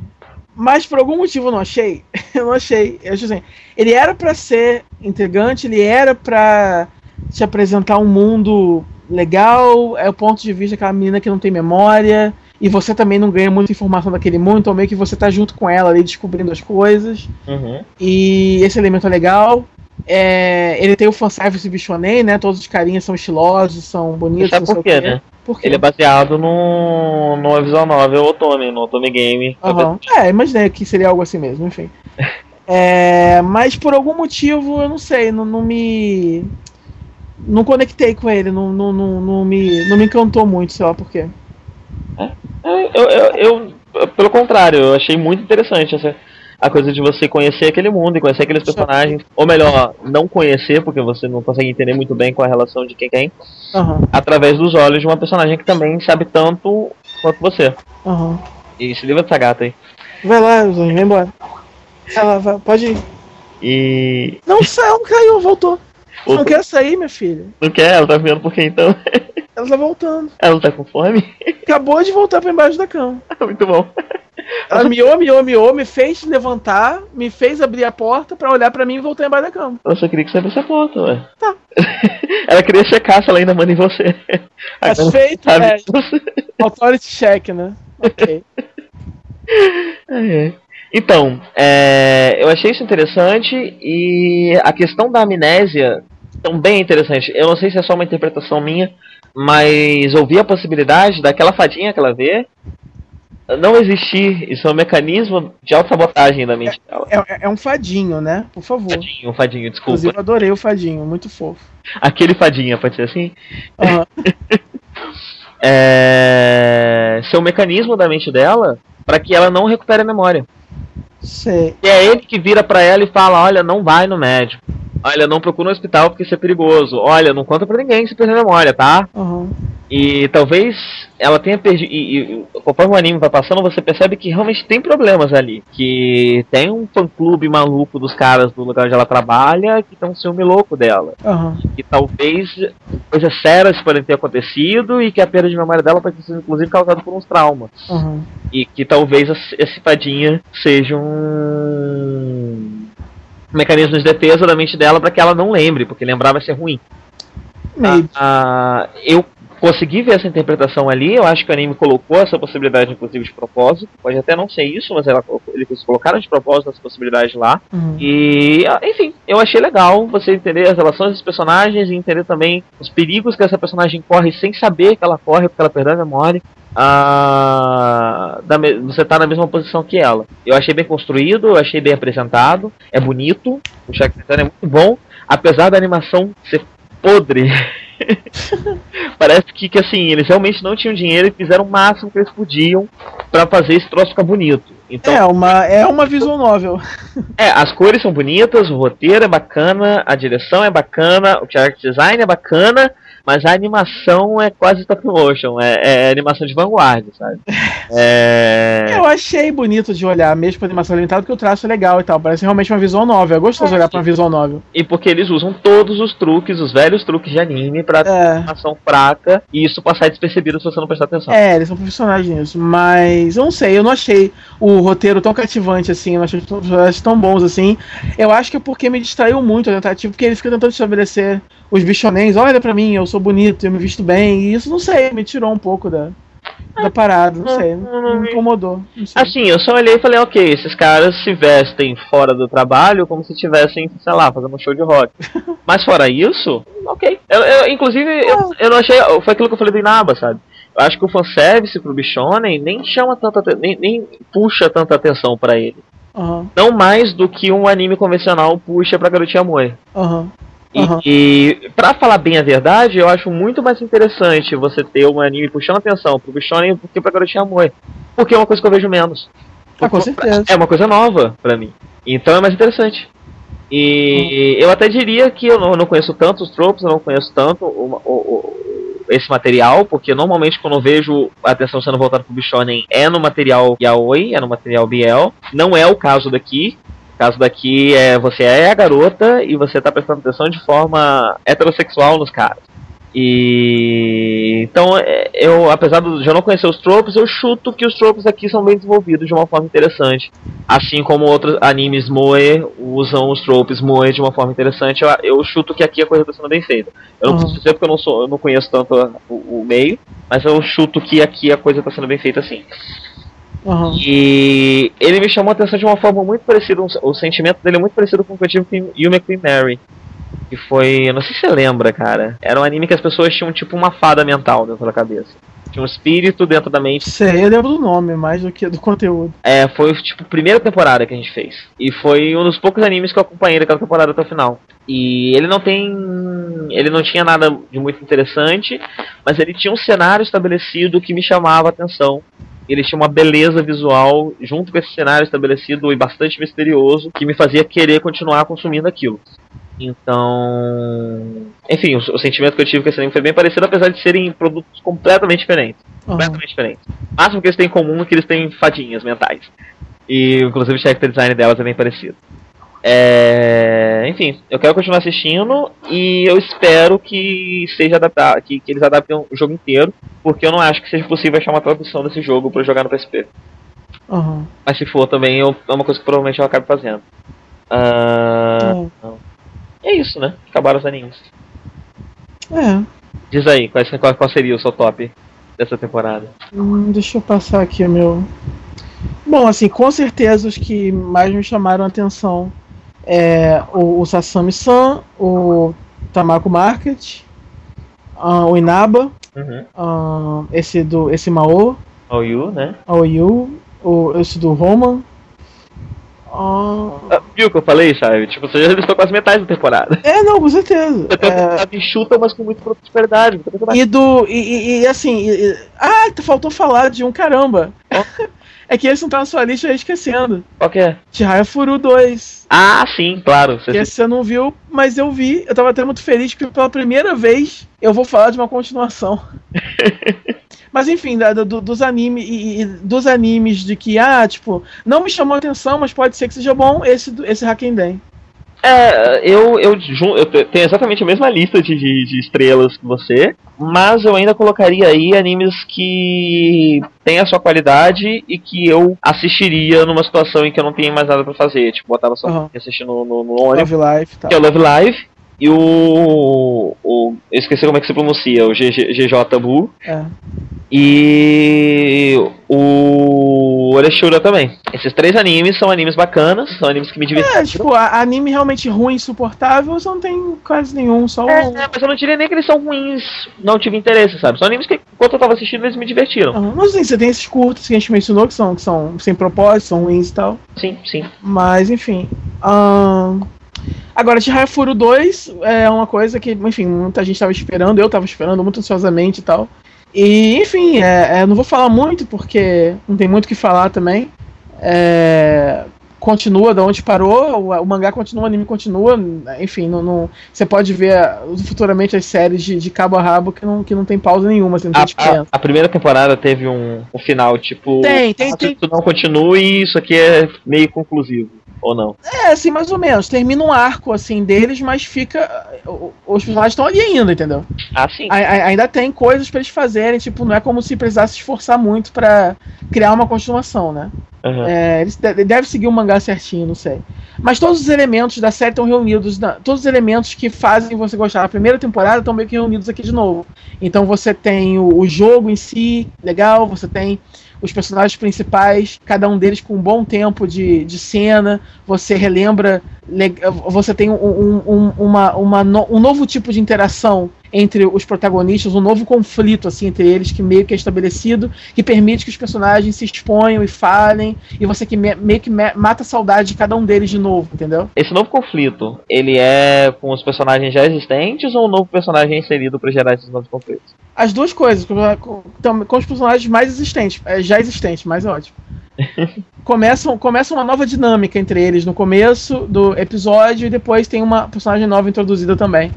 Mas por algum motivo eu não achei. Eu não achei. Eu achei assim, ele era pra ser intrigante, ele era pra te apresentar um mundo legal, é o ponto de vista daquela menina que não tem memória, e você também não ganha muita informação daquele mundo, então meio que você tá junto com ela ali descobrindo as coisas. Uhum. E esse elemento é legal. É, ele tem o fanservice bichonei, né? Todos os carinhas são estilosos, são bonitos. Sabe por quê, né? Por quê? Ele é baseado no, numa visual novel Otome, no Otome Game. Aham. É, imaginei que seria algo assim mesmo, enfim. É, mas por algum motivo, eu não sei, não, não me. Não conectei com ele, não, não, não, não me, não me encantou muito, sei lá por quê. É, Eu, eu, eu- pelo contrário, eu achei muito interessante essa, a coisa de você conhecer aquele mundo e conhecer aqueles personagens. Ou melhor, não conhecer, porque você não consegue entender muito bem qual é a relação de quem quem, Aham, através dos olhos de uma personagem que também sabe tanto quanto você. aham. E se livra dessa gata aí. Vai lá, Zoni, vai embora. Ela vai, pode ir. E. Não saiu, caiu, voltou. Não quer sair, minha filha. Não quer? Ela tá vendo por quê então? Ela tá voltando. Ela não tá com fome? Acabou de voltar pra embaixo da cama. muito bom. Ela miou, miou, miou, me fez levantar, me fez abrir a porta pra olhar pra mim e voltar embaixo da cama. Ela só queria que você abrisse a porta, ué. Tá. ela queria checar se ela ainda manda em você. Mas Agora, feito, sabe? é, authority check, né? Ok. Ai. Então, é, eu achei isso interessante e a questão da amnésia também é interessante. Eu não sei se é só uma interpretação minha, mas eu vi a possibilidade daquela fadinha que ela vê não existir. Isso é um mecanismo de autossabotagem da mente dela. É, é um fadinho, né? Por favor. Fadinho, fadinho, desculpa. Inclusive, eu adorei o fadinho, muito fofo. Aquele fadinha, pode ser assim? Aham. É... Ser um mecanismo da mente dela para que ela não recupere a memória. Sei. E é ele que vira pra ela e fala: Olha, não vai no médico. Olha, não procura um hospital porque isso é perigoso. Olha, não conta pra ninguém que você perdeu a memória, tá? Aham. E talvez ela tenha perdido. E, e conforme o anime vai passando, você percebe que realmente tem problemas ali. Que tem um fã-clube maluco dos caras do lugar onde ela trabalha que tem um ciúme louco dela. Aham. Que talvez coisas sérias podem ter acontecido e que a perda de memória dela pode ter sido inclusive causada por uns traumas. Aham. E que talvez esse fadinha seja um mecanismo de defesa da mente dela para que ela não lembre, porque lembrar vai ser ruim. Maybe. Ah, eu consegui ver essa interpretação ali, eu acho que o anime colocou essa possibilidade, inclusive, de propósito. Pode até não ser isso, mas ela, eles colocaram de propósito essa possibilidade lá. Uhum. E, ah, enfim, eu achei legal você entender as relações dos personagens e entender também os perigos que essa personagem corre sem saber que ela corre porque ela perdeu a memória. Ah, você tá na mesma posição que ela. Eu achei bem construído, eu achei bem apresentado, é bonito, o Chan é muito bom, apesar da animação ser podre. Parece que, que assim, eles realmente não tinham dinheiro e fizeram o máximo que eles podiam pra fazer esse troço ficar bonito. Então, É uma, é uma visual novel. é, as cores são bonitas, o roteiro é bacana, a direção é bacana, o character design é bacana, mas a animação é quase stop motion, é, é animação de vanguarda, sabe? É... Eu achei bonito de olhar, mesmo com a animação limitada, porque o traço é legal e tal. Parece realmente uma visual novel. É gostoso É, olhar sim. pra uma visual novel. E porque eles usam todos os truques, os velhos truques de anime pra ter É. animação fraca e isso passar despercebido se você não prestar atenção. É, eles são profissionais nisso. Mas eu não sei, eu não achei o roteiro tão cativante assim, eu não achei os personagens tão bons assim. Eu acho que é porque me distraiu muito a tentativa, porque ele fica tentando estabelecer os bichonens, olha pra mim, eu sou bonito, eu me visto bem, e isso não sei, me tirou um pouco da, da parada, não sei, me incomodou. Assim, eu só olhei e falei, ok, esses caras se vestem fora do trabalho como se estivessem, sei lá, fazendo um show de rock. Mas fora isso, ok. Eu, eu- inclusive, eu, eu não achei. Foi aquilo que eu falei do Inaba, sabe? Eu acho que o fanservice pro Bichonen nem chama tanta nem, nem puxa tanta atenção pra ele. Aham, Não mais do que um anime convencional puxa pra garotinha moe. aham. E, Aham. e pra falar bem a verdade, eu acho muito mais interessante você ter um anime puxando atenção pro Bichonen do que pra garotinha moe. Porque é uma coisa que eu vejo menos. Ah, com certeza. É uma coisa nova pra mim. Então é mais interessante. E eu até diria que eu não, não conheço tanto os tropes, eu não conheço tanto o, o- o- esse material, porque normalmente quando eu vejo a atenção sendo voltada pro Bishonen é no material Yaoi, é no material Biel. Não é o caso daqui. Caso daqui é você é a garota e você tá prestando atenção de forma heterossexual nos caras. E então é, eu, apesar de eu não conhecer os tropes, eu chuto que os tropes aqui são bem desenvolvidos de uma forma interessante. Assim como outros animes moe usam os tropes moe de uma forma interessante, eu, eu chuto que aqui a coisa está sendo bem feita. Eu não Uhum. preciso dizer porque eu não sou, eu não conheço tanto a- o, o meio, mas eu chuto que aqui a coisa está sendo bem feita assim. Aham. E ele me chamou a atenção de uma forma muito parecida, um- o sentimento dele é muito parecido com o que eu tive com Yume Queen Mary. Que foi, eu não sei se você lembra, cara. Era um anime que as pessoas tinham tipo uma fada mental dentro da cabeça. Tinha um espírito dentro da mente. Sei, eu lembro do nome mais do que do conteúdo. É, foi tipo a primeira temporada que a gente fez. E foi um dos poucos animes que eu acompanhei daquela temporada até o final. E ele não tem. Ele não tinha nada de muito interessante, mas ele tinha um cenário estabelecido que me chamava a atenção. Ele tinha uma beleza visual junto com esse cenário estabelecido e bastante misterioso que me fazia querer continuar consumindo aquilo. Então. Enfim, o, o sentimento que eu tive com esse anime foi bem parecido, apesar de serem produtos completamente diferentes Aham. completamente diferentes. O máximo que eles têm em comum é que eles têm fadinhas mentais. E inclusive o character design delas é bem parecido. É... Enfim, eu quero continuar assistindo e eu espero que seja adaptado, que, que eles adaptem o jogo inteiro, porque eu não acho que seja possível achar uma tradução desse jogo para jogar no PSP. Aham. Mas se for também eu- é uma coisa que provavelmente eu acabe fazendo. Ah, É. é isso, né? Acabaram os animes. É. Diz aí, qual, qual, qual seria o seu top dessa temporada? Hum, deixa eu passar aqui o meu. Bom, assim, com certeza os que mais me chamaram a atenção é o, o Sasami-san, o Tamako Market, ah, o Inaba, Uhum. ah, esse do esse Mao, All You, né? Aoyu, o, esse do Roman. ah, Ah, viu o que eu falei, sabe? Tipo, você já listou quase metade da temporada. é, não, com certeza. Tem É, enxuta, mas com muito produto de qualidade. muita coisa bacana. E do. E, e- e, assim. e- ah, faltou falar de um caramba. É que esse não tá na sua lista, eu ia esquecendo. Qual que é? Chihaya Furu 2. Ah, sim, claro. Você esse você não viu, mas eu vi. Eu tava até muito feliz que pela primeira vez eu vou falar de uma continuação. mas enfim, do- dos animes e, e dos animes de que, ah, tipo, não me chamou a atenção, mas pode ser que seja bom, esse, esse Hakenden. É, eu, eu, eu te- tenho exatamente a mesma lista de, de, de estrelas que você, mas eu ainda colocaria aí animes que têm a sua qualidade e que eu assistiria numa situação em que eu não tenho mais nada pra fazer. Tipo, botava só Aham. assistindo no, no, no ônibus, Love Life tal. que é o Love Live, e o. o eu esqueci como é que se pronuncia, o GJ Bu. É. E o Oreshura também. Esses três animes são animes bacanas, são animes que me divertiram. É, tipo, a- anime realmente ruim, insuportável, eu não tem quase nenhum, só. É, é, mas eu não diria nem que eles são ruins, não tive interesse, sabe? São animes que, enquanto eu tava assistindo, eles me divertiram. Aham, Mas assim, você tem esses curtos que a gente mencionou que são, que são sem propósito, são ruins e tal. Sim, sim. Mas enfim. ahn, Agora, Chihaya Furo 2 é uma coisa que, enfim, muita gente estava esperando, eu estava esperando muito ansiosamente e tal. E, enfim, é, é, não vou falar muito porque não tem muito o que falar também. É, continua de onde parou, o, o, mangá continua, o anime continua, enfim, não, não, você pode ver futuramente as séries de, de, cabo a rabo que não, que não tem pausa nenhuma. Assim, a, a, a, primeira temporada teve um, um final, tipo, tem, tem, ah, tem. não continue e isso aqui é meio conclusivo. Ou não? É, assim, mais ou menos. Termina um arco, assim, deles, mas fica. Os personagens estão ali ainda, entendeu? Ah, sim. A, a, ainda tem coisas para eles fazerem, tipo, não é como se precisasse se esforçar muito para criar uma continuação, né? Uhum. É, eles devem seguir o mangá certinho, não sei. Mas todos os elementos da série estão reunidos, na, todos os elementos que fazem você gostar da primeira temporada estão meio que reunidos aqui de novo. Então você tem o, o jogo em si, legal, você tem os personagens principais, cada um deles com um bom tempo de, de cena, você relembra, você tem um, um, uma, uma, um novo tipo de interação entre os protagonistas, um novo conflito assim entre eles que meio que é estabelecido, que permite que os personagens se exponham e falem, e você que me, meio que me, mata a saudade de cada um deles de novo, entendeu? Esse novo conflito, ele é com os personagens já existentes ou um novo personagem inserido para gerar esses novos conflitos? As duas coisas, com, com, com os personagens mais existentes, é, já existentes, mais é ótimo. começa, começa uma nova dinâmica entre eles no começo do episódio e depois tem uma personagem nova introduzida também.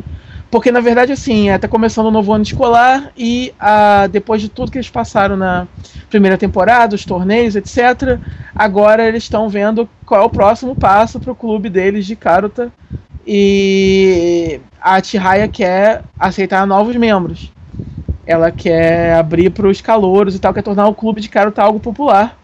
Porque, na verdade, assim, é, tá começando o um novo ano escolar e a, depois de tudo que eles passaram na primeira temporada, os torneios, etc., agora eles estão vendo qual é o próximo passo para o clube deles de Karuta. E a Chihaya quer aceitar novos membros. Ela quer abrir para os calouros e tal, quer tornar o clube de Karuta algo popular.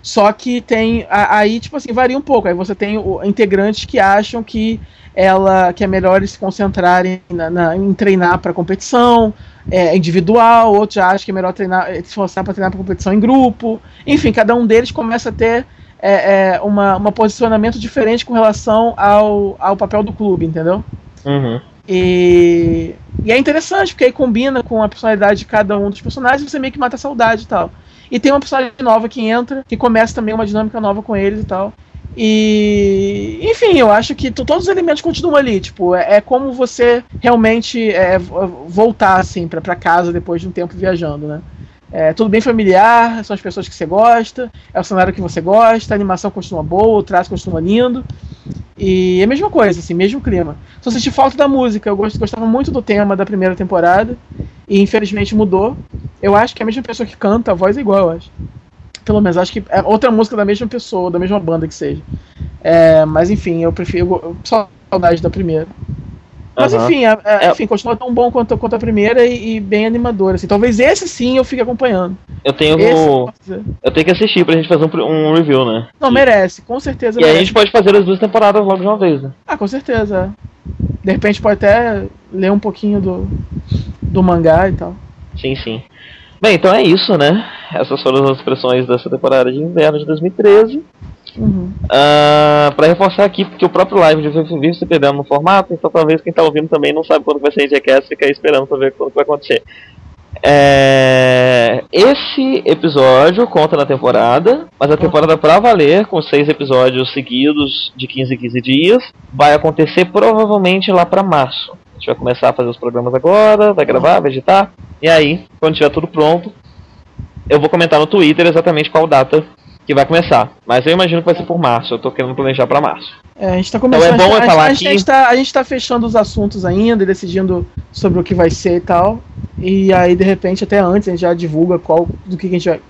Só que tem. Aí, tipo assim, varia um pouco. Aí você tem integrantes que acham que ela que é melhor eles se concentrarem na, na em treinar para competição é, individual, outros já acham que é melhor treinar, se esforçar para treinar para competição em grupo. Enfim, cada um deles começa a ter é, é, uma, uma posicionamento diferente com relação ao, ao papel do clube, entendeu? Uhum. E, e é interessante, porque aí combina com a personalidade de cada um dos personagens e você meio que mata a saudade e tal. E tem uma personagem nova que entra, que começa também uma dinâmica nova com eles e tal. E, enfim, eu acho que todos os elementos continuam ali. Tipo, é, é como você realmente é, voltar assim para casa depois de um tempo viajando, né? É tudo bem familiar, são as pessoas que você gosta, é o cenário que você gosta, a animação continua boa, o traço continua lindo. E é a mesma coisa, assim, mesmo clima. Só senti falta da música, eu gostava muito do tema da primeira temporada, e infelizmente mudou. Eu acho que é a mesma pessoa que canta, a voz é igual, eu acho. Pelo menos, acho que é outra música da mesma pessoa, da mesma banda que seja. É, mas enfim, eu prefiro. Eu, só saudade da primeira. Mas uhum. enfim, é, é, enfim, continua tão bom quanto, quanto a primeira e, e, bem animador. Assim. Talvez esse sim eu fique acompanhando. Eu tenho. Esse, eu tenho que assistir pra gente fazer um, um review, né? Não, merece, com certeza. E merece. a gente pode fazer as duas temporadas logo de uma vez, né? Ah, com certeza. De repente pode até ler um pouquinho do, do mangá e tal. Sim, sim. Bem, então é isso, né? Essas foram as expressões dessa temporada de inverno de 2013. Uhum. Uh, ah, para reforçar aqui, porque o próprio live de vive se perdendo no formato, então talvez quem tá ouvindo também não sabe quando vai ser Indiecast, fica aí esperando pra ver quando vai acontecer. É... Esse episódio conta na temporada, mas a temporada pra valer, com seis episódios seguidos de 15 em 15 dias, vai acontecer provavelmente lá para março. A gente vai começar a fazer os programas agora, vai gravar, vai editar, e aí, quando tiver tudo pronto, eu vou comentar no Twitter exatamente qual data que vai começar. Mas eu imagino que vai ser por março. Eu tô querendo planejar para março. É, a gente tá começando. Então é bom a, falar a, aqui. A gente, tá, a gente tá fechando os assuntos ainda, decidindo sobre o que vai ser e tal. E aí, de repente, até antes, a gente já divulga qual do que a gente vai.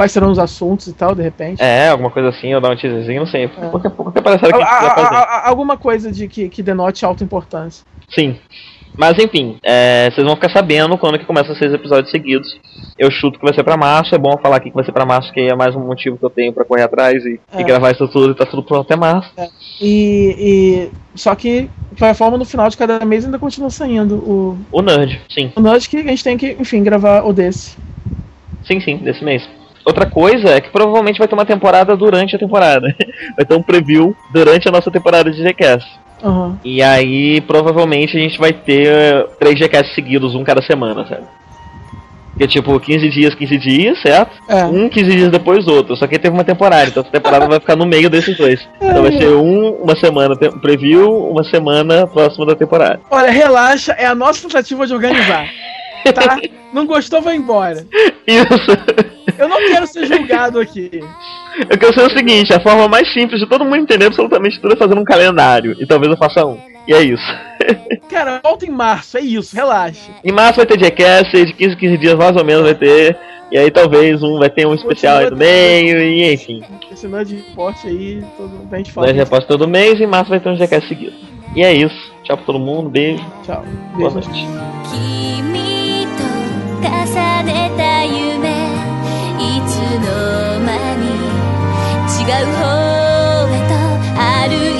Quais serão os assuntos e tal, de repente. É, alguma coisa assim, ou dar um teaserzinho, não sei. É. Porque, porque parece que a, a, alguma coisa de que, que denote alta importância. Sim. Mas enfim, é, vocês vão ficar sabendo quando que começa seis episódios seguidos. Eu chuto que vai ser pra março, é bom falar aqui que vai ser pra março, que é mais um motivo que eu tenho para correr atrás e, é. e, gravar isso tudo e tá tudo pronto até março. É. E, e, Só que, de qualquer forma, no final de cada mês ainda continua saindo o. O Nerd, sim. O Nerd que a gente tem que, enfim, gravar o desse. Sim, sim, desse mês. Outra coisa é que provavelmente vai ter uma temporada durante a temporada. Vai ter um preview durante a nossa temporada de GCast. Uhum. E aí, provavelmente, a gente vai ter três GCasts seguidos, um cada semana, sabe? Que é tipo 15 dias, 15 dias, certo? É. Um 15 dias depois outro. Só que teve uma temporada, então essa temporada vai ficar no meio desses dois. Então vai ser um, uma semana preview, uma semana próxima da temporada. Olha, relaxa, é a nossa tentativa de organizar. Tá? Não gostou, vai embora. Isso. Eu não quero ser julgado aqui. Eu quero ser o seguinte, a forma mais simples de todo mundo entender absolutamente tudo é fazendo um calendário. E talvez eu faça um. E é isso. Cara, volta em março, é isso, relaxa. Em março vai ter Jackass, de 15 em 15 dias mais ou menos vai ter. E aí talvez um vai ter um especial aí no meio, e enfim. Esse não de esporte aí, todo, a gente fala. Nós reposta todo mês e em março vai ter um Jackass seguido. E é isso. Tchau pra todo mundo, beijo, Tchau. boa Beijo. noite. 重ねた夢いつの間に違う方へと歩いて